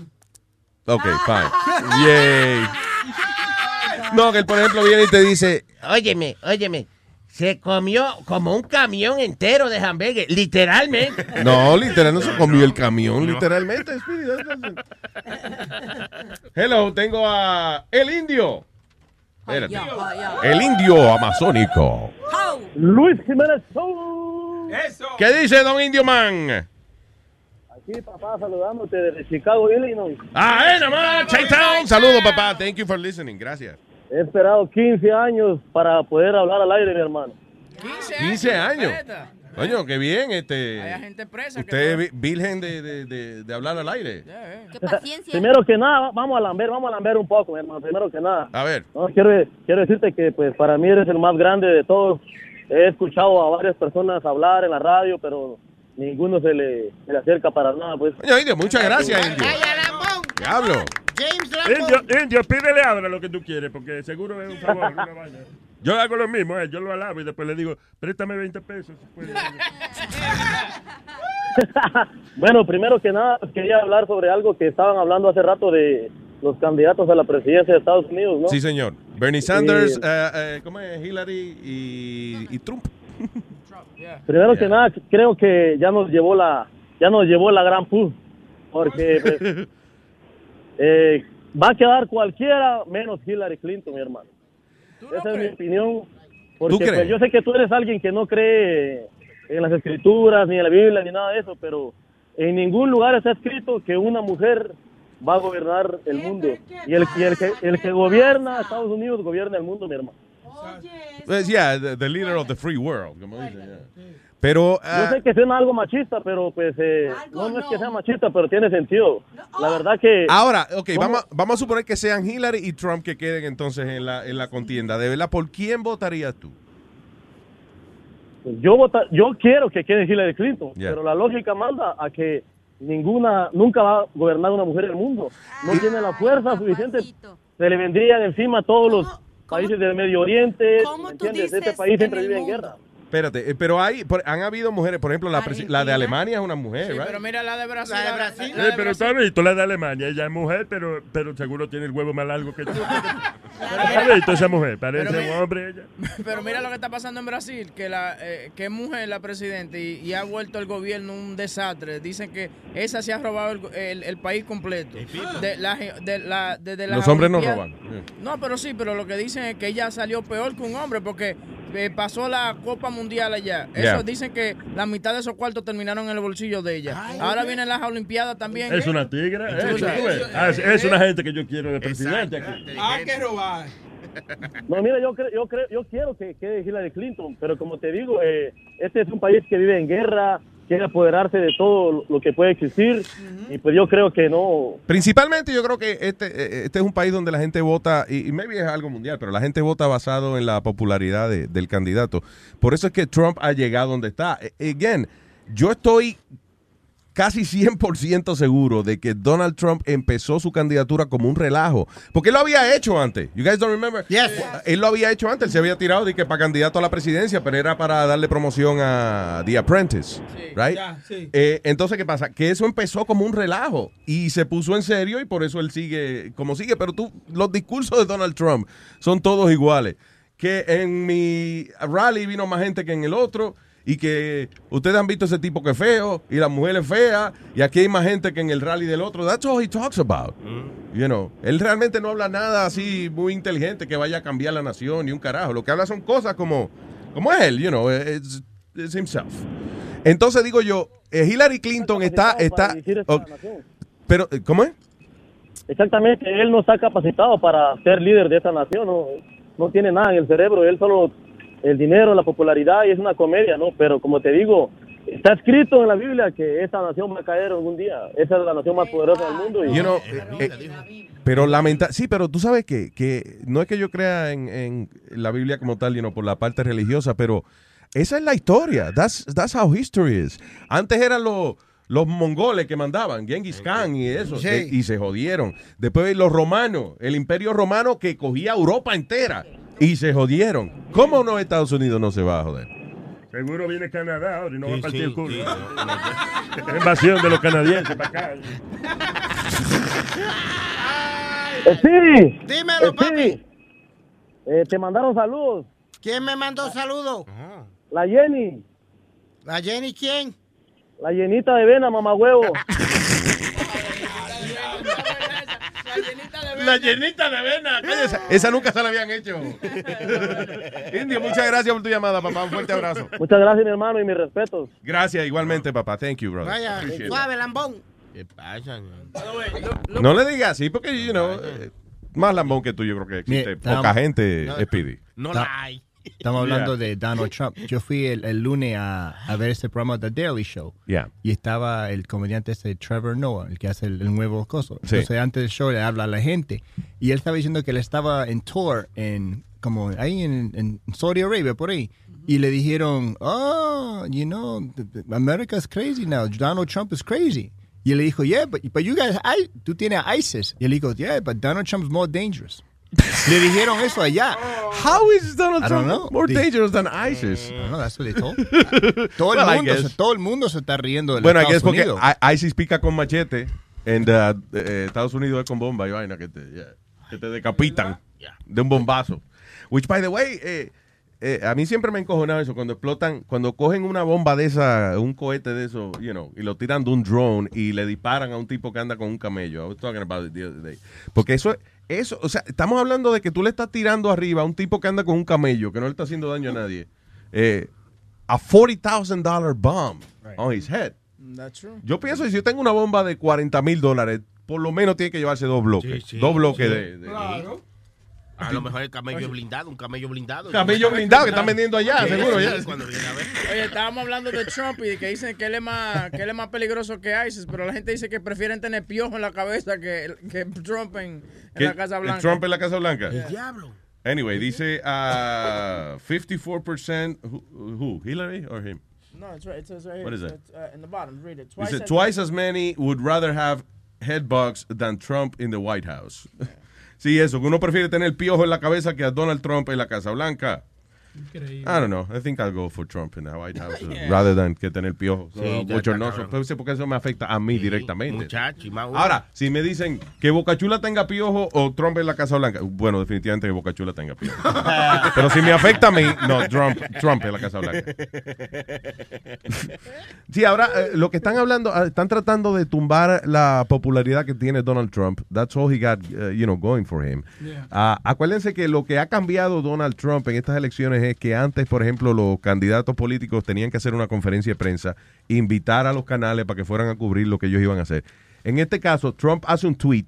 Ok, fine. Yay. No, que él, por ejemplo, viene y te dice, Óyeme, óyeme. Se comió como un camión entero de hamburgues, literalmente. (laughs) no, literal, no se comió el camión, literalmente. Hello, tengo a El Indio. Espérate. El Indio Amazónico. Luis Jiménez. Eso. ¿Qué dice Don Indio Man? Aquí, papá, saludándote desde Chicago, Illinois. Ah, eh, nomás, Chi-Town. Saludos, papá. Thank you for listening. Gracias. He esperado 15 años para poder hablar al aire, mi hermano. 15 años. Coño, qué bien. Este, Hay gente presa. usted es vi- virgen de, de, de, de hablar al aire. Qué paciencia. Primero que nada, vamos a lamber, vamos a lamber un poco, mi hermano. Primero que nada. A ver. No, quiero, quiero decirte que pues para mí eres el más grande de todos. He escuchado a varias personas hablar en la radio, pero ninguno se le, se le acerca para nada. Pues. Coño, Indio, muchas gracias, Indio. Diablo. James Indio, Indio, pídele ahora lo que tú quieres, porque seguro es un favor, vaina. Yo hago lo mismo, eh, yo lo alabo y después le digo, préstame 20 pesos. si puedes". (laughs) Bueno, primero que nada, quería hablar sobre algo que estaban hablando hace rato de los candidatos a la presidencia de Estados Unidos, ¿no? Sí, señor. Bernie Sanders, eh, eh, ¿cómo es? Hillary y, y Trump. Primero que nada, creo que ya nos llevó la, ya nos llevó la gran pu, porque pues, (laughs) eh, va a quedar cualquiera menos Hillary Clinton, mi hermano. Esa es mi opinión, porque crees? pues, yo sé que tú eres alguien que no cree en las escrituras, ni en la Biblia, ni nada de eso, pero en ningún lugar está escrito que una mujer va a gobernar el mundo. Y el, y el que, el que gobierna Estados Unidos gobierna el mundo, mi hermano. Pues, yeah, the, the leader of the free world, como dicen. yeah. Pero, Yo ah, sé que suena algo machista, pero pues eh, no, no es que sea machista, pero tiene sentido. La verdad que... ahora, ok, vamos, vamos a suponer que sean Hillary y Trump que queden entonces en la, en la contienda. De verdad, ¿por quién votarías tú? Yo vota, yo quiero que quede Hillary Clinton, Yeah. pero la lógica manda a que ninguna, nunca va a gobernar una mujer el mundo. No tiene la fuerza suficiente. Se le vendrían encima a todos los países del Medio Oriente. ¿me entiendes? Este país siempre vive en guerra. Espérate, eh, pero hay, por- han habido mujeres, por ejemplo, la, presi- la de Alemania es una mujer, Sí, right? pero mira la de Brasil. La de Brasil. Eh, pero está visto la de Alemania, ella es mujer, pero, pero seguro tiene el huevo más largo que tú. ¿Has visto esa mujer? Parece Pero un mira- hombre ella. (laughs) Pero mira lo que está pasando en Brasil, que la eh, que es mujer la presidenta y, y ha vuelto el gobierno un desastre. Dicen que esa se ha robado el, el- el país completo. De la, de la- desde las Los hombres no roban. No, pero sí, pero lo que dicen es que ella salió peor que un hombre porque eh, pasó la Copa Mundial allá. Eso Yeah. dicen que la mitad de esos cuartos terminaron en el bolsillo de ella. Ahora vienen las Olimpiadas también. Es una tigra. Eh. Ah, es, es una gente que yo quiero de presidente aquí. Hay que robar. No, mira, yo, creo, yo, creo, yo quiero que quede Hillary Clinton, pero como te digo, eh, este es un país que vive en guerra, quiere apoderarse de todo lo que puede existir, y pues yo creo que no. Principalmente yo creo que este, eh, este es un país donde la gente vota, y, y maybe es algo mundial, pero la gente vota basado en la popularidad de- del candidato. Por eso es que Trump ha llegado donde está. Eh, Again, yo estoy casi 100% seguro de que Donald Trump empezó su candidatura como un relajo. Porque él lo había hecho antes. You guys don't remember? Él lo había hecho antes. Él se había tirado de que para candidato a la presidencia, pero era para darle promoción a The Apprentice. right? sí. Eh, entonces, ¿qué pasa? Que eso empezó como un relajo y se puso en serio y por eso él sigue como sigue. Pero tú, los discursos de Donald Trump son todos iguales. Que en mi rally vino más gente que en el otro y que ustedes han visto ese tipo que es feo y la mujer es fea y aquí hay más gente que en el rally del otro. That's all he talks about. You know, él realmente no habla nada así muy inteligente que vaya a cambiar la nación ni un carajo. Lo que habla son cosas como, como es él, you know, it's, it's himself. Entonces digo yo, eh, Hillary Clinton está, está, oh, pero eh, ¿cómo es? Exactamente, él no está capacitado para ser líder de esta nación, no, no tiene nada en el cerebro, él solo el dinero, la popularidad y es una comedia, ¿no? Pero como te digo, está escrito en la Biblia que esta nación va a caer algún día, esa es la nación más poderosa del mundo. Y, You know, eh, eh, pero lamenta, sí, pero tú sabes que, que no es que yo crea en, en la Biblia como tal, you know, por la parte religiosa, pero esa es la historia. That's, that's how history is. Antes eran los los mongoles que mandaban, Genghis Khan y eso, Sí. eh, y se jodieron. Después los romanos, el imperio romano que cogía Europa entera y se jodieron. ¿Cómo no Estados Unidos no se va a joder? Seguro viene Canadá ahora y no va a partir sí, el culo. sí. (laughs) Invasión de los canadienses para acá. Eh, sí, Dímelo, Eh, sí. Eh, te mandaron saludos. ¿Quién me mandó saludos? La Jenny, ¿La Jenny quién? la llenita de vena, mamá huevo. (laughs) La llenita de vena. Esa, esa nunca se la habían hecho. (laughs) Indio, muchas gracias por tu llamada, papá. Un fuerte abrazo. Muchas gracias, mi hermano, y mis respetos. Gracias, igualmente, papá. Thank you, brother. Vaya, suave, lambón. ¿Qué pasa? No le digas así porque, you know, eh, más lambón que tú, yo creo que existe. Poca gente, no, Speedy. No la hay. Estamos (laughs) hablando Yeah. de Donald Trump. Yo fui el, el lunes a, a ver este programa The Daily Show. Yeah. Y estaba el comediante este Trevor Noah, el que hace el, el nuevo coso. Sí. Entonces antes del show le habla a la gente. Y él estaba diciendo que él estaba en tour en como ahí en, en Saudi Arabia, por ahí. Y le dijeron, oh, you know, th- America's crazy now. Donald Trump is crazy. Y él le dijo, yeah, but, but you guys, I, tú tienes ISIS. Y él dijo, yeah, but Donald Trump's more dangerous. Le dijeron eso allá. How is Donald I don't Trump know. more Di- dangerous than ISIS? I don't know, that's what they told. (laughs) todo, el Well, I mundo, guess. se, todo el mundo se está riendo de Bueno, aquí es Estados porque Unidos. I- ISIS pica con machete en uh, eh, Estados Unidos es con bomba y vaina que te, yeah, que te decapitan de un bombazo. Which, by the way, eh, eh, a mí siempre me ha encojonado eso cuando explotan, cuando cogen una bomba de esa, un cohete de eso, you know, y lo tiran de un drone y le disparan a un tipo que anda con un camello. I was talking about it the other day. Porque eso, eso, o sea, estamos hablando de que tú le estás tirando arriba a un tipo que anda con un camello, que no le está haciendo daño a nadie. Eh, a $40,000 bomb on his head. That's true. Yo pienso, si yo tengo una bomba de 40 mil dólares, por lo menos tiene que llevarse dos bloques. Sí, sí, dos bloques sí. de, de- A lo mejor el camello blindado, un camello blindado. Camello blindado que están vendiendo allá, seguro. sí, ya. Oye, estábamos hablando de Trump y que dicen que él es más, que él es más peligroso que ISIS, pero la gente dice que prefieren tener piojo en la cabeza que, que Trump en, la Casa ¿El Blanca. Trump en la Casa Blanca. El diablo. Anyway, dice uh, 54% who, who, Hillary or him? No, it's right. It says right here. What is that? It's, uh, in the bottom, read it. Twice Dice as- twice as many would rather have head bugs than Trump in the White House. Sí, eso, que uno prefiere tener piojo en la cabeza que a Donald Trump en la Casa Blanca. I don't know. I think I'll go for Trump in the White House (laughs) uh, rather than que tener piojo. Sí, So, bochornoso. está, Pues, porque eso me afecta a mí directamente. Muchacho, y más uno. Ahora, si me dicen que Boca Chula tenga piojo o Trump en la Casa Blanca, bueno, definitivamente que Boca Chula tenga piojo. (laughs) Pero si me afecta a mí, no, Trump, Trump en la Casa Blanca. (laughs) Sí, ahora eh, lo que están hablando, ah, están tratando de tumbar la popularidad que tiene Donald Trump. That's all he got, uh, you know, going for him. Yeah. Ah, acuérdense que lo que ha cambiado Donald Trump en estas elecciones es que antes, por ejemplo, los candidatos políticos tenían que hacer una conferencia de prensa, invitar a los canales para que fueran a cubrir lo que ellos iban a hacer. En este caso, Trump hace un tweet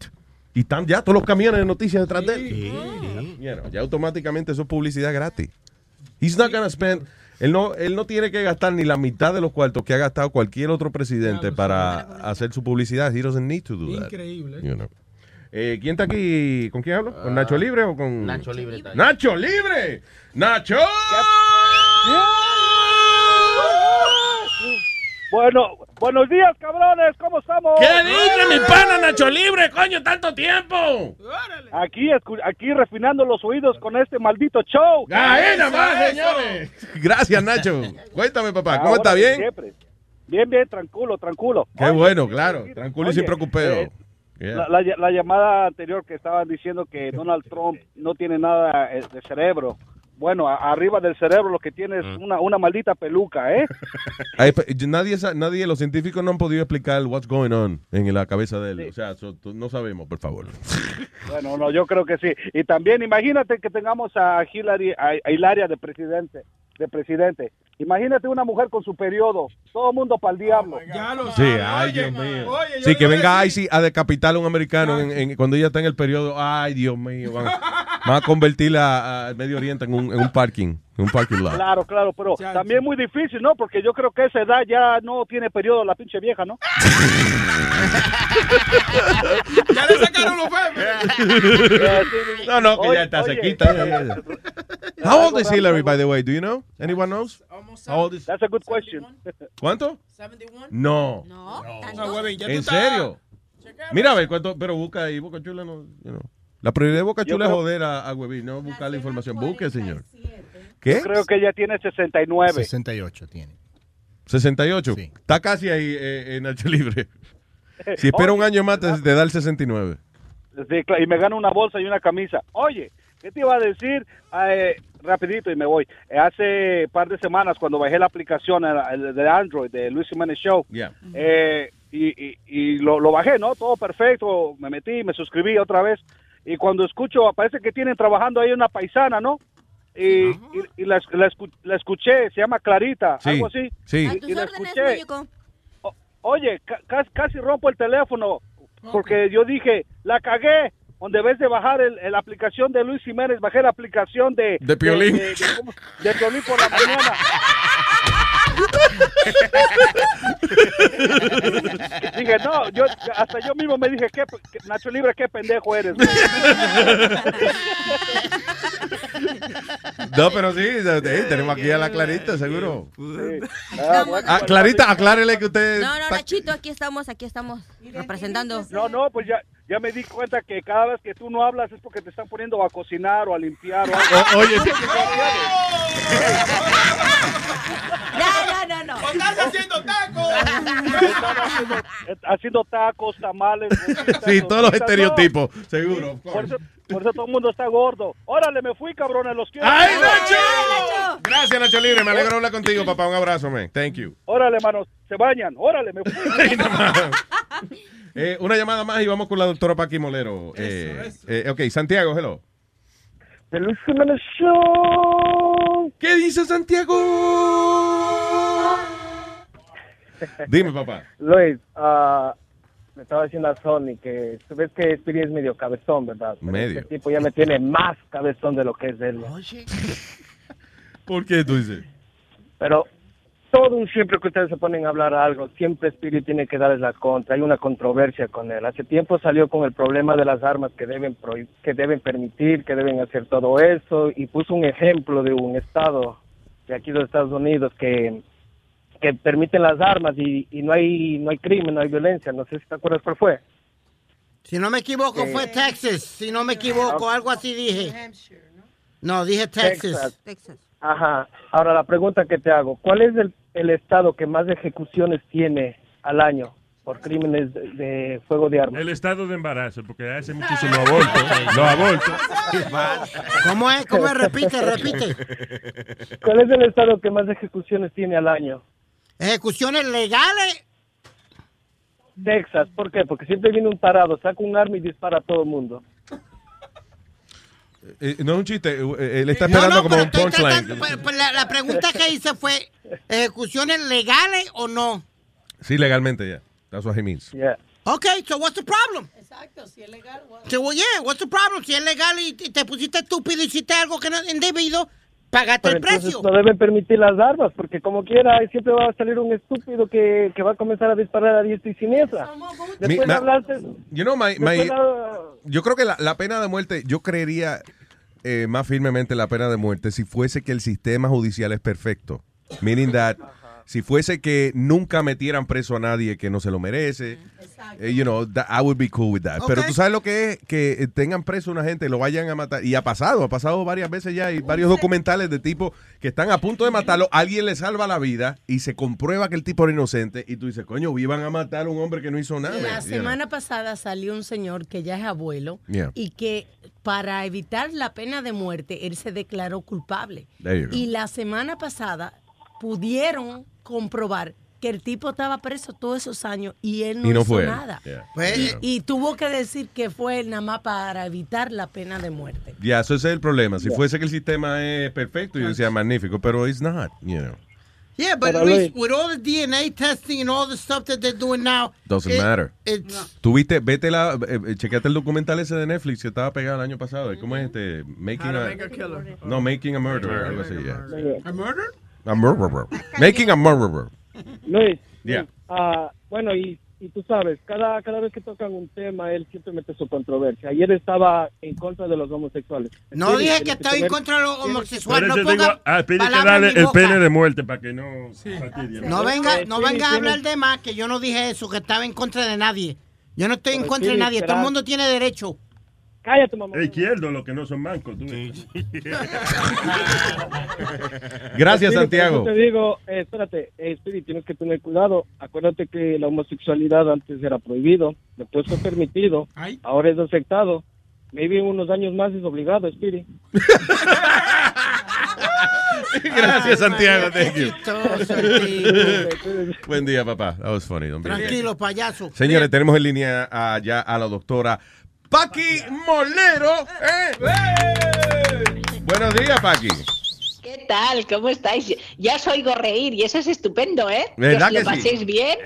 y están ya todos los camiones de noticias detrás de él. You know, ya automáticamente eso es publicidad gratis. He's not gonna spend. Él no, él no tiene que gastar ni la mitad de los cuartos que ha gastado cualquier otro presidente para hacer su publicidad. He doesn't need to do that. Increíble. You know. Eh, ¿Quién está aquí? ¿Con quién hablo? ¿Con Nacho Libre o con...? Nacho Libre está ahí. ¡Nacho Libre! ¡Nacho! Bueno, buenos días, cabrones, ¿cómo estamos? ¿Qué dice mi pana Nacho Libre, coño, tanto tiempo? Aquí, escu- aquí refinando los oídos con este maldito show. ¡Ahí nada más, señores! Gracias, Nacho. (laughs) Cuéntame, papá, ¿cómo Ahora está? ¿Bien? siempre. Bien, bien, tranquilo, tranquilo. Qué bueno, claro. Tranquilo y sin preocupeo. eh, Yeah. La, la- la llamada anterior que estaban diciendo que (laughs) Donald Trump no tiene nada eh, de cerebro. Bueno, a- arriba del cerebro lo que tiene es una, una maldita peluca, ¿eh? (laughs) Nadie, nadie, los científicos no han podido explicar what's going on en la cabeza de él. O sea, so- no sabemos, por favor. (laughs) Bueno, no, yo creo que sí. Y también imagínate que tengamos a Hillary, a, a Hilaria de presidente, de presidente. Imagínate una mujer con su periodo, todo el mundo para el diablo. Ya lo Sí, ay, Dios mío. Sí, que venga Icy a decapitar a un americano en- en- cuando ella está en el periodo. Ay, Dios mío. Van, (laughs) van a convertirla al Medio Oriente en un, en un parking, en un parking lot. Claro, claro, pero también es muy difícil, ¿no? Porque yo creo que a esa edad ya no tiene periodo la pinche vieja, ¿no? (laughs) Ya le sacaron los femes. (laughs) No, no, que Oye, ya está sequita. (laughs) How old is Hillary, by the way? Do you know? Anyone knows? How old is- That's a good question. ¿Cuánto? 71. No. No. No, ¿En serio? Mira, a ver cuánto, pero busca ahí, Boca Chula no, you know. La prioridad de Boca Chula es joder a, a Huevín, no buscar la información. Busque, señor. ¿Qué? Yo creo que ella tiene 69. 68 tiene. 68. Está casi ahí eh, en Nacho Libre. (laughs) Si espera un año más, te, te da el 69. Sí, cla- y me gano una bolsa y una camisa. Oye, ¿qué te iba a decir? Eh, rapidito y me voy. Eh, hace par de semanas cuando bajé la aplicación eh, de Android de Luis Jiménez Show, Yeah. eh, y, y- y lo, lo bajé, ¿no? Todo perfecto. Me metí, me suscribí otra vez. Y cuando escucho, parece que tienen trabajando ahí una paisana, ¿no? Y, y- y la, la escu- la escuché, se llama Clarita, Sí, algo así. sí. Y- la órdenes, escuché. Oye, ca- ca- casi rompo el teléfono porque yo dije, la cagué. Donde ves de bajar el, el- la aplicación de Luis Jiménez, bajé la aplicación de... De Piolín. De, de- de- ¿cómo? De Piolín por la mañana. (laughs) (laughs) dije, no, yo hasta yo mismo me dije, ¿qué, Nacho Libre, qué pendejo eres. (laughs) No, pero sí, eh, tenemos aquí a la Clarita, seguro. Ah, bueno, Ah, bueno, Clarita, aclárele que usted... No, no, Nachito, aquí estamos, aquí estamos representando. No, no, pues ya, ya me di cuenta que cada vez que tú no hablas es porque te están poniendo a cocinar o a limpiar o algo. O- oye. (laughs) No, no, no, no. ¡Estás haciendo tacos! Están haciendo, eh, haciendo tacos, tamales. (laughs) Sí, todos los estereotipos, seguro. no. Por eso, por eso todo el mundo está gordo. Órale, me fui, cabrones, los quiero. ¡Ay, Nacho! Gracias, Nacho Libre. Me alegro de hablar contigo, papá. Un abrazo, man. Thank you. Órale, hermanos, se bañan. Órale, me fui. (laughs) Eh, una llamada más y vamos con la doctora Paqui Molero. Eh, eh, ok, Santiago, hello. Luis Jiménez Show. ¿Qué dice Santiago? Dime, papá. Luis, ah, me estaba diciendo a Sony que tú ves que Speedy es medio cabezón, ¿verdad? Pero Medio. Este tipo ya me tiene más cabezón de lo que es él. (laughs) ¿Por qué tú dices? Pero todo un siempre que ustedes se ponen a hablar algo, siempre Speedy tiene que darles la contra. Hay una controversia con él. Hace tiempo salió con el problema de las armas que deben prohib- que deben permitir, que deben hacer todo eso y puso un ejemplo de un estado de aquí de los Estados Unidos que que permiten las armas y, y no hay no hay crimen, no hay violencia. No sé si te acuerdas cuál fue. Si no me equivoco, fue Texas. Si no me equivoco, algo así dije. No, dije Texas. Texas. Ajá. Ahora la pregunta que te hago, ¿cuál es el, el estado que más ejecuciones tiene al año por crímenes de, de fuego de armas? El estado de embarazo, porque hace muchísimo aborto. Los abortos. (laughs) ¿Cómo es? ¿Cómo es? Repite, repite. ¿Cuál es el estado que más ejecuciones tiene al año? ¿Ejecuciones legales? Texas, ¿por qué? Porque siempre viene un tarado, saca un arma y dispara a todo el mundo. Eh, no es un chiste, eh, él está No, esperando no, como pero un punchline. tratando- pues, pues la, la pregunta que hice fue, ¿ejecuciones legales o no? Sí, legalmente ya. That's what he means. Okay, so what's the problem? Exacto, si es legal. So, well, yeah, what's the problem? Si es legal y y te pusiste estúpido y hiciste algo que no es indebido, pagaste Pero el entonces precio. no deben permitir las armas, porque como quiera siempre va a salir un estúpido que, que va a comenzar a disparar a diestra y siniestra. Después Mi- ma- hablaste... You know, my- my- después la- yo creo que la, la pena de muerte, yo creería eh, más firmemente la pena de muerte si fuese que el sistema judicial es perfecto. Meaning that, si fuese que nunca metieran preso a nadie que no se lo merece, eh, you know, that- I would be cool with that. Pero tú sabes lo que es que eh, tengan preso a una gente y lo vayan a matar. Y ha pasado, ha pasado varias veces ya. Hay varios documentales de tipos que están a punto de matarlo. Alguien le salva la vida y se comprueba que el tipo era inocente. Y tú dices, coño, iban a matar a un hombre que no hizo nada. La you know. semana pasada salió un señor que ya es abuelo Yeah. y que para evitar la pena de muerte, él se declaró culpable. Y la semana pasada pudieron comprobar que el tipo estaba preso todos esos años y él no, Y no hizo fue él. nada. Yeah. Pues, Y, y tuvo que decir que fue él nada más para evitar la pena de muerte. Ya, eso ese es el problema. Si fuese que el sistema es perfecto, yo decía magnífico, pero it's not, you know. Yeah, but Pero, Luis, Luis- with all the DNA testing and all the stuff that they're doing now, Doesn't it- matter. it's- Tú viste, vete la, eh, eh, chequeate el documental ese de Netflix que estaba pegado el año pasado. ¿Cómo es este? Making How to a, make a killer. No, Making a Murderer, algo así, ya. ¿A murder? A murderer. Making a murderer. Luis, Yeah. ah, bueno, y, y tú sabes, cada, cada vez que tocan un tema, él siempre mete su controversia. Ayer estaba en contra de los homosexuales. no dije que estoy en contra de los Por homosexuales. eso No digo, ponga ah, darle en mi el pene de muerte para que no fastidie. No venga, no venga a hablar de más, que yo no dije eso, que estaba en contra de nadie. Yo no estoy en Pero, contra de nadie, todo el mundo tiene derecho. Cállate, mamá. Es izquierdo, los que no son mancos. tú. (laughs) Gracias, Speedy, Santiago. Te digo, eh, espérate, eh, Speedy, tienes que tener cuidado. Acuérdate que la homosexualidad antes era prohibido, después fue permitido, ahora es aceptado. Maybe unos años más es obligado, Speedy. (laughs) Gracias, Santiago. Thank you. (laughs) Buen día, papá. That was funny. don't Tranquilo, payaso. Señores, tenemos en línea a- ya a la doctora Paqui Molero. ¡Eh! Buenos días, Paqui. ¿Qué tal? ¿Cómo estáis? Ya os oigo reír y eso es estupendo, ¿eh? ¿Verdad que os que lo sí? paséis bien.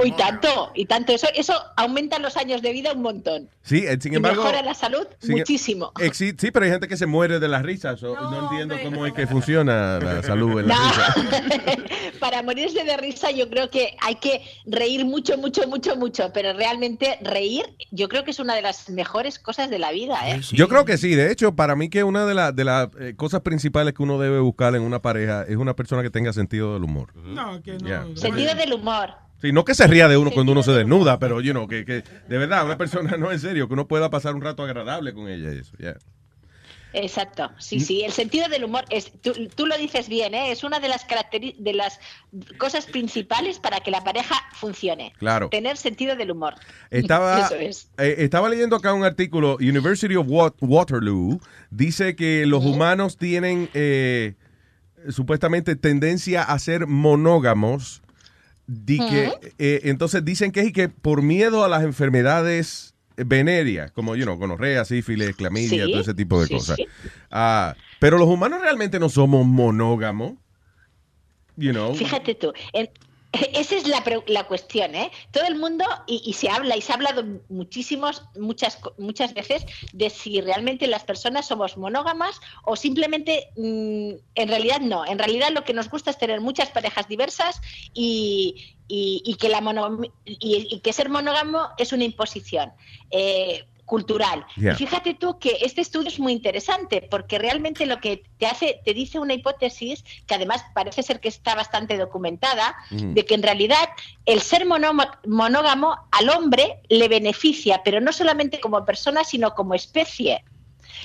Uy, tanto, y tanto. Eso, eso aumenta los años de vida un montón. Sí, eh, sin y embargo. mejora la salud sin- muchísimo. sí, pero hay gente que se muere de las risas. no, entiendo cómo es que funciona la salud en la No. risa. (laughs) Para morirse de risa yo creo que hay que reír mucho, mucho, mucho, mucho, pero realmente reír yo creo que es una de las mejores cosas de la vida, ¿eh? Yo creo que sí. De hecho, para mí que una de, las de las eh, cosas principales que uno debe buscar en una pareja es una persona que tenga sentido del humor. No, que no. Yeah. Sentido del humor. Sí, no que se ría de uno cuando uno se desnuda, pero you know, que, que de verdad, una persona (laughs) no en serio, que uno pueda pasar un rato agradable con ella y eso. yeah. Exacto, sí, Mm. sí, el sentido del humor, es, tú, tú lo dices bien, ¿eh? es una de las, de las cosas principales para que la pareja funcione. Claro. Tener sentido del humor. Estaba, (laughs) Eso es. eh, estaba leyendo acá un artículo, University of Wat- Waterloo, dice que los humanos tienen eh, supuestamente tendencia a ser monógamos. Di que, eh, entonces dicen que es que por miedo a las enfermedades venéreas, como you know, gonorrea, sífilis, clamidia, Sí, todo ese tipo de sí, cosas. sí. Ah, pero los humanos realmente no somos monógamos. You know. Fíjate tú, en- (laughs) esa es la, la cuestión, ¿eh? Todo el mundo, y, se habla, y se ha hablado muchísimos, muchas, muchas veces, de si realmente las personas somos monógamas o simplemente, mm, en realidad no. En realidad lo que nos gusta es tener muchas parejas diversas y, y- que, la mono- y, y que ser monógamo es una imposición. eh, cultural. Yeah. Y fíjate tú que este estudio es muy interesante porque realmente lo que te hace, te dice una hipótesis que además parece ser que está bastante documentada, de que en realidad el ser monógamo al hombre le beneficia, pero no solamente como persona, sino como especie.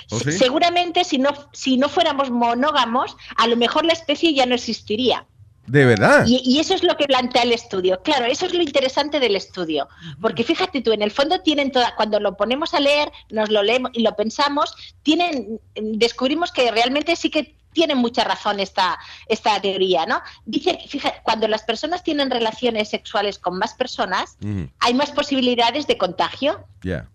¿Oh, sí? Seguramente si no, si no fuéramos monógamos, a lo mejor la especie ya no existiría. De verdad. Y, eso es lo que plantea el estudio. Claro, eso es lo interesante del estudio. Porque fíjate tú, en el fondo tienen toda, cuando lo ponemos a leer, nos lo leemos y lo pensamos, tienen, descubrimos que realmente sí que tiene mucha razón esta, esta teoría, ¿no? Dice, fíjate, cuando las personas tienen relaciones sexuales con más personas, hay más posibilidades de contagio.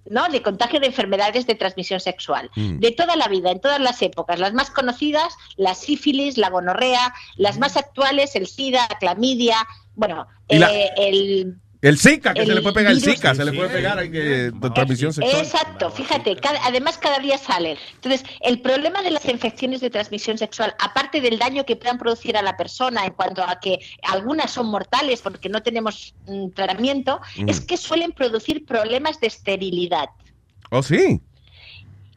¿no? De contagio de enfermedades de transmisión sexual. Mm. De toda la vida, en todas las épocas. Las más conocidas, la sífilis, la gonorrea, las más actuales, el SIDA, la clamidia, bueno, la- eh, el... El Zika, que El se le puede pegar el Zika, se le puede pegar que, de transmisión sexual. Exacto, fíjate, cada- además cada día salen. Entonces, el problema de las infecciones de transmisión sexual, aparte del daño que puedan producir a la persona en cuanto a que algunas son mortales porque no tenemos mm, tratamiento, es que suelen producir problemas de esterilidad. Oh, sí.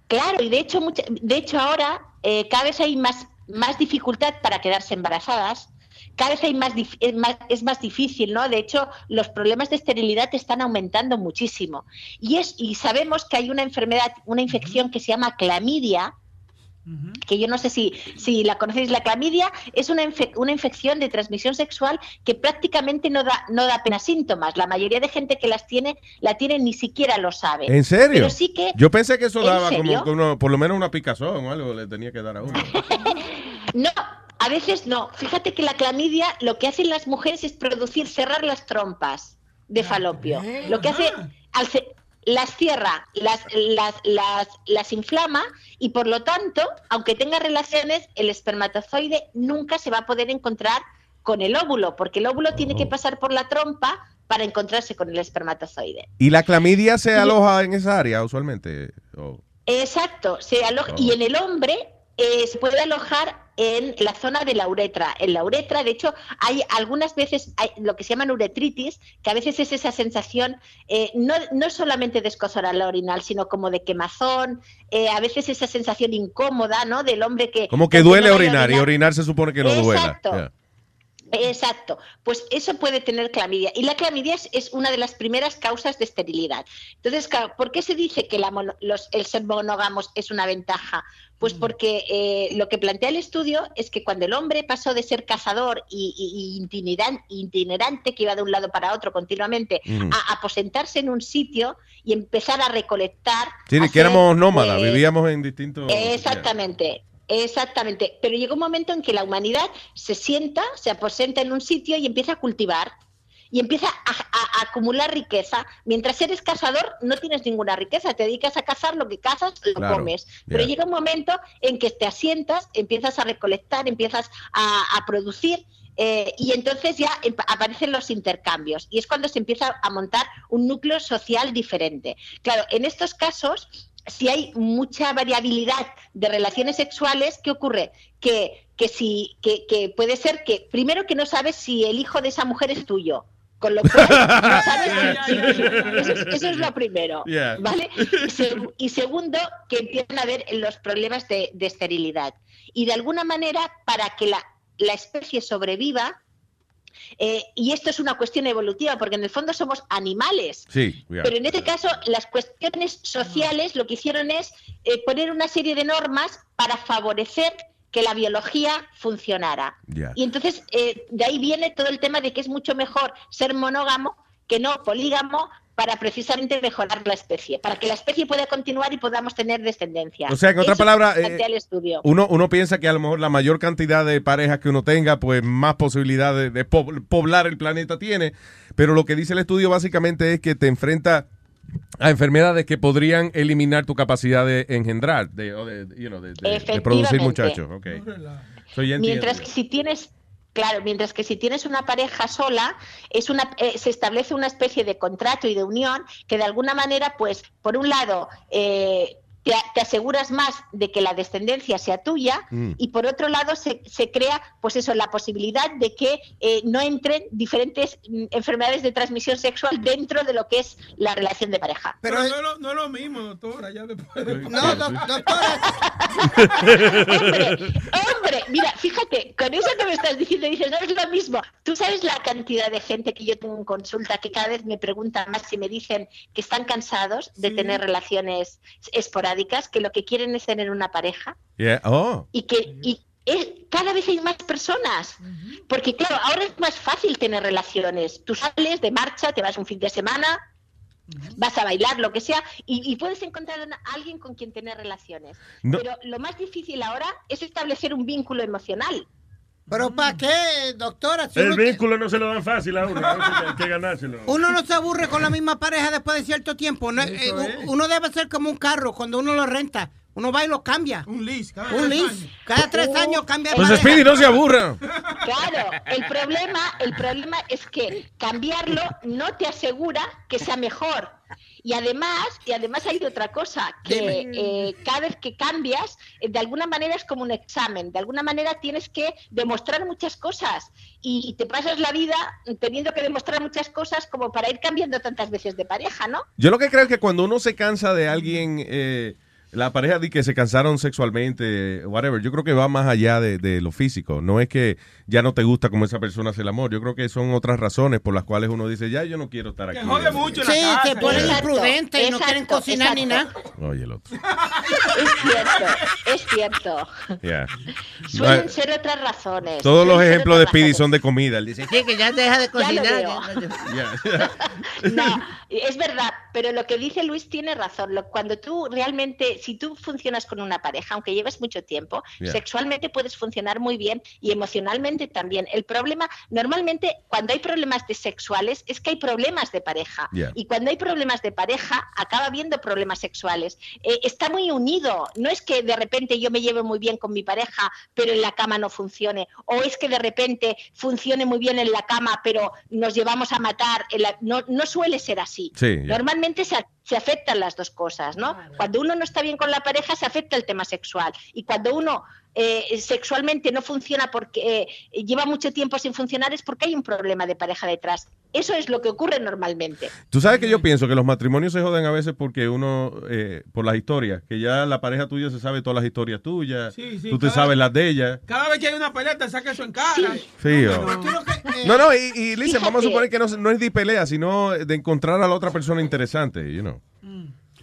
Claro, y de hecho, mucha- de hecho ahora eh, cada vez hay más, más dificultad para quedarse embarazadas, cada vez hay más, dif- es más es más difícil, ¿no? De hecho, los problemas de esterilidad están aumentando muchísimo. Y, es, y sabemos que hay una enfermedad, una infección que se llama clamidia, que yo no sé si, si la conocéis, la clamidia es una, infe- una infección de transmisión sexual que prácticamente no da, no da apenas síntomas. La mayoría de gente que las tiene, la tiene ni siquiera lo sabe. ¿En serio? Pero sí que Yo pensé que eso ¿En daba serio? como por lo menos una picazón o algo le tenía que dar a uno. (laughs) No, a veces no. Fíjate que la clamidia lo que hacen las mujeres es producir, cerrar las trompas de falopio. Lo que hace, al ce- las cierra, las, las, las, las inflama y por lo tanto, aunque tenga relaciones, el espermatozoide nunca se va a poder encontrar con el óvulo, porque el óvulo tiene que pasar por la trompa para encontrarse con el espermatozoide. ¿Y la clamidia se aloja en esa área usualmente? Oh. Exacto, se aloja, y en el hombre eh, se puede alojar en la zona de la uretra. En la uretra, de hecho, hay algunas veces hay lo que se llama uretritis, que a veces es esa sensación, eh, no, no solamente de escozor al orinal, sino como de quemazón, eh, a veces esa sensación incómoda, ¿no? Del hombre que... Como que duele no orinar y orinar se supone que no duela. Exacto. Ya. Exacto, pues eso puede tener clamidia. Y la clamidia es, es una de las primeras causas de esterilidad. Entonces, claro, ¿por qué se dice que la mono- los- el ser monógamos es una ventaja? Pues porque eh, lo que plantea el estudio es que cuando el hombre pasó de ser cazador y, y- y itineran- itinerante, que iba de un lado para otro continuamente, Ujú. a aposentarse en un sitio y empezar a recolectar. Sí, que éramos nómadas, eh, vivíamos en distintos... Exactamente. Exactamente, pero llega un momento en que la humanidad se sienta, se aposenta en un sitio y empieza a cultivar y empieza a, a- a acumular riqueza. Mientras eres cazador no tienes ninguna riqueza, te dedicas a cazar lo que cazas, lo Claro, comes. Pero llega un momento en que te asientas, empiezas a recolectar, empiezas a, a producir eh, y entonces ya aparecen los intercambios y es cuando se empieza a montar un núcleo social diferente. Claro, en estos casos, si hay mucha variabilidad de relaciones sexuales, ¿qué ocurre? Que, que, si, que, que puede ser que, primero que no sabes si el hijo de esa mujer es tuyo. Con lo cual, no (laughs) sabes si- eso, es, eso es lo primero. ¿vale? Y, seg- y segundo, que empiezan a haber los problemas de, de esterilidad. Y de alguna manera, para que la, la especie sobreviva, eh, y esto es una cuestión evolutiva, porque en el fondo somos animales. Sí. Pero en este caso, las cuestiones sociales lo que hicieron es eh, poner una serie de normas para favorecer que la biología funcionara. Ya. Y entonces, eh, de ahí viene todo el tema de que es mucho mejor ser monógamo que no polígamo para precisamente mejorar la especie, para que la especie pueda continuar y podamos tener descendencia. O sea, en otras Eso palabras, plantea eh, el estudio. Uno, uno piensa que a lo mejor la mayor cantidad de parejas que uno tenga, pues más posibilidad de, de po- poblar el planeta tiene. Pero lo que dice el estudio básicamente es que te enfrenta a enfermedades que podrían eliminar tu capacidad de engendrar, de, o de, you know, de- de- de producir muchachos. Ok. So, ya Mientras que si tienes, claro, mientras que si tienes una pareja sola, es una, eh, se establece una especie de contrato y de unión que de alguna manera, pues, por un lado, eh, te, te aseguras más de que la descendencia sea tuya Mm. y por otro lado se, se crea, pues eso, la posibilidad de que eh, no entren diferentes mm, enfermedades de transmisión sexual dentro de lo que es la relación de pareja. Pero no, es lo- no es lo mismo, doctora, ya después. de- (laughs) No, doc- doctora. Hombre, mira, fíjate, con eso que me estás diciendo, dices, no es lo mismo. Tú sabes la cantidad de gente que yo tengo en consulta que cada vez me preguntan más y me dicen que están cansados de tener relaciones esporádicas, que lo que quieren es tener una pareja Yeah. Oh. y que y es- cada vez hay más personas. Porque claro, ahora es más fácil tener relaciones. Tú sales de marcha, te vas un fin de semana, vas a bailar, lo que sea, y, y puedes encontrar a alguien con quien tener relaciones. No. Pero lo más difícil ahora es establecer un vínculo emocional. ¿Pero para qué, doctora? Si El vínculo no se lo dan fácil a uno. ¿no? Hay que ganárselo. uno no se aburre con la misma pareja después de cierto tiempo. No, eh, Uno debe ser como un carro cuando uno lo renta. Uno va y lo cambia. Un lease. Un lease. Cada tres años cambia de Pues pareja. Speedy, no se aburra. Claro, el problema, el problema es que cambiarlo no te asegura que sea mejor. Y además, y además hay otra cosa, que eh, cada vez que cambias, eh, de alguna manera es como un examen, de alguna manera tienes que demostrar muchas cosas y, y te pasas la vida teniendo que demostrar muchas cosas como para ir cambiando tantas veces de pareja, ¿no? Yo lo que creo es que cuando uno se cansa de alguien, eh, la pareja de que se cansaron sexualmente, whatever, yo creo que va más allá de, de lo físico. No es que ya no te gusta como esa persona hace el amor. Yo creo que son otras razones por las cuales uno dice, ya yo no quiero estar aquí. jode mucho la Sí, casa. se ponen Exacto, imprudentes y no quieren exacto, cocinar ni exacto. Oye, el otro. Es cierto, es cierto. Yeah. Suelen ser otras razones. Todos los ejemplos de Speedy son de comida. Él dice, Sí, que ya deja de Ya lo cocinar. ya- (laughs) No, es verdad, pero lo que dice Luis tiene razón. Cuando tú realmente, si tú funcionas con una pareja, aunque lleves mucho tiempo, Yeah. sexualmente puedes funcionar muy bien y emocionalmente también. El problema, normalmente, cuando hay problemas de sexuales, es que hay problemas de pareja. Yeah. Y cuando hay problemas de pareja, acaba habiendo problemas sexuales. Eh, está muy unido. No es que de repente yo me lleve muy bien con mi pareja, pero en la cama no funcione. O es que de repente funcione muy bien en la cama, pero nos llevamos a matar. en la- No, no suele ser así. Sí. Normalmente se, se afectan las dos cosas, ¿no? Cuando uno no está bien con la pareja, se afecta el tema sexual. Y cuando uno eh, sexualmente no funciona porque eh, lleva mucho tiempo sin funcionar, es porque hay un problema de pareja detrás. Eso es lo que ocurre normalmente. Tú sabes que yo pienso que los matrimonios se joden a veces porque uno, eh, por las historias, que ya la pareja tuya se sabe todas las historias tuyas, Sí, sí, tú te sabes las de ella. Cada vez que hay una pelea, te saca eso en cara. Sí, o- No, no, y, y listen, vamos a suponer que no, no es de pelea, sino de encontrar a la otra persona interesante, you know.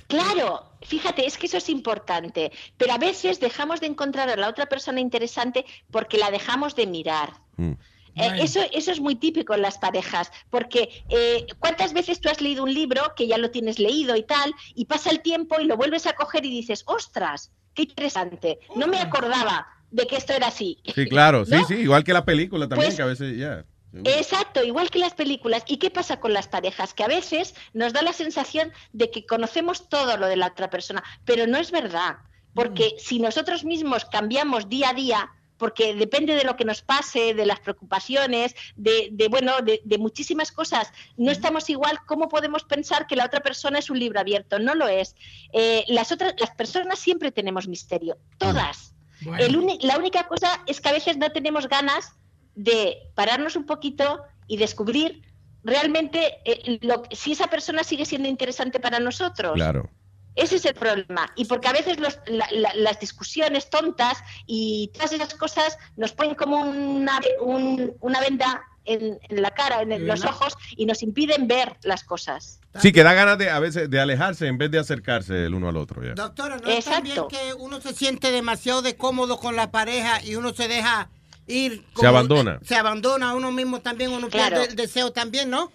Claro, fíjate, es que eso es importante, pero a veces dejamos de encontrar a la otra persona interesante porque la dejamos de mirar. Mm. Eh, eso, eso es muy típico en las parejas, porque eh, ¿cuántas veces tú has leído un libro que ya lo tienes leído y tal, y pasa el tiempo y lo vuelves a coger y dices, ostras, qué interesante, no me acordaba de que esto era así. Sí, claro, sí, ¿No? sí, igual que la película también, Pues- que a veces, ya. Exacto, igual que las películas. ¿Y qué pasa con las parejas? Que a veces nos da la sensación de que conocemos todo lo de la otra persona, pero no es verdad. Porque si nosotros mismos cambiamos día a día, porque depende de lo que nos pase, de las preocupaciones, de, de, bueno, de, de muchísimas cosas, no estamos igual, ¿cómo podemos pensar que la otra persona es un libro abierto? No lo es. Eh, las otras, las personas siempre tenemos misterio, todas. El la única cosa es que a veces no tenemos ganas de pararnos un poquito y descubrir realmente eh, lo- si esa persona sigue siendo interesante para nosotros. Claro. Ese es el problema. Y porque a veces los- la- la- las discusiones tontas y todas esas cosas nos ponen como una, un- una venda en, en la cara, en el- los ojos, y nos impiden ver las cosas. Sí, que da ganas de a veces de alejarse en vez de acercarse el uno al otro. ya. Doctora, ¿no es también que uno se siente demasiado de cómodo con la pareja y uno se deja ir? Se abandona. Se abandona a uno mismo también, uno Claro. pierde el deseo también, ¿no?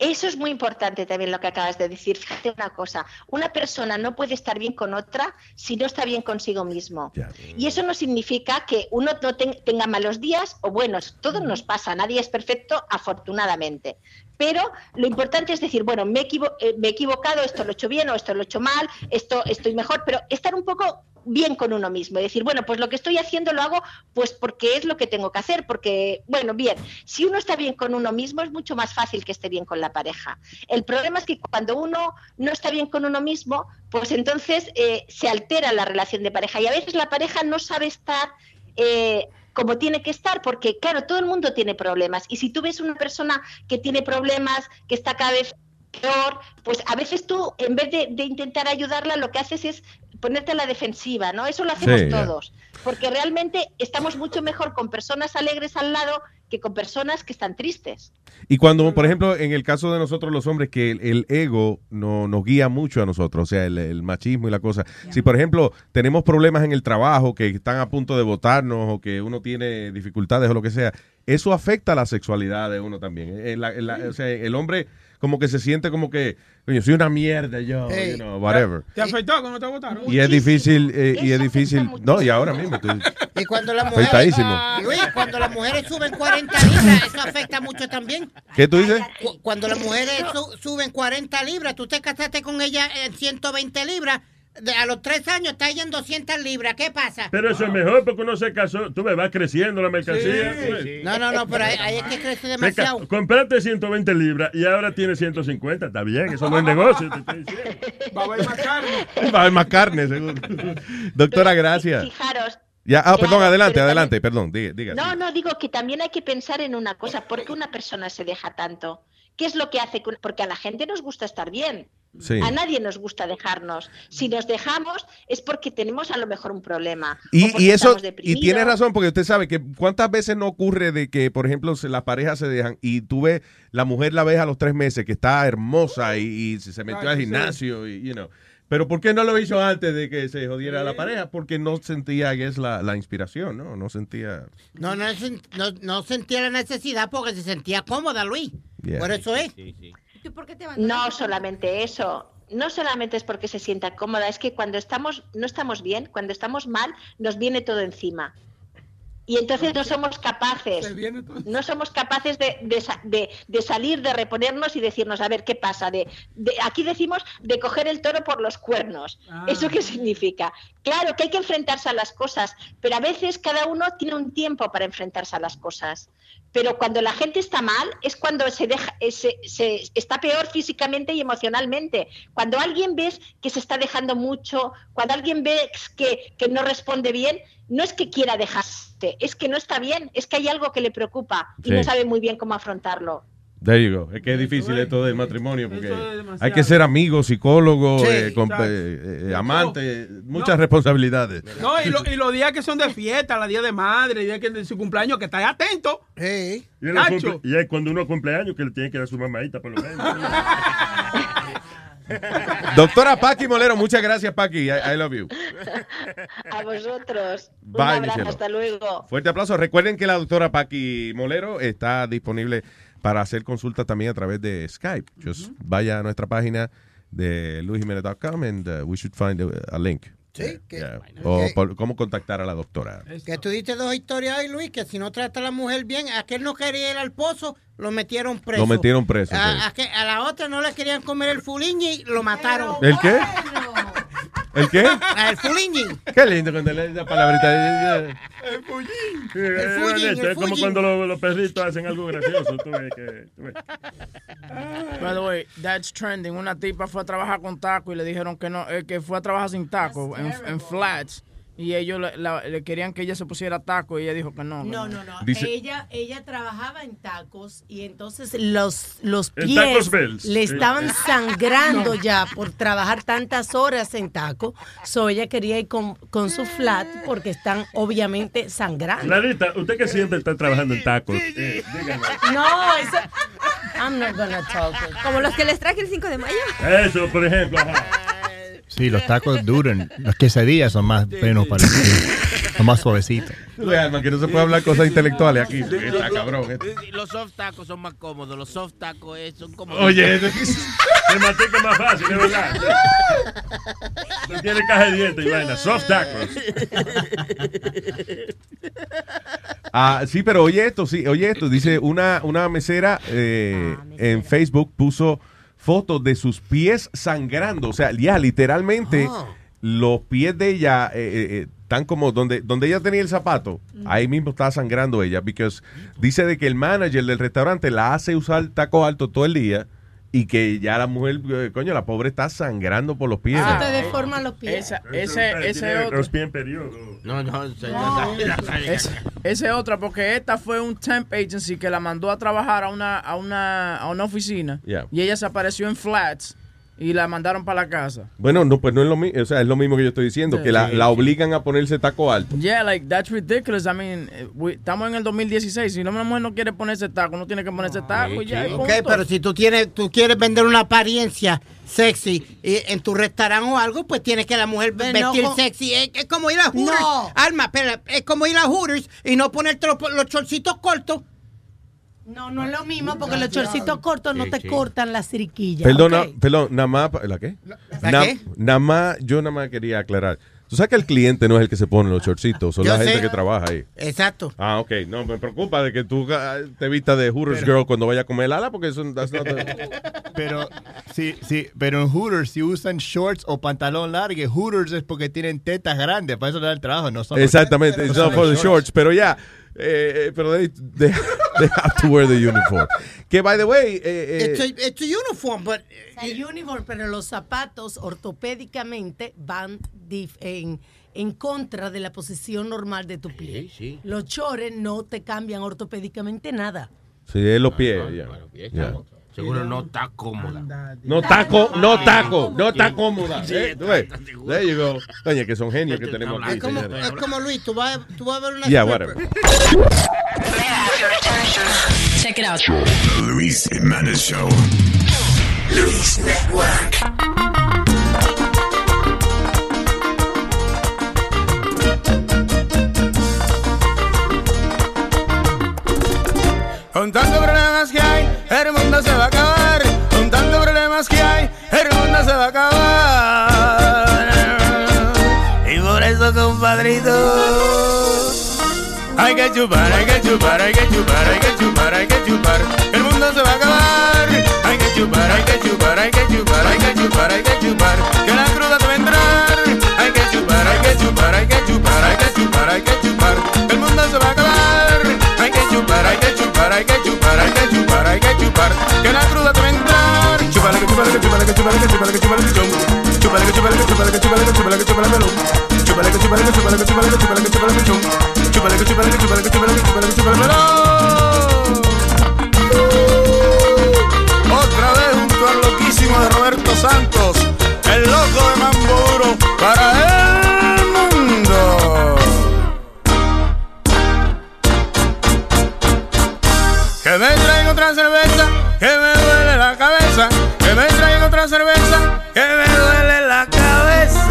Eso es muy importante también lo que acabas de decir. Fíjate una cosa, una persona no puede estar bien con otra si no está bien consigo mismo. Y eso no significa que uno no ten- tenga malos días o buenos. Todo nos pasa, nadie es perfecto, afortunadamente. Pero lo importante es decir, bueno, me equivo- eh, me he equivocado, esto lo he hecho bien o esto lo he hecho mal, esto estoy mejor, pero estar un poco bien con uno mismo decir, bueno, pues lo que estoy haciendo lo hago pues porque es lo que tengo que hacer, porque, bueno, bien, si uno está bien con uno mismo es mucho más fácil que esté bien con la pareja. El problema es que cuando uno no está bien con uno mismo, pues entonces eh, se altera la relación de pareja y a veces la pareja no sabe estar... eh, como tiene que estar, porque claro, todo el mundo tiene problemas. Y si tú ves una persona que tiene problemas, que está cada vez peor, pues a veces tú, en vez de, de intentar ayudarla, lo que haces es ponerte a la defensiva, ¿no? Eso lo hacemos Sí, todos, porque realmente estamos mucho mejor con personas alegres al lado que con personas que están tristes. Y cuando, por ejemplo, en el caso de nosotros los hombres, que el, el ego no, nos guía mucho a nosotros, o sea, el, el machismo y la cosa. Si, por ejemplo, tenemos problemas en el trabajo, que están a punto de votarnos o que uno tiene dificultades o lo que sea, eso afecta la sexualidad de uno también. Eh, o sea, el hombre como que se siente como que, coño, soy una mierda yo, Hey. you know, whatever. ¿Te afectó cuando te votaron? Y es difícil, eh, y es difícil, no, y ahora mismo estoy (laughs) Y cuando las mujeres. Luis, cuando las mujeres suben 40 libras, eso afecta mucho también. ¿Qué tú dices? Cu- Cuando las mujeres su- suben 40 libras, tú te casaste con ella en 120 libras, a los 3 años está ella en 200 libras, ¿qué pasa? Pero eso es mejor porque uno se casó. Tú ves, va creciendo la mercancía. Sí, sí. No, no, no, pero ahí, ahí es que crece demasiado. Compraste 120 libras y ahora tienes 150. Está bien, eso no es negocio. te estoy diciendo. Va a haber más carne. (laughs) Va a haber más carne, seguro. Doctora, gracias. Fijaros. Ya, ah, perdón, Claro, adelante, pero adelante, perdón, diga. diga. No, no, digo que también hay que pensar en una cosa, ¿por qué una persona se deja tanto? ¿Qué es lo que hace? Porque a la gente nos gusta estar bien. Sí. A nadie nos gusta dejarnos. Si nos dejamos es porque tenemos a lo mejor un problema. Y, y eso, y tiene razón, porque usted sabe que cuántas veces no ocurre de que, por ejemplo, las parejas se dejan y tú ves, la mujer la ves a los tres meses que está hermosa y, y se metió al sí. gimnasio y, you know. Pero ¿por qué no lo hizo antes de que se jodiera la pareja? Porque no sentía que es la, la inspiración, ¿no? No sentía... No, no, no, no sentía la necesidad porque se sentía cómoda, Luis. Yeah. Por eso es. No solamente eso. No solamente es porque se sienta cómoda, es que cuando estamos, no estamos bien, cuando estamos mal, nos viene todo encima. Y entonces no somos capaces, no somos capaces de, de sa- de- de salir, de reponernos y decirnos, a ver, ¿qué pasa? De, de- aquí decimos de coger el toro por los cuernos. Ah. ¿Eso qué significa? Claro que hay que enfrentarse a las cosas, pero a veces cada uno tiene un tiempo para enfrentarse a las cosas. Pero cuando la gente está mal es cuando se deja, eh, se, se- está peor físicamente y emocionalmente. Cuando alguien ves que se está dejando mucho, cuando alguien ves que, que no responde bien, no es que quiera dejarse, es que no está bien, es que hay algo que le preocupa y Sí. no sabe muy bien cómo afrontarlo. There you go. Es que es difícil esto del matrimonio porque hay que ser amigos, psicólogos, Sí, eh, eh, eh, amantes, muchas responsabilidades. No, y, lo- y los días que son de fiesta, los días de madre, el día que de su cumpleaños, que estáis atento. Y, él Nacho. cumple- y es cuando uno cumple años que le tiene que dar a su mamadita por lo menos. (laughs) (laughs) Doctora Paqui Molero, muchas gracias Paqui. I, I love you. A vosotros. Un Bye, mi abrazo, hasta luego. Fuerte aplauso. Recuerden que la doctora Paqui Molero está disponible para hacer consultas también a través de Skype. Just vaya a nuestra página de luisjimenez.com and uh, we should find a, a link. Sí, que- Yeah. O Ok. por- cómo contactar a la doctora. Que tú diste dos historias ahí, Luis, que si no trata a la mujer bien, aquel no quería ir al pozo, lo metieron preso. Lo metieron preso, A, sí. a que- a la otra no le querían comer el fuliñi, lo mataron. ¿El qué? ¿El qué? Ah, El fuliñi. Qué lindo cuando le esa palabrita. El Sí, El es fullín, honesto, el es como fullín. cuando los, los perritos hacen algo gracioso. Tú ves que, tú ves. By the way, that's trending. Una tipa fue a trabajar con taco y le dijeron que no, eh, que fue a trabajar sin taco en, en flats. Y ellos le, la- le querían que ella se pusiera taco y ella dijo que no. No, no, no. Dice- ella, ella trabajaba en tacos y entonces los, los pies le estaban sangrando No. ya por trabajar tantas horas en taco. So ella quería ir con, con su flat porque están obviamente sangrando. Clarita, usted que siempre está trabajando en tacos. eh. No, eso. I'm not gonna talk. Como los que les traje el 5 de mayo. Eso, por ejemplo. ajá. Sí, los tacos duran. Las quesadillas son más menos para (laughs) son más suavecitos. Alma, que no se puede hablar cosas intelectuales aquí. Está cabrón. eh. Los soft tacos son más cómodos. Los soft tacos eh, son como. Oye, Se mantenga más fácil, de verdad. No tiene caja de dieta y vaina. Soft tacos. Ah, sí, pero oye esto, sí, oye esto. Dice una, una mesera eh, en Facebook puso fotos de sus pies sangrando. O sea, ya literalmente los pies de ella eh, eh, eh, están como donde, donde ella tenía el zapato. Ahí mismo está sangrando ella. Because dice de que el manager del restaurante la hace usar taco alto todo el día. Y que ya la mujer, eh, coño, la pobre está sangrando por los pies. Eso te deforma los pies. Esa, ese, ese otro. Los pies en periodo. No, no, Es- Ese otra, porque esta fue un temp agency que la mandó a trabajar a una, a una, a una oficina. Yeah. Y ella se apareció en flats. Y la mandaron para la casa. Bueno, no, pues no es lo mismo, o sea, es lo mismo que yo estoy diciendo, que la, Sí. la obligan a ponerse taco alto. Yeah, like, that's ridiculous. I mean, eh, we- estamos en el 2016. Si una mujer no quiere ponerse taco, no tiene que ponerse taco y ya. y Ok, pero si tú tienes, tú quieres vender una apariencia sexy y en tu restaurante o algo, pues tienes que la mujer Ve, vestir no, sexy. Es, es como ir a Hooters. No. Alma, espera, es como ir a Hooters y no ponerte los, los chorcitos cortos. No, no es lo mismo porque los chorcitos cortos no te cortan la cirquilla. Perdona, perdón, nada más, ¿la qué? ¿La Na- qué? Nada más, yo nada más quería aclarar. Tú sabes que el cliente no es el que se pone los shortcitos, son Yo la gente que trabaja ahí. Exacto. Ah, ok. No, me preocupa de que tú ah, te vistas de Hooters Girl cuando vaya a comer ala, porque eso that's not the- (laughs) Pero, sí, sí, pero en Hooters, si usan shorts o pantalón largo, Hooters es porque tienen tetas grandes, para eso le dan el trabajo, no son Exactamente, no it's son not for the los shorts, pero ya, eh, pero they, they, they have to wear the uniform. Que, by the way, eh, It's, a, eh, it's a uniform, but O sea, uniform, pero los zapatos ortopédicamente van dif- en, en contra de la posición normal de tu pie. Los chores no te cambian ortopédicamente nada. sí, es los pies. ya. Seguro no está cómoda. No taco, no taco, no está cómoda. Eh, tú ves. There you go. Oye, que son genios que tenemos aquí. es como, es como Luis, tú vas, tú vas a ver una Yeah, whatever. Check it out. Luis Jimenez Show. Luis Network. Con tantos problemas que hay, el mundo se va a acabar. Con tantos problemas que hay, el mundo se va a acabar. Y por eso, compadrito, hay que chupar, hay que chupar, hay que chupar, hay que chupar, hay que chupar. El mundo se va a acabar. Hay que chupar, hay que chupar, hay que chupar, hay que chupar, hay que chupar. Que la cruda te va a entrar. Hay que chupar, hay que chupar, hay que chupar, hay que chupar, hay que chupar. El mundo se va a acabar. Que la cruda te va que que que que que. Otra vez junto al loquísimo de Roberto Santos, el loco de Mamburo que me duele la cabeza.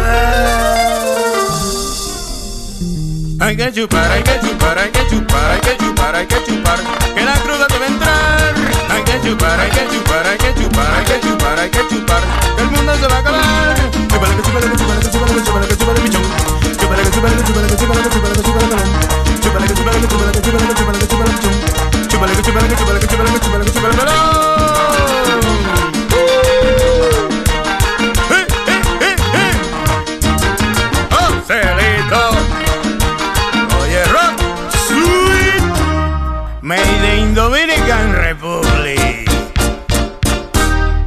Hay que chupar, hay que chupar, hay que chupar, hay que chupar, hay que chupar. Que la cruda te va a entrar. Hay que chupar, hay que chupar, hay que chupar, hay que chupar, hay que chupar. Que el mundo se va a acabar. Chupale, que chupale, que chupale, que que chupale, que chupale, que chupale, que chupale, que chupale, que chupale, que chupale, que que que que que que que que.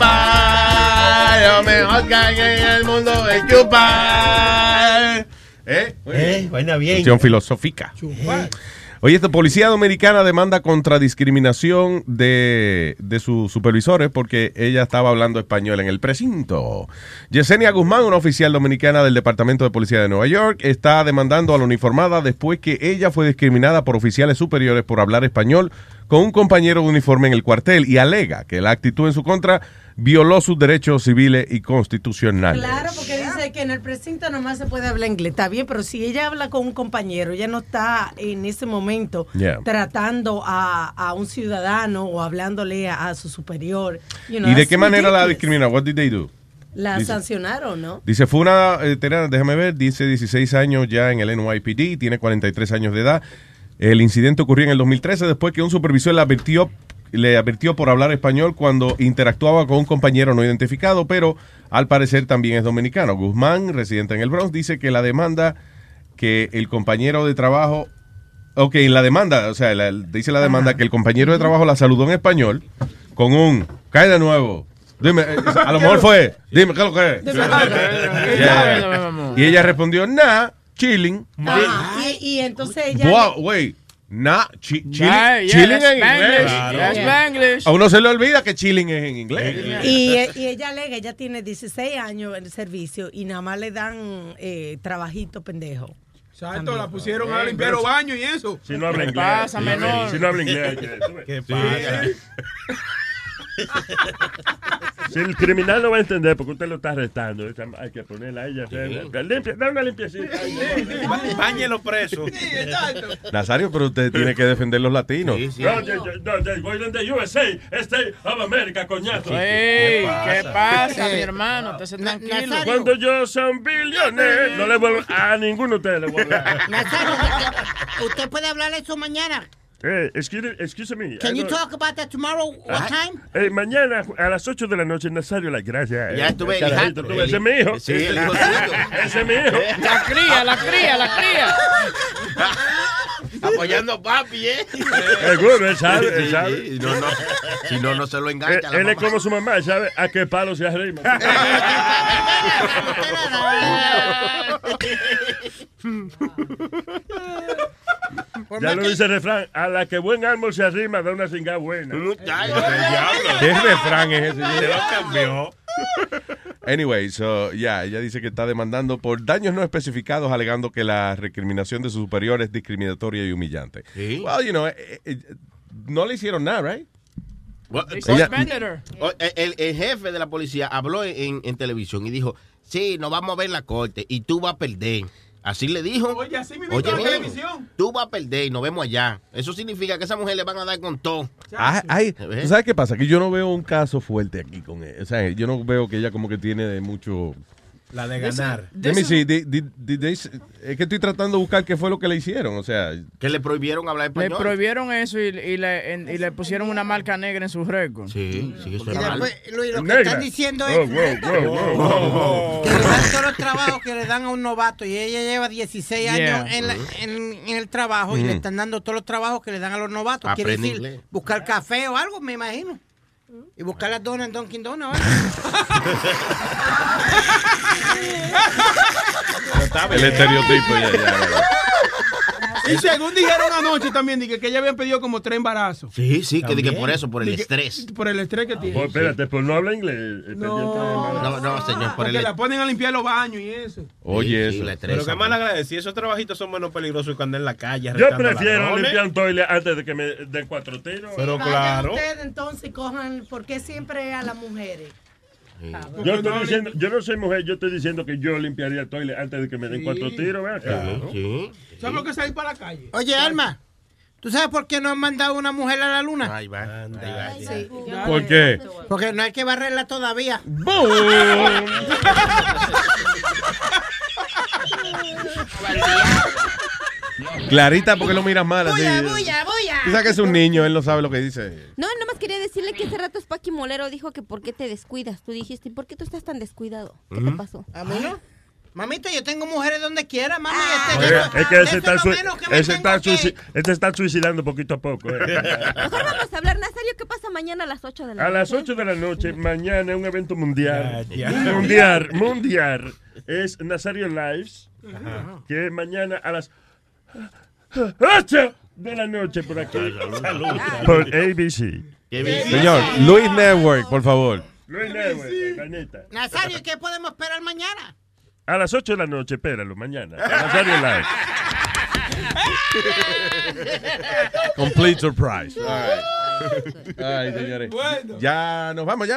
A chupar. Lo mejor que hay en el mundo es chupar. ¿Eh? Eh, buena bien. Cuestión filosófica. Oye, esta policía dominicana demanda contra discriminación de, de sus supervisores porque ella estaba hablando español en el precinto. Yesenia Guzmán, una oficial dominicana del Departamento de Policía de Nueva York, está demandando a la uniformada después que ella fue discriminada por oficiales superiores por hablar español con un compañero de uniforme en el cuartel y alega que la actitud en su contra violó sus derechos civiles y constitucionales. Claro, porque es que en el precinto nomás se puede hablar inglés, está bien, pero si ella habla con un compañero, ella no está en ese momento Yeah. tratando a, a un ciudadano o hablándole a, a su superior. You know, ¿Y de qué manera la discriminaron? What did they do? La Dice- sancionaron, ¿no? Dice, fue una eh, déjame ver, dice 16 años ya en el NYPD, tiene 43 años de edad. El incidente ocurrió en el 2013 después que un supervisor le advirtió, le advirtió por hablar español cuando interactuaba con un compañero no identificado, pero al parecer también es dominicano. Guzmán, residente en el Bronx, dice que la demanda que el compañero de trabajo, ok, la demanda, o sea, la- dice la demanda que el compañero de trabajo la saludó en español con un, cae de nuevo. Dime, eh, a lo mejor fue, dime, ¿qué es lo que es? Y ella respondió, nah, chilling. Ah, y, y entonces ella... Wow, wait, nah, chi- chilling, Yeah, yeah, chilling that's en inglés. That's Spanglish. A uno se le olvida que chilling es en inglés. Y, eh, y ella alega, ella tiene 16 años en el servicio y nada más le dan eh, trabajito pendejo. Exacto, la pusieron a limpiar los baños y eso. Si no habla ¿Qué inglés. pasa, si, no habla- menor? si no habla inglés. ¿Qué Sí. pasa? Si el criminal no va a entender porque usted lo está arrestando, hay que ponerla a ella. Limpia, da una limpiecita. Báñelo preso. Nazario, pero usted tiene que defender los latinos. No, yo- yo- no, yo voy donde USA, State of America, coñazo. Ey, ¿qué pasa, mi hermano? Usted se tranquilo. Cuando yo son billones, no le vuelvo a ninguno de ustedes le voy a hablar. Nazario, ¿usted puede hablar eso mañana? Eh, excuse, excuse me. Can I you don't- talk about that tomorrow? What time? Eh, mañana a las 8 de la noche, Nazario, las gracias. Ya Eh, estuve el carajito, hija- tú, Ese es mi hijo. Sí, el hijo. (laughs) Ese es mi hijo. (laughs) La cría, la cría, la cría. (laughs) Apoyando a papi, ¿eh? Seguro, él sabe, él Sí, sabe. sí, no, no, si no, no se lo Eh, engancha. la él es como su mamá, él sabe a qué palo se arrima. ya lo dice el refrán, a la que buen árbol se arrima da una cingada buena. ¿Qué refrán es ese? Se lo cambió. Anyway, so, ya, ella dice que está demandando por daños no especificados, alegando que la recriminación de su superior es discriminatoria y humillante. Well, you know, eh, eh, no le hicieron nada, right? Ella- O- el, el- el jefe de la policía habló en, en televisión y dijo, sí, nos vamos a ver en la corte y tú vas a perder. Así le dijo. Oye, así mismo Oye, bien, televisión. tú vas a perder y nos vemos allá. Eso significa que a esa mujer le van a dar con todo. Ah, ay, ¿Ves? ¿tú sabes qué pasa? Que yo no veo un caso fuerte aquí con él. O sea, yo no veo que ella como que tiene de mucho... La de ganar. Let me see, did- did- did they- es que estoy tratando de buscar qué fue lo que le hicieron. O sea, Que le prohibieron hablar Le español. prohibieron eso y, y le, en- y le pusieron una marca negra en su récord. Sí, sí, eso Y era malo. después, Luis, lo que Negra. están diciendo es wow, wow, wow, wow, wow. que le dan todos los trabajos que le dan a un novato y ella lleva 16 años en, la- en- en el trabajo y le están dando todos los trabajos que le dan a los novatos. Quiere Aprende decir, inglés. buscar café o algo, me imagino. Y buscar las donas en Dunkin' Donuts. el estereotipo ya, ya, ya. Y según dijeron anoche también, dije que ella habían pedido como tres embarazos. Sí, sí, que, que por eso, por el que- estrés. Por el estrés que tiene. Espérate, pues no habla inglés. el No. No, no, señor, por Porque el la ponen a limpiar los baños y eso. Oye, eso. Pero qué mal agradecido. Esos trabajitos son menos peligrosos que andar en la calle. Yo prefiero limpiar un toile antes de que me den cuatro tiros. Pero claro. ustedes entonces cojan, ¿por qué siempre a las mujeres? Yo, estoy diciendo, yo no soy mujer, yo estoy diciendo que yo limpiaría el toile antes de que me den cuatro tiros. Sí. ¿Sabes lo que es salir para la calle? Oye, Alma, ¿tú sabes por qué no han mandado una mujer a la luna? Ahí va, ahí va. Sí. ¿Por qué? Porque no hay que barrerla todavía. Clarita, porque lo miras mal así? Bulla, bulla, bulla. Tú sabes que es un niño, él no sabe lo que dice. No, decirle que hace rato Spaki Molero dijo que por qué te descuidas. Tú dijiste, ¿y por qué tú estás tan descuidado? ¿Qué te pasó? ¿A mí no? Mamita, yo tengo mujeres donde quiera, mami. Ah. Este, Oye, es que ese está, menos que ese está que- este está suicidando poquito a poco. eh. Mejor vamos a hablar, Nazario, ¿qué pasa mañana a las 8 de la A noche? las 8 de la noche, mañana, un evento mundial. Ya, ya. Mundial, mundial. Es Nazario Lives. Que es mañana a las 8 de la noche por aquí. Por ABC. Señor, Luis Network, por favor. Luis Network, Caneta. Nazario, ¿qué podemos esperar mañana? A las 8 de la noche, espéralo, mañana. Nazario Live. (laughs) Complete surprise. Ay, señores. Ya nos vamos, ya.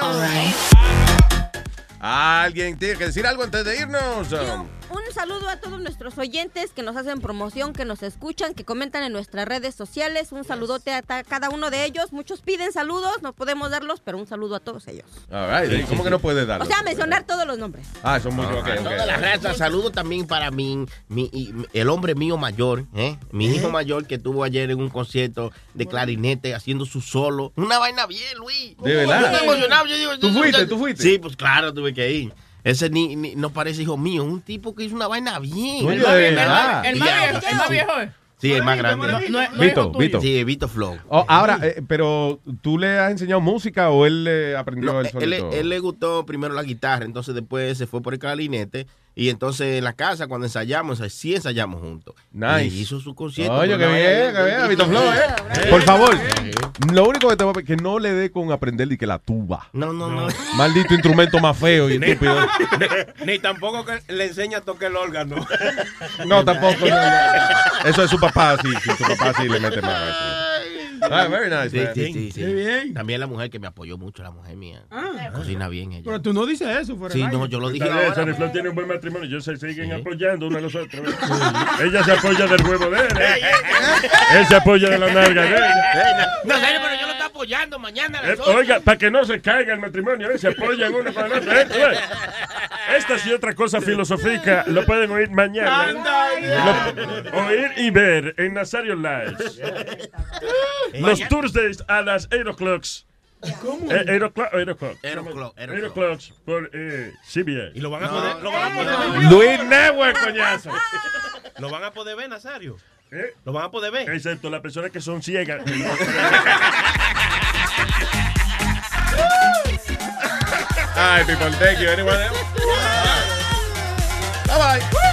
¿Alguien tiene que decir algo antes de irnos? Um, Un saludo a todos nuestros oyentes que nos hacen promoción, que nos escuchan, que comentan en nuestras redes sociales. Un saludote a cada uno de ellos. Muchos piden saludos, no podemos darlos, pero un saludo a todos ellos. all right, ¿Cómo que no puede darlo? O sea, mencionar todos los nombres. Ah, son muy... Ah, ok, ok. toda la raza. Saludo también para mi, mi- el hombre mío mayor, ¿eh? mi hijo mayor que estuvo ayer en un concierto de clarinete haciendo su solo. Una vaina bien, Luis. ¿De verdad? Yo estoy emocionado. Yo digo, ¿Tú yo- fuiste? yo- ¿Tú fuiste? Sí, pues claro, tuve que ir. Ese ni, ni- no parece hijo mío, es un tipo que hizo una vaina bien. El más viejo, el más viejo es. Sí, el más grande. No, no es- no es Vito. Vito. Sí, Vito Flow. Oh, ahora, eh, pero ¿tú le has enseñado música o él eh, aprendió No, él él, él le gustó primero la guitarra, entonces después se fue por el clarinete. Y entonces en la casa, cuando ensayamos, sí ensayamos juntos. Nice. Y hizo su concierto. Oye, qué bien, qué bien, Vito Flow, ¿eh? Por favor, lo único que te voy a pedir es que no le dé con aprender y que la tuba. No, no, no. (laughs) Maldito instrumento más feo y estúpido. (laughs) Ni tampoco que le enseña a tocar el órgano. (laughs) No, tampoco. Eso es su papá, sí. sí, su papá sí le mete más. Sí. Ah, very nice, Sí, man. sí, sí, sí. Qué bien. También la mujer que me apoyó mucho, la mujer mía. Ah. Cocina bien ella. Pero tú no dices eso fuera Sí, no, yo lo dije ahora. Flow tiene un buen matrimonio. Ellos se siguen apoyando uno a los otros. (laughs) Ella se apoya del huevo de él. ¿eh? (laughs) Él se apoya de la narga de ella. No, serio, pero yo lo estoy apoyando mañana. a las Eh. Oiga, para que no se caiga el matrimonio, ¿eh? se apoyan uno con el otro. ¿eh? Estas y otra cosa filosófica lo pueden oír mañana. Lo- oír y ver en Nazario Lives. Los Thursdays a las 8 o'clock. ¿Cómo? Eh, 8 o'clock, 8 o'clock. Eight o'clock, eight 8 o'clock por eh, CBS. Y lo van a poder, lo van a poder ver. Luis Network, coñazo. (laughs) Lo van a poder ver, Nazario. ¿Eh? Lo van a poder ver. Excepto las personas que son ciegas. (laughs) Right, people, thank you. Anyone else? Bye bye.